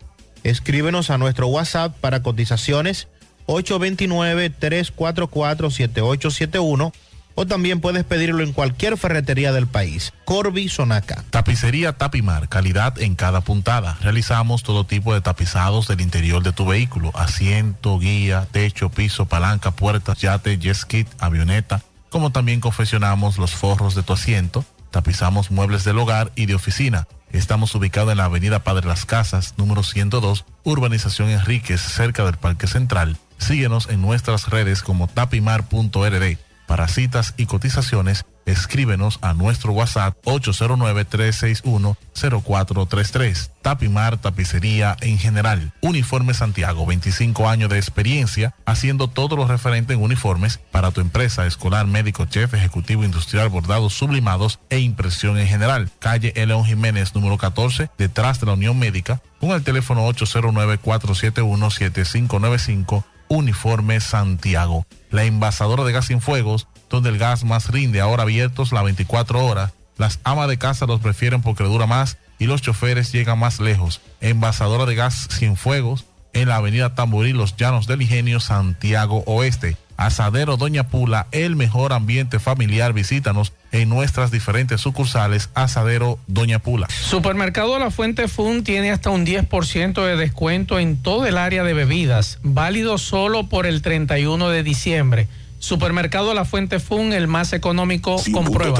Escríbenos a nuestro WhatsApp para cotizaciones 829-344-7871 o también puedes pedirlo en cualquier ferretería del país. Corby Sonaca. Tapicería Tapimar, calidad en cada puntada. Realizamos todo tipo de tapizados del interior de tu vehículo, asiento, guía, techo, piso, palanca, puertas, yate, jet ski, avioneta, como también confeccionamos los forros de tu asiento, tapizamos muebles del hogar y de oficina. Estamos ubicados en la avenida Padre Las Casas, número 102, Urbanización Enríquez, cerca del Parque Central. Síguenos en nuestras redes como tapimar.rd. Para citas y cotizaciones, escríbenos a nuestro WhatsApp 809-361-0433. Tapimar Tapicería en general. Uniforme Santiago, 25 años de experiencia haciendo todo lo referente en uniformes para tu empresa, escolar, médico, chef, ejecutivo, industrial, bordados, sublimados e impresión en general. Calle León Jiménez, número 14, detrás de la Unión Médica, con el teléfono 809-471-7595 Uniforme Santiago, la envasadora de gas sin fuegos, donde el gas más rinde, ahora abiertos las 24 horas. Las amas de casa los prefieren porque dura más y los choferes llegan más lejos. Envasadora de gas sin fuegos en la avenida Tamborí, Los Llanos del Ingenio, Santiago Oeste. Asadero Doña Pula, el mejor ambiente familiar. Visítanos en nuestras diferentes sucursales. Asadero Doña Pula. Supermercado La Fuente Fun tiene hasta un 10% de descuento en todo el área de bebidas, válido solo por el 31 de diciembre. Supermercado La Fuente Fun, el más económico, comprueba.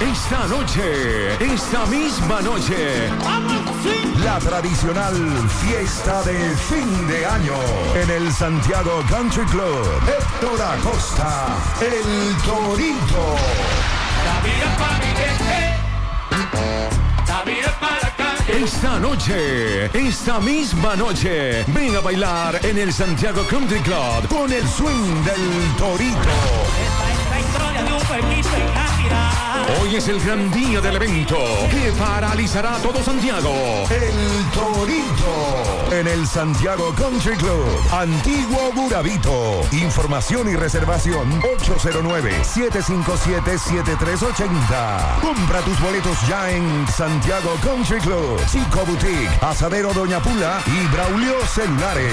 Esta noche, esta misma noche, la tradicional fiesta de fin de año en el Santiago Country Club. Héctor Acosta, el Torito. Esta noche, esta misma noche, ven a bailar en el Santiago Country Club con el swing del Torito. Hoy es el gran día del evento que paralizará todo Santiago. El Torito. En el Santiago Country Club. Antiguo Burabito. Información y reservación 809-757-7380. Compra tus boletos ya en Santiago Country Club. Chico Boutique. Asadero Doña Pula y Braulio Celulares.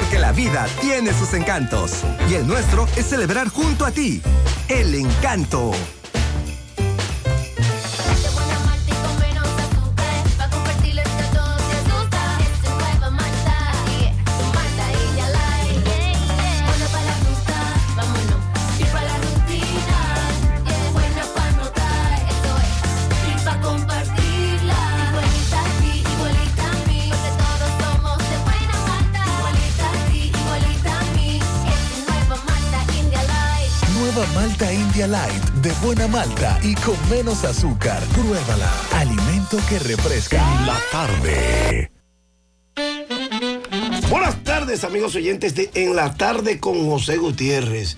Porque la vida tiene sus encantos. Y el nuestro es celebrar junto a ti. El encanto. Malta India Light de buena malta y con menos azúcar. Pruébala. Alimento que refresca. La tarde. Buenas tardes, amigos oyentes de En la tarde con José Gutiérrez.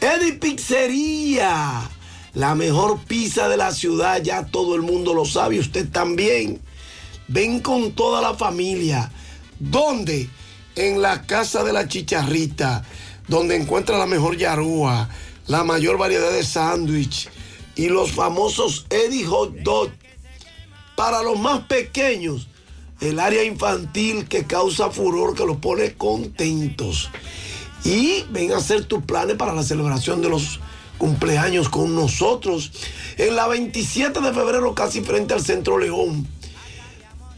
Eddie Pizzería, la mejor pizza de la ciudad, ya todo el mundo lo sabe, usted también. Ven con toda la familia. ¿Dónde? En la casa de la chicharrita, donde encuentra la mejor yarúa, la mayor variedad de sándwich y los famosos Eddie Hot Dog. Para los más pequeños, el área infantil que causa furor, que los pone contentos. Y ven a hacer tus planes para la celebración de los cumpleaños con nosotros en la 27 de febrero, casi frente al Centro León.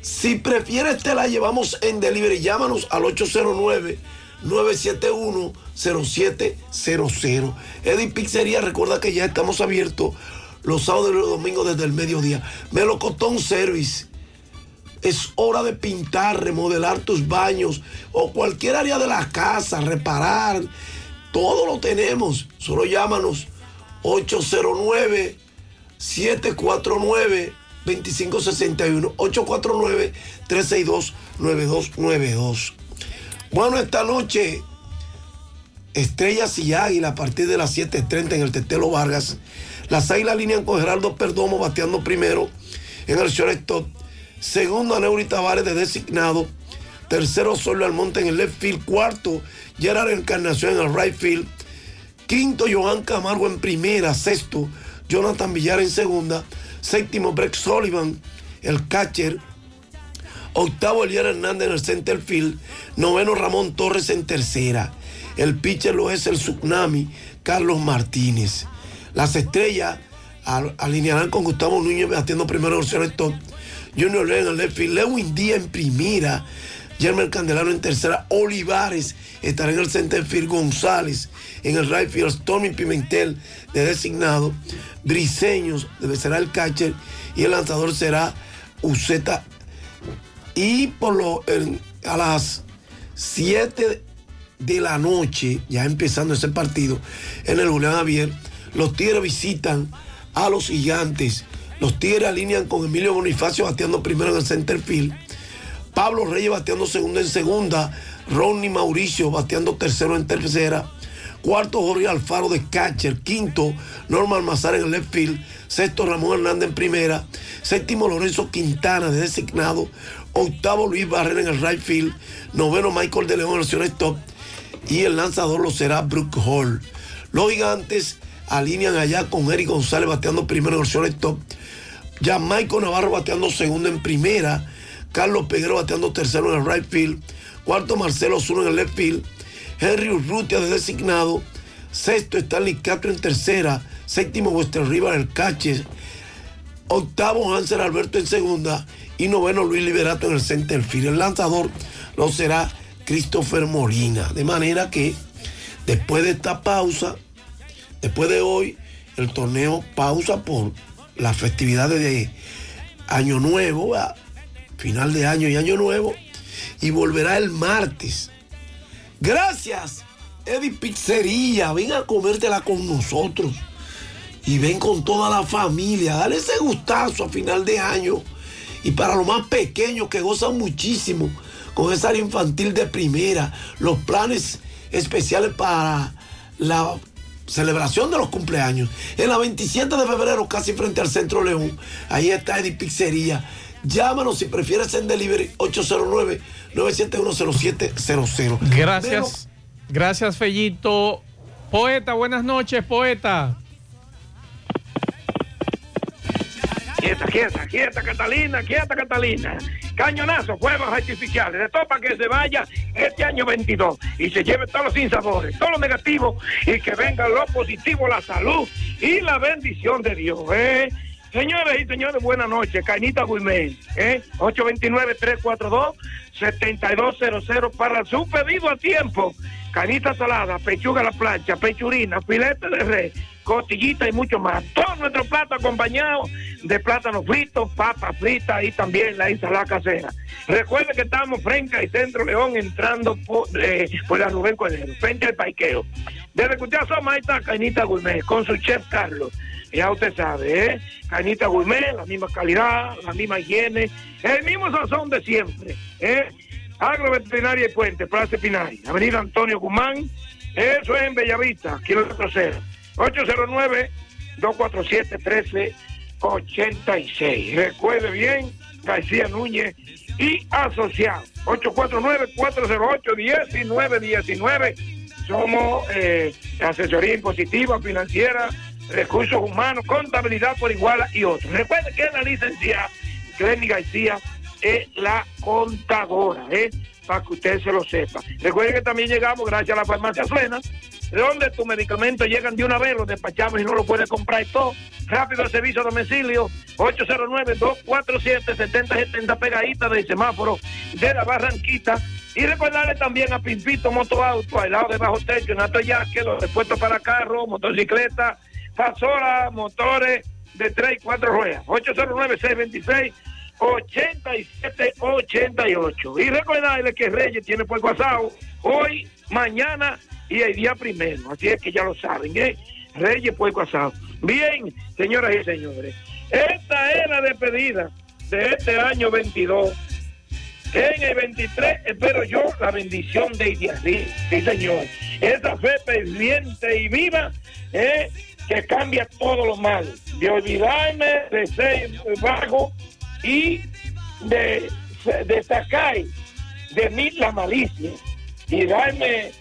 Si prefieres, te la llevamos en delivery. Llámanos al 809-971-0700. Eddie Pizzería, recuerda que ya estamos abiertos los sábados y los domingos desde el mediodía. Melocotón Service. Es hora de pintar, remodelar tus baños o cualquier área de la casa, reparar. Todo lo tenemos. Solo llámanos 809 749 2561 849 362 9292. Bueno, esta noche Estrellas y Águila a partir de las 7:30 en el Tetelo Vargas. Las Águilas alinean con Gerardo Perdomo bateando primero en el shortstop. Segundo, Aneuri Tavares de designado. Tercero, Solo Almonte en el left field. Cuarto, Gerard Encarnación en el right field. Quinto, Johan Camargo en primera. Sexto, Jonathan Villar en segunda. Séptimo, Breck Sullivan, el catcher. Octavo, Eliar Hernández en el center field. Noveno, Ramón Torres en tercera. El pitcher lo es el Tsunami, Carlos Martínez. Las estrellas al- alinearán con Gustavo Núñez batiendo primero el shortstop. Junior Len en el left field. Lewin Díaz en primera. Germán Candelano en tercera. Olivares estará en el center field. González en el right field. Stormy Pimentel de designado. Briseños será el catcher. Y el lanzador será Uceta. Y por lo, a las 7 de la noche, ya empezando ese partido, en el Julián Javier, los Tigres visitan a los gigantes. Los Tigres alinean con Emilio Bonifacio bateando primero en el center field. Pablo Reyes bateando segundo en segunda. Ronnie Mauricio bateando tercero en tercera. Cuarto, Jorge Alfaro de catcher. Quinto, Norman Mazar en el left field. Sexto, Ramón Hernández en primera. Séptimo, Lorenzo Quintana de designado. Octavo, Luis Barrera en el right field. Noveno, Michael de León en el shortstop. Y el lanzador lo será Brooke Hall. Los gigantes alinean allá con Eric González bateando primero en el shortstop. Ya Michael Navarro bateando segundo en primera. Carlos Peguero bateando tercero en el right field. Cuarto Marcelo Zuno en el left field. Henry Urrutia de designado. Sexto Stanley Castro en tercera. Séptimo Western River el catcher. Octavo Hansel Alberto en segunda. Y noveno Luis Liberato en el center field. El lanzador lo será Christopher Molina. De manera que después de esta pausa, después de hoy, el torneo pausa por las festividades de Año Nuevo, final de año y Año Nuevo, y volverá el martes. Gracias, Eddie Pizzería. Ven a comértela con nosotros. Y ven con toda la familia. Dale ese gustazo a final de año. Y para los más pequeños que gozan muchísimo con esa área infantil de primera, los planes especiales para la celebración de los cumpleaños. En la 27 de febrero, casi frente al Centro León, ahí está Eddie Pizzería. Llámanos si prefieres en delivery 809-971-0700. Gracias. Gracias, Fellito. Poeta, buenas noches, poeta. Quieta, quieta, quieta, Catalina, quieta, Catalina. Cañonazo, fuegos artificiales, de todo para que se vaya este año 22 y se lleve todos los sinsabores, todo lo negativo y que venga lo positivo, la salud y la bendición de Dios. ¿eh? Señores y señores, buenas noches. Cañita Gourmet, ¿eh? 829-342-7200 para su pedido a tiempo. Canita salada, pechuga a la plancha, pechurina, filete de res, costillita y mucho más. Todo nuestro plato acompañado de plátano frito, papa frita y también la ensalada casera. Recuerde que estamos frente al Centro León entrando por, eh, por la Rubén Cordero, frente al Paiqueo. Desde que usted asoma ahí está Cañita Gourmet con su chef Carlos. Ya usted sabe, ¿eh? Cañita Gourmet, la misma calidad, la misma higiene, el mismo sazón de siempre, ¿eh? Agroveterinaria y Puente, Plaza Pinay, Avenida Antonio Guzmán, eso es en Bellavista, kilómetro cero. 809-247-1386. Recuerde bien, García Núñez y asociado. 849-408-1919. Somos eh, asesoría impositiva, financiera, recursos humanos, contabilidad por igual y otros. Recuerde que la licenciada Glenny García es la contadora, ¿eh? para que usted se lo sepa. Recuerde que también llegamos gracias a la farmacia Suena, donde tus medicamentos llegan de una vez, los despachamos y no lo puedes comprar todo. Rápido el servicio a domicilio, 809-247-7070 pegadita del semáforo de la Barranquita. Y recordarle también a Pimpito Motoauto, al lado de Bajo Techo, en Atoyaque, los repuestos para carros, motocicletas, pasolas, motores de 3 y 4 ruedas. 809-626. 8788. Y recordarle que Reyes tiene puerco asado hoy, mañana y el día primero. Así es que ya lo saben, ¿eh? Reyes puerco asado. Bien, señoras y señores, esta es la despedida de este año 22. En el 23 espero yo la bendición de Idiarí, sí señor. Esa fe pendiente y viva, ¿eh? que cambia todo lo malo. De olvidarme de ser vago y de, de sacar de mí la malicia y darme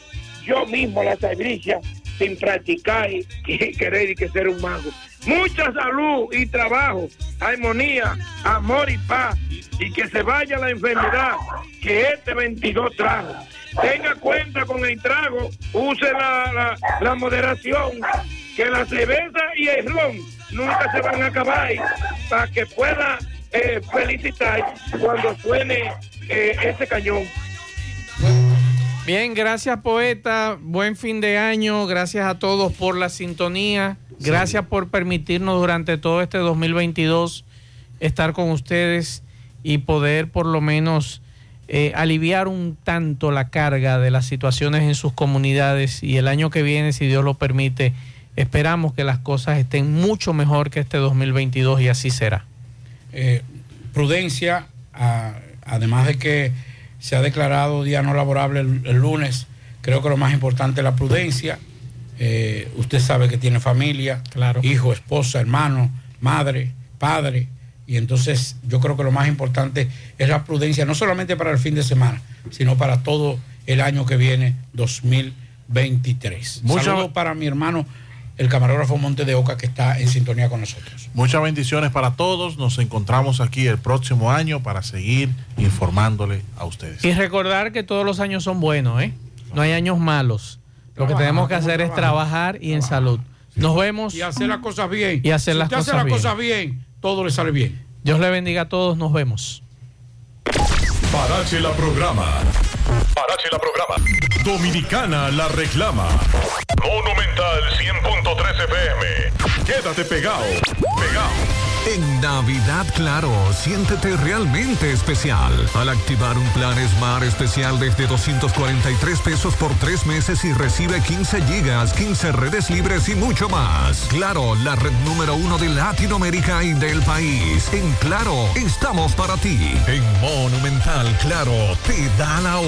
yo mismo la sabiduría sin practicar y, y querer y que ser un mago. Mucha salud y trabajo, armonía, amor y paz y que se vaya la enfermedad que este 22 trajo. Tenga cuenta con el trago, use la, la, la moderación, que la cerveza y el ron nunca se van a acabar para que pueda eh, felicitar cuando suene eh, ese cañón. Bien, gracias poeta, buen fin de año, gracias a todos por la sintonía, gracias por permitirnos durante todo este 2022 estar con ustedes y poder por lo menos eh, aliviar un tanto la carga de las situaciones en sus comunidades. Y el año que viene, si Dios lo permite, esperamos que las cosas estén mucho mejor que este 2022 y así será. Eh, prudencia, a- además de que se ha declarado día no laborable el, el lunes, creo que lo más importante es la prudencia. Eh, usted sabe que tiene familia, hijo, esposa, hermano, madre, padre, y entonces yo creo que lo más importante es la prudencia, no solamente para el fin de semana, sino para todo el año que viene, 2023. Mucha- Saludos para mi hermano, el camarógrafo Monte de Oca, que está en sintonía con nosotros. Muchas bendiciones para todos. Nos encontramos aquí el próximo año para seguir informándole a ustedes. Y recordar que todos los años son buenos, ¿eh? No hay años malos. Lo que tenemos que ¿cómo hacer es trabaja? trabajar y en salud. Nos vemos. Y hacer las cosas bien. Y hacer si las usted hace cosas las bien. cosas bien, todo le sale bien. Dios le bendiga a todos. Nos vemos. Parache la programa. Parache la programa. Dominicana la reclama. Monumental 100.13 FM. Quédate pegado. Pegado. En Navidad Claro, siéntete realmente especial al activar un plan Smart especial desde 243 pesos por tres meses y recibe 15 gigas, 15 redes libres y mucho más. Claro, la red número uno de Latinoamérica y del país. En Claro, estamos para ti. En Monumental Claro, te da la